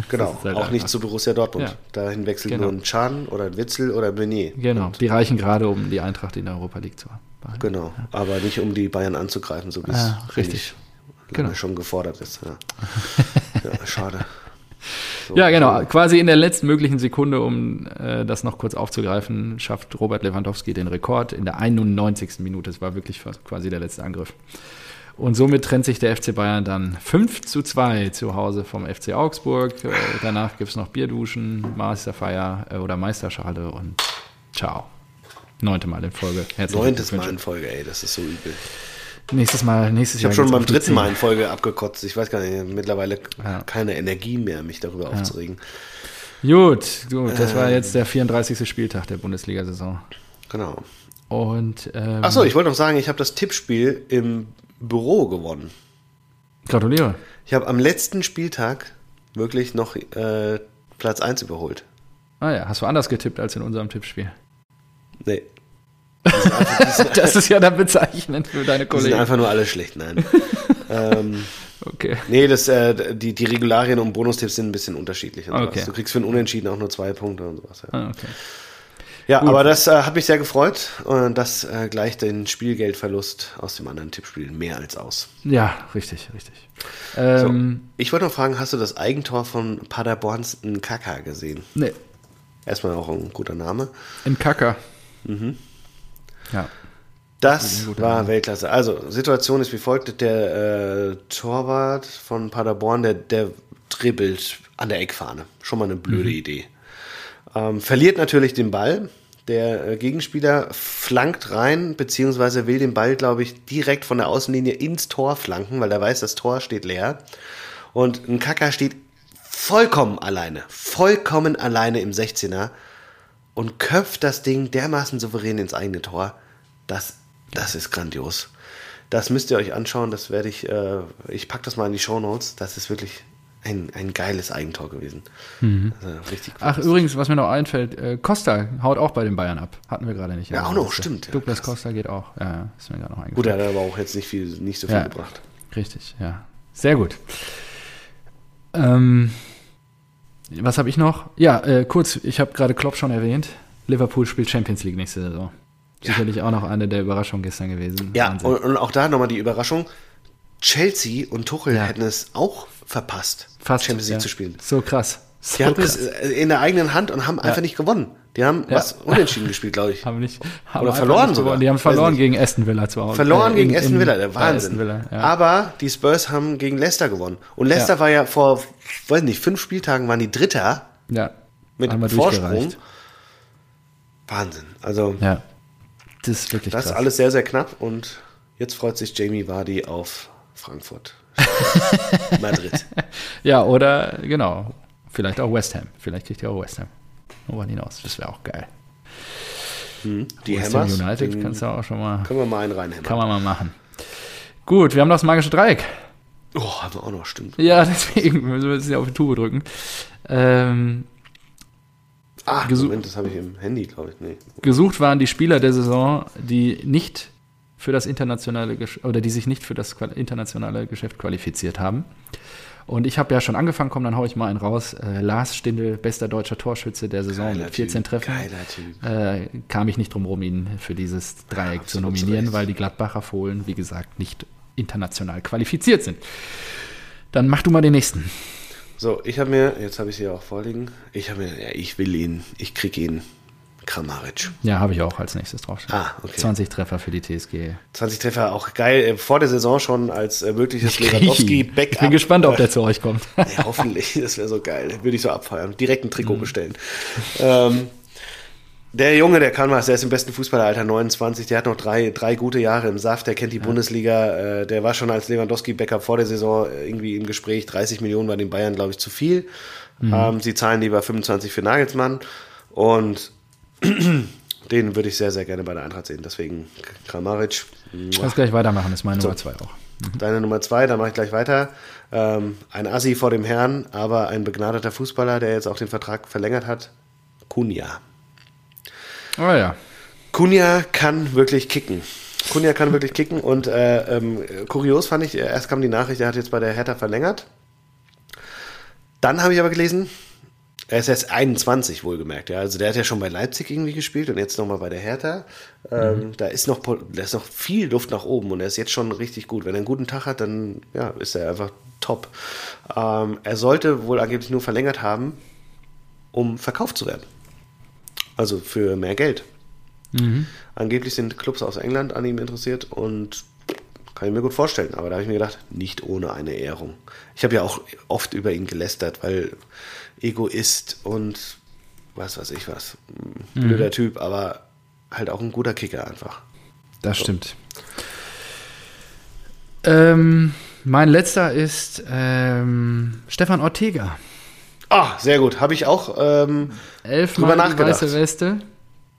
Genau, halt auch einfach- nicht zu Borussia Dortmund. Ja. Dahin wechselt Genau. nur ein Chan oder ein Witzel oder ein Meunier. Genau. Die reichen gerade, um die Eintracht in der Europa League zu behalten. Genau, aber nicht um die Bayern anzugreifen, so wie es Ah, richtig. Genau. schon gefordert ist. Ja, ja schade. So. Ja, genau. Quasi in der letzten möglichen Sekunde, um äh, das noch kurz aufzugreifen, schafft Robert Lewandowski den Rekord in der 91. Minute. Es war wirklich quasi der letzte Angriff. Und somit trennt sich der FC Bayern dann 5 zu 2 zu Hause vom FC Augsburg. Äh, danach gibt es noch Bierduschen, Meisterfeier äh, oder Meisterschale und ciao. Neunte Mal in Folge. Herzlichen Neuntes Mal in Folge, ey, das ist so übel. Nächstes Mal, nächstes Ich Jahr. habe schon beim dritten. Mal in Folge abgekotzt. Ich weiß gar nicht, mittlerweile Ja. keine Energie mehr, mich darüber aufzuregen. Gut, gut, das Ähm. war jetzt der 34. Spieltag der Bundesliga-Saison. Genau. Und ähm, Achso, ich wollte noch sagen, ich habe das Tippspiel im Büro gewonnen. gratuliere. Ich habe am letzten Spieltag wirklich noch äh, Platz 1 überholt. Ah ja, hast du anders getippt als in unserem Tippspiel. Nee. Sind, Das ist ja dann bezeichnend für deine die sind Kollegen. einfach nur alle schlecht, nein. ähm, Okay. nee, das, äh, die, die Regularien und Bonustipps sind ein bisschen unterschiedlich. Okay. Du kriegst für ein Unentschieden auch nur zwei Punkte und sowas. Ja, Ah, okay. ja Gut. aber das äh, hat mich sehr gefreut und das äh, gleicht den Spielgeldverlust aus dem anderen Tippspiel mehr als aus. Ja, richtig, richtig. Ähm, Ich wollte noch fragen, hast du das Eigentor von Paderborns Nkaka gesehen? nee, Erstmal auch ein guter Name. in Kacker. Mhm. Ja. Das war. Weltklasse. Also, Situation ist wie folgt: Der äh, Torwart von Paderborn, der, der dribbelt an der Eckfahne. Schon mal eine blöde Idee. Ähm, verliert natürlich den Ball. Der äh, Gegenspieler flankt rein, beziehungsweise will den Ball, glaube ich, direkt von der Außenlinie ins Tor flanken, weil er weiß, das Tor steht leer. Und ein Kacker steht vollkommen alleine, vollkommen alleine im 16er und köpft das Ding dermaßen souverän ins eigene Tor. Das, das ist grandios. Das müsst ihr euch anschauen. Das werde ich, äh, ich packe das mal in die Show Notes. Das ist wirklich ein, ein geiles Eigentor gewesen. Also richtig Ach, gut. übrigens, was mir noch einfällt, äh, Costa haut auch bei den Bayern ab. Hatten wir gerade nicht. Ja, auch noch, Liste. stimmt, ja, Douglas krass. Costa geht auch. Ja, ja, ist mir gerade noch eingefallen. Gut, er hat aber auch jetzt nicht, viel, nicht so viel Ja. gebracht. Richtig, ja. Sehr gut. Ähm, was habe ich noch? Ja, äh, kurz, ich habe gerade Klopp schon erwähnt. Liverpool spielt Champions League nächste Saison. Sicherlich auch noch eine der Überraschungen gestern gewesen. Ja, und, und auch da nochmal die Überraschung. Chelsea und Tuchel Ja. hätten es auch verpasst, Fast Champions League ja. zu spielen. So krass. So Die hatten krass. es in der eigenen Hand und haben einfach nicht gewonnen. Die haben Ja. was unentschieden gespielt, glaube ich. Haben nicht, haben Oder verloren nicht sogar. Die haben verloren gegen Aston Villa zu Hause. Verloren Äh, gegen Aston Villa, der Wahnsinn. Villa, ja. Aber die Spurs haben gegen Leicester gewonnen. Und Leicster Ja. war ja vor, weiß nicht, fünf Spieltagen waren die Dritter ja. mit Einmal Vorsprung. Wahnsinn. Also Ja. Das ist wirklich das ist alles sehr, sehr knapp und jetzt freut sich Jamie Vardy auf Frankfurt. Madrid. Ja, oder genau. Vielleicht auch West Ham. Vielleicht kriegt ihr auch West Ham. Darüber hinaus. Das wäre auch geil. Die West Ham Hammers, United kannst du auch schon mal. können wir mal einen reinhämmern. Kann man mal machen. Gut, wir haben noch das magische Dreieck. Oh, haben wir auch noch, stimmt. Ja, deswegen müssen wir jetzt auf die Tube drücken. Ähm, Ah, Gesu- Moment, das habe ich im Handy, glaube ich. Nee. gesucht waren die Spieler der Saison, die nicht für das internationale Gesch- oder die sich nicht für das internationale Geschäft qualifiziert haben. Und ich habe ja schon angefangen, komm, dann hau ich mal einen raus. Äh, Lars Stindl, bester deutscher Torschütze der Saison Geiler mit 14 Typ, Treffen. Geiler Typ. Äh, kam ich nicht drum rum, ihn für dieses Dreieck zu absolut zu nominieren, Recht. weil die Gladbacher Fohlen, wie gesagt, nicht international qualifiziert sind. Dann mach du mal den nächsten. So, ich habe mir, jetzt habe ich sie auch vorliegen, ich habe mir, ja, ich will ihn, ich kriege ihn, Kramaric. Ja, habe ich auch als nächstes drauf. Ah, okay. 20 Treffer für die TSG. 20 Treffer, auch geil, äh, vor der Saison schon als äh, mögliches. Lewandowski-Backup. Ich bin gespannt, ob der zu euch kommt. Ja, hoffentlich, das wäre so geil. Würde ich so abfeiern. Direkt ein Trikot Mhm. bestellen. Ähm, der Junge, der kann was, der ist im besten Fußballeralter 29, der hat noch drei, drei gute Jahre im Saft, der kennt die Bundesliga, äh, der war schon als Lewandowski-Backup vor der Saison äh, irgendwie im Gespräch. 30 Millionen war den Bayern, glaube ich, zu viel. Mhm. Ähm, sie zahlen lieber 25 für Nagelsmann und den würde ich sehr, sehr gerne bei der Eintracht sehen. Deswegen Kramaric. Lass gleich weitermachen, ist meine Nummer zwei auch. Deine Nummer zwei, da mache ich gleich weiter. Ähm, ein Assi vor dem Herrn, aber ein begnadeter Fußballer, der jetzt auch den Vertrag verlängert hat. Kunja. Oh ja. Kunja kann wirklich kicken. Kunja kann wirklich kicken und äh, ähm, kurios fand ich, erst kam die Nachricht, er hat jetzt bei der Hertha verlängert. Dann habe ich aber gelesen, er ist erst 21 wohlgemerkt. Ja. Also der hat ja schon bei Leipzig irgendwie gespielt und jetzt nochmal bei der Hertha. Ähm, da, ist noch, da ist noch viel Luft nach oben und er ist jetzt schon richtig gut. Wenn er einen guten Tag hat, dann ja, ist er einfach top. Ähm, er sollte wohl angeblich nur verlängert haben, um verkauft zu werden. Also für mehr Geld. Angeblich sind Clubs aus England an ihm interessiert und kann ich mir gut vorstellen. Aber da habe ich mir gedacht, nicht ohne eine Ehrung. Ich habe ja auch oft über ihn gelästert, weil Egoist und was weiß ich was. Blöder Typ, aber halt auch ein guter Kicker einfach. Das stimmt. Ähm, mein letzter ist ähm, Stefan Ortega. Ah, sehr gut. Habe ich auch ähm, Elfmal die weiße Weste.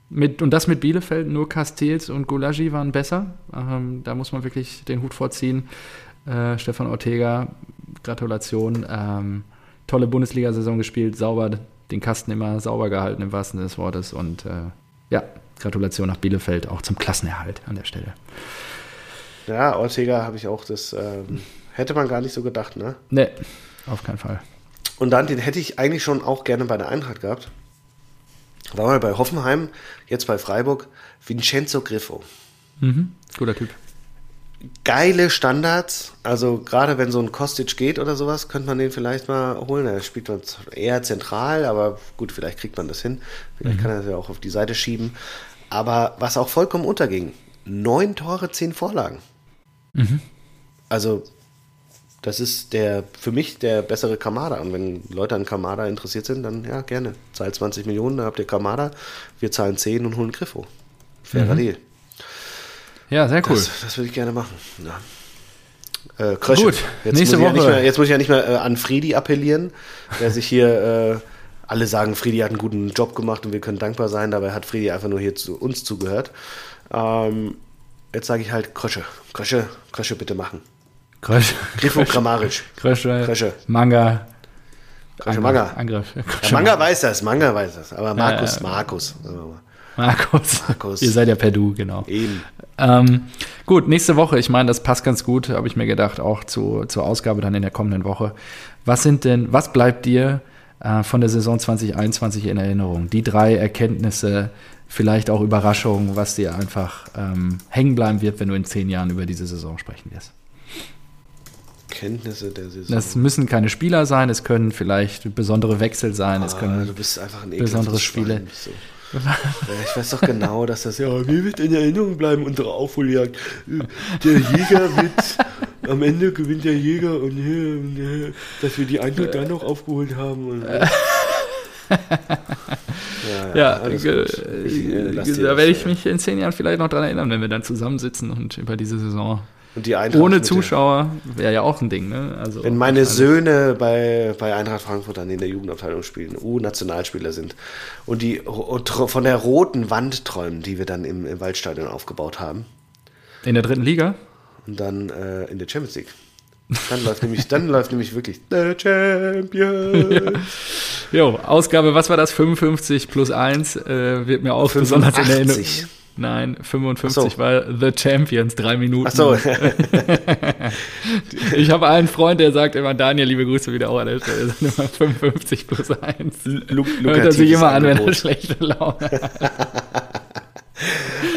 Mit, und das mit Bielefeld, nur Castells und Gulagi waren besser. Ähm, da muss man wirklich den Hut vorziehen. Äh, Stefan Ortega, Gratulation. Ähm, tolle Bundesliga-Saison gespielt, sauber den Kasten immer sauber gehalten im wahrsten Sinne des Wortes. Und äh, ja, Gratulation nach Bielefeld auch zum Klassenerhalt an der Stelle. Ja, Ortega habe ich auch das, ähm, hätte man gar nicht so gedacht, ne? Nee, auf keinen Fall. Und dann, den hätte ich eigentlich schon auch gerne bei der Eintracht gehabt. War mal bei Hoffenheim, jetzt bei Freiburg, Vincenzo Griffo. Mhm, guter Typ. Geile Standards, also gerade wenn so ein Kostic geht oder sowas, könnte man den vielleicht mal holen. Er spielt man eher zentral, aber gut, vielleicht kriegt man das hin. Vielleicht mhm. kann er das ja auch auf die Seite schieben. Aber was auch vollkommen unterging, neun Tore, zehn Vorlagen. Mhm. Also, das ist der für mich der bessere Kamada. Und wenn Leute an Kamada interessiert sind, dann ja, gerne. Zahlt 20 Millionen, dann habt ihr Kamada. Wir zahlen 10 und holen Griffo. Fairer mhm. Deal. Ja, sehr cool. Das, das würde ich gerne machen. Ja. Äh, Krösche. Gut, jetzt nächste muss Woche. Ja mehr, jetzt muss ich ja nicht mehr äh, an Friedi appellieren, der sich hier, äh, alle sagen, Friedi hat einen guten Job gemacht und wir können dankbar sein. Dabei hat Friedi einfach nur hier zu uns zugehört. Ähm, jetzt sage ich halt Krösche. Krösche, Krösche bitte machen. Krösche. Griffo grammarisch. Krösche. Krösche. Manga. Krösche Manga. Angriff. Ja, Manga weiß das, Manga weiß das. Aber Markus, Ja, ja. Markus. Markus. Markus. Ihr seid ja per Du, genau. Eben. Ähm, gut, nächste Woche, ich meine, das passt ganz gut, habe ich mir gedacht, auch zu, zur Ausgabe dann in der kommenden Woche. Was sind denn, was bleibt dir äh, von der Saison 2021 in Erinnerung? Die drei Erkenntnisse, vielleicht auch Überraschungen, was dir einfach ähm, hängen bleiben wird, wenn du in zehn Jahren über diese Saison sprechen wirst. Kenntnisse der Saison. Das müssen keine Spieler sein, es können vielleicht besondere Wechsel sein, es Ah, können du bist einfach ein besondere Spiele. Ja, ich weiß doch genau, dass das ja, mir wird in Erinnerung bleiben, unsere Aufholjagd. Der Jäger wird, am Ende gewinnt der Jäger und, äh, und äh, dass wir die Eintracht dann noch aufgeholt haben. Und, äh. ja, Ja, gut. Ich, da werde ich mich in zehn Jahren vielleicht noch dran erinnern, wenn wir dann zusammensitzen und über diese Saison ohne der- Zuschauer wäre ja auch ein Ding, ne? Also Wenn meine Söhne bei, bei Eintracht Frankfurt dann in der Jugendabteilung spielen, U-Nationalspieler sind und die von der roten Wand träumen, die wir dann im, im Waldstadion aufgebaut haben in der dritten Liga. und dann äh, in der Champions League. Dann läuft nämlich, dann läuft nämlich wirklich The Champions. Jo, Ausgabe, was war das? 55 plus 1 äh, wird mir auch besonders in Erinnerung. 85. Nein, 55 Ach so. war The Champions, drei Minuten. Ach so, Ich habe einen Freund, der sagt immer, Daniel, liebe Grüße wieder auch an der Stelle, sind immer 55 plus 1. Lu Hört er sich immer an, wenn er Angebot. schlechte Laune hat.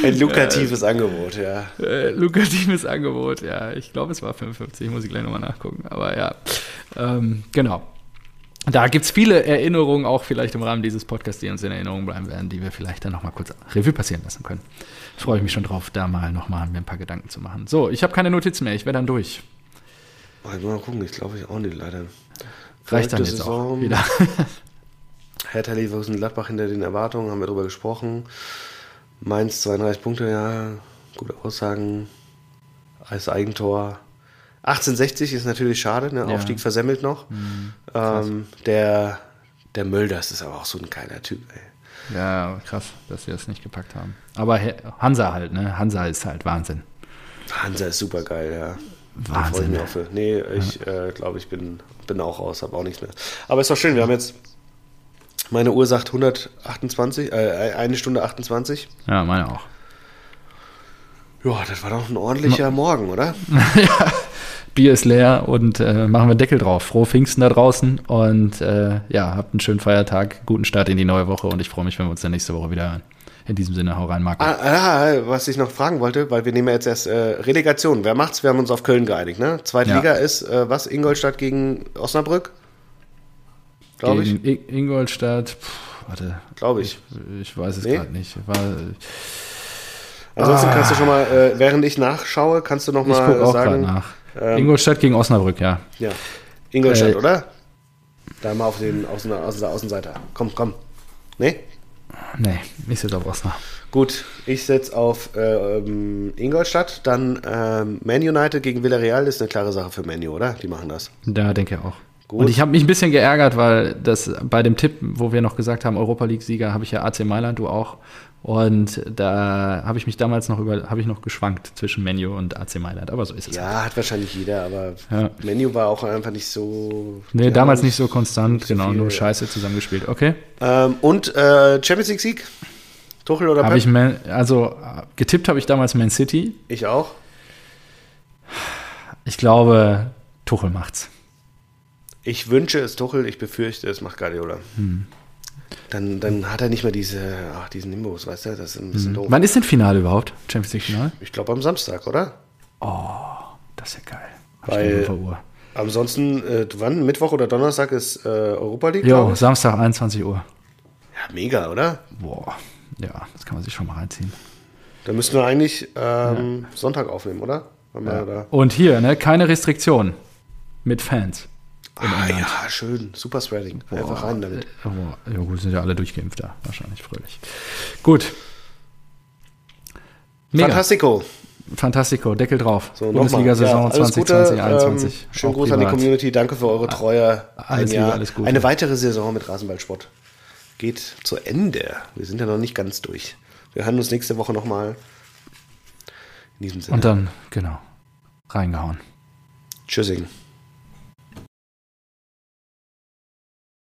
Ein lukatives Angebot, ja. Äh, lukratives Angebot, ja. Ich glaube, es war 55, muss ich gleich nochmal nachgucken. Aber ja, ähm, genau. Da gibt es viele Erinnerungen, auch vielleicht im Rahmen dieses Podcasts, die uns in Erinnerung bleiben werden, die wir vielleicht dann nochmal kurz Revue passieren lassen können. Freue ich mich schon drauf, da mal nochmal mir ein paar Gedanken zu machen. So, ich habe keine Notizen mehr, ich wäre dann durch. Mal, mal gucken, ich glaube ich auch nicht, leider. Reicht dann jetzt auch Saison. wieder. Hertha Leverkusen Gladbach hinter den Erwartungen, haben wir drüber gesprochen. Mainz 32 Punkte, ja, gute Aussagen. Als Eigentor. 1860 ist natürlich schade, ne? Ja. Aufstieg versemmelt noch. ähm, der, der Mölders ist aber auch so ein geiler Typ, ey. Ja, krass, dass sie das nicht gepackt haben. Aber Hansa halt, ne? Hansa ist halt Wahnsinn. Hansa ist super geil, ja. Wahnsinn, ich ne? Nee, ich äh, glaube, ich bin, bin auch raus, habe auch nichts mehr. Aber ist doch schön, wir haben jetzt, meine Uhr sagt 128, äh, eine Stunde 28. Ja, meine auch. Ja, das war doch ein ordentlicher Morgen, oder? Bier ist leer und äh, machen wir Deckel drauf. Frohe Pfingsten da draußen und äh, ja, habt einen schönen Feiertag, guten Start in die neue Woche und ich freue mich, wenn wir uns dann nächste Woche wieder hören. In diesem Sinne, hau rein, Marco. Ah, ah, was ich noch fragen wollte, weil wir nehmen ja jetzt erst äh, Relegation. Wer macht's? Wir haben uns auf Köln geeinigt, ne? Zweitliga Ja. ist äh, was? Ingolstadt gegen Osnabrück? Glaube ich. Gegen I- Ingolstadt, Puh, warte, Glaube ich. ich weiß es Nee? gerade nicht. War, Ansonsten kannst du schon mal, äh, während ich nachschaue, kannst du noch Ah. ich mal sagen. nach. Ähm, Ingolstadt gegen Osnabrück, ja. Ja. Ingolstadt, Äh, oder? Da mal auf den Außen, Außen, Außenseiter. Komm, komm. Nee? Nee, ich setze auf Osnabrück. Gut, ich setze auf äh, Ingolstadt. Dann ähm, Man United gegen Villarreal ist eine klare Sache für Manu, oder? Die machen das. Da denke ich auch. Gut. Und ich habe mich ein bisschen geärgert, weil das bei dem Tipp, wo wir noch gesagt haben, Europa League-Sieger, habe ich ja AC Mailand, du auch. Und da habe ich mich damals noch über, habe ich noch geschwankt zwischen Menu und AC Mailand. Aber so ist es. halt. Ja, hat wahrscheinlich jeder, aber Ja. Menu war auch einfach nicht so. Nee, damals nicht so konstant, nicht so genau, viel, nur. Scheiße zusammengespielt. Okay. Ähm, und äh, Champions League Sieg? Tuchel oder Habe Pep? ich, Man, also getippt habe ich damals Man City. ich auch. Ich glaube, Tuchel macht's. Ich wünsche es Tuchel, ich befürchte, es macht Guardiola. Hm. Dann, dann hat er nicht mehr diese, ach, diesen Nimbus, weißt du? Das ist ein bisschen doof. Wann ist denn Finale überhaupt? Champions League Finale? Ich glaube am Samstag, oder? Das ist ja geil. Hab Weil-. Ansonsten, äh, wann? Mittwoch oder Donnerstag ist äh, Europa League? Jo? Samstag 21 Uhr. Ja, mega, oder? Boah, ja, das kann man sich schon mal reinziehen. Da müssten wir eigentlich ähm, Sonntag aufnehmen, oder? Da Und hier, ne, keine Restriktion mit Fans. Ah, ja, schön. Super Spreading. Einfach rein damit. Oh, ja, gut, sind ja alle durchgeimpft da, wahrscheinlich fröhlich. Gut. Mega. Fantastico. Fantastico, Deckel drauf. So, Bundesliga-Saison. Ja, alles 2020, Gute, 2021. Ähm, schönen Gruß an die Community. Danke für eure Treue. Alles Ein Liebe, alles Gute. Eine weitere Saison mit Rasenballsport geht zu Ende. Wir sind ja noch nicht ganz durch. Wir hören uns nächste Woche nochmal. In diesem Sinne. Und dann, genau, reingehauen. Tschüssing.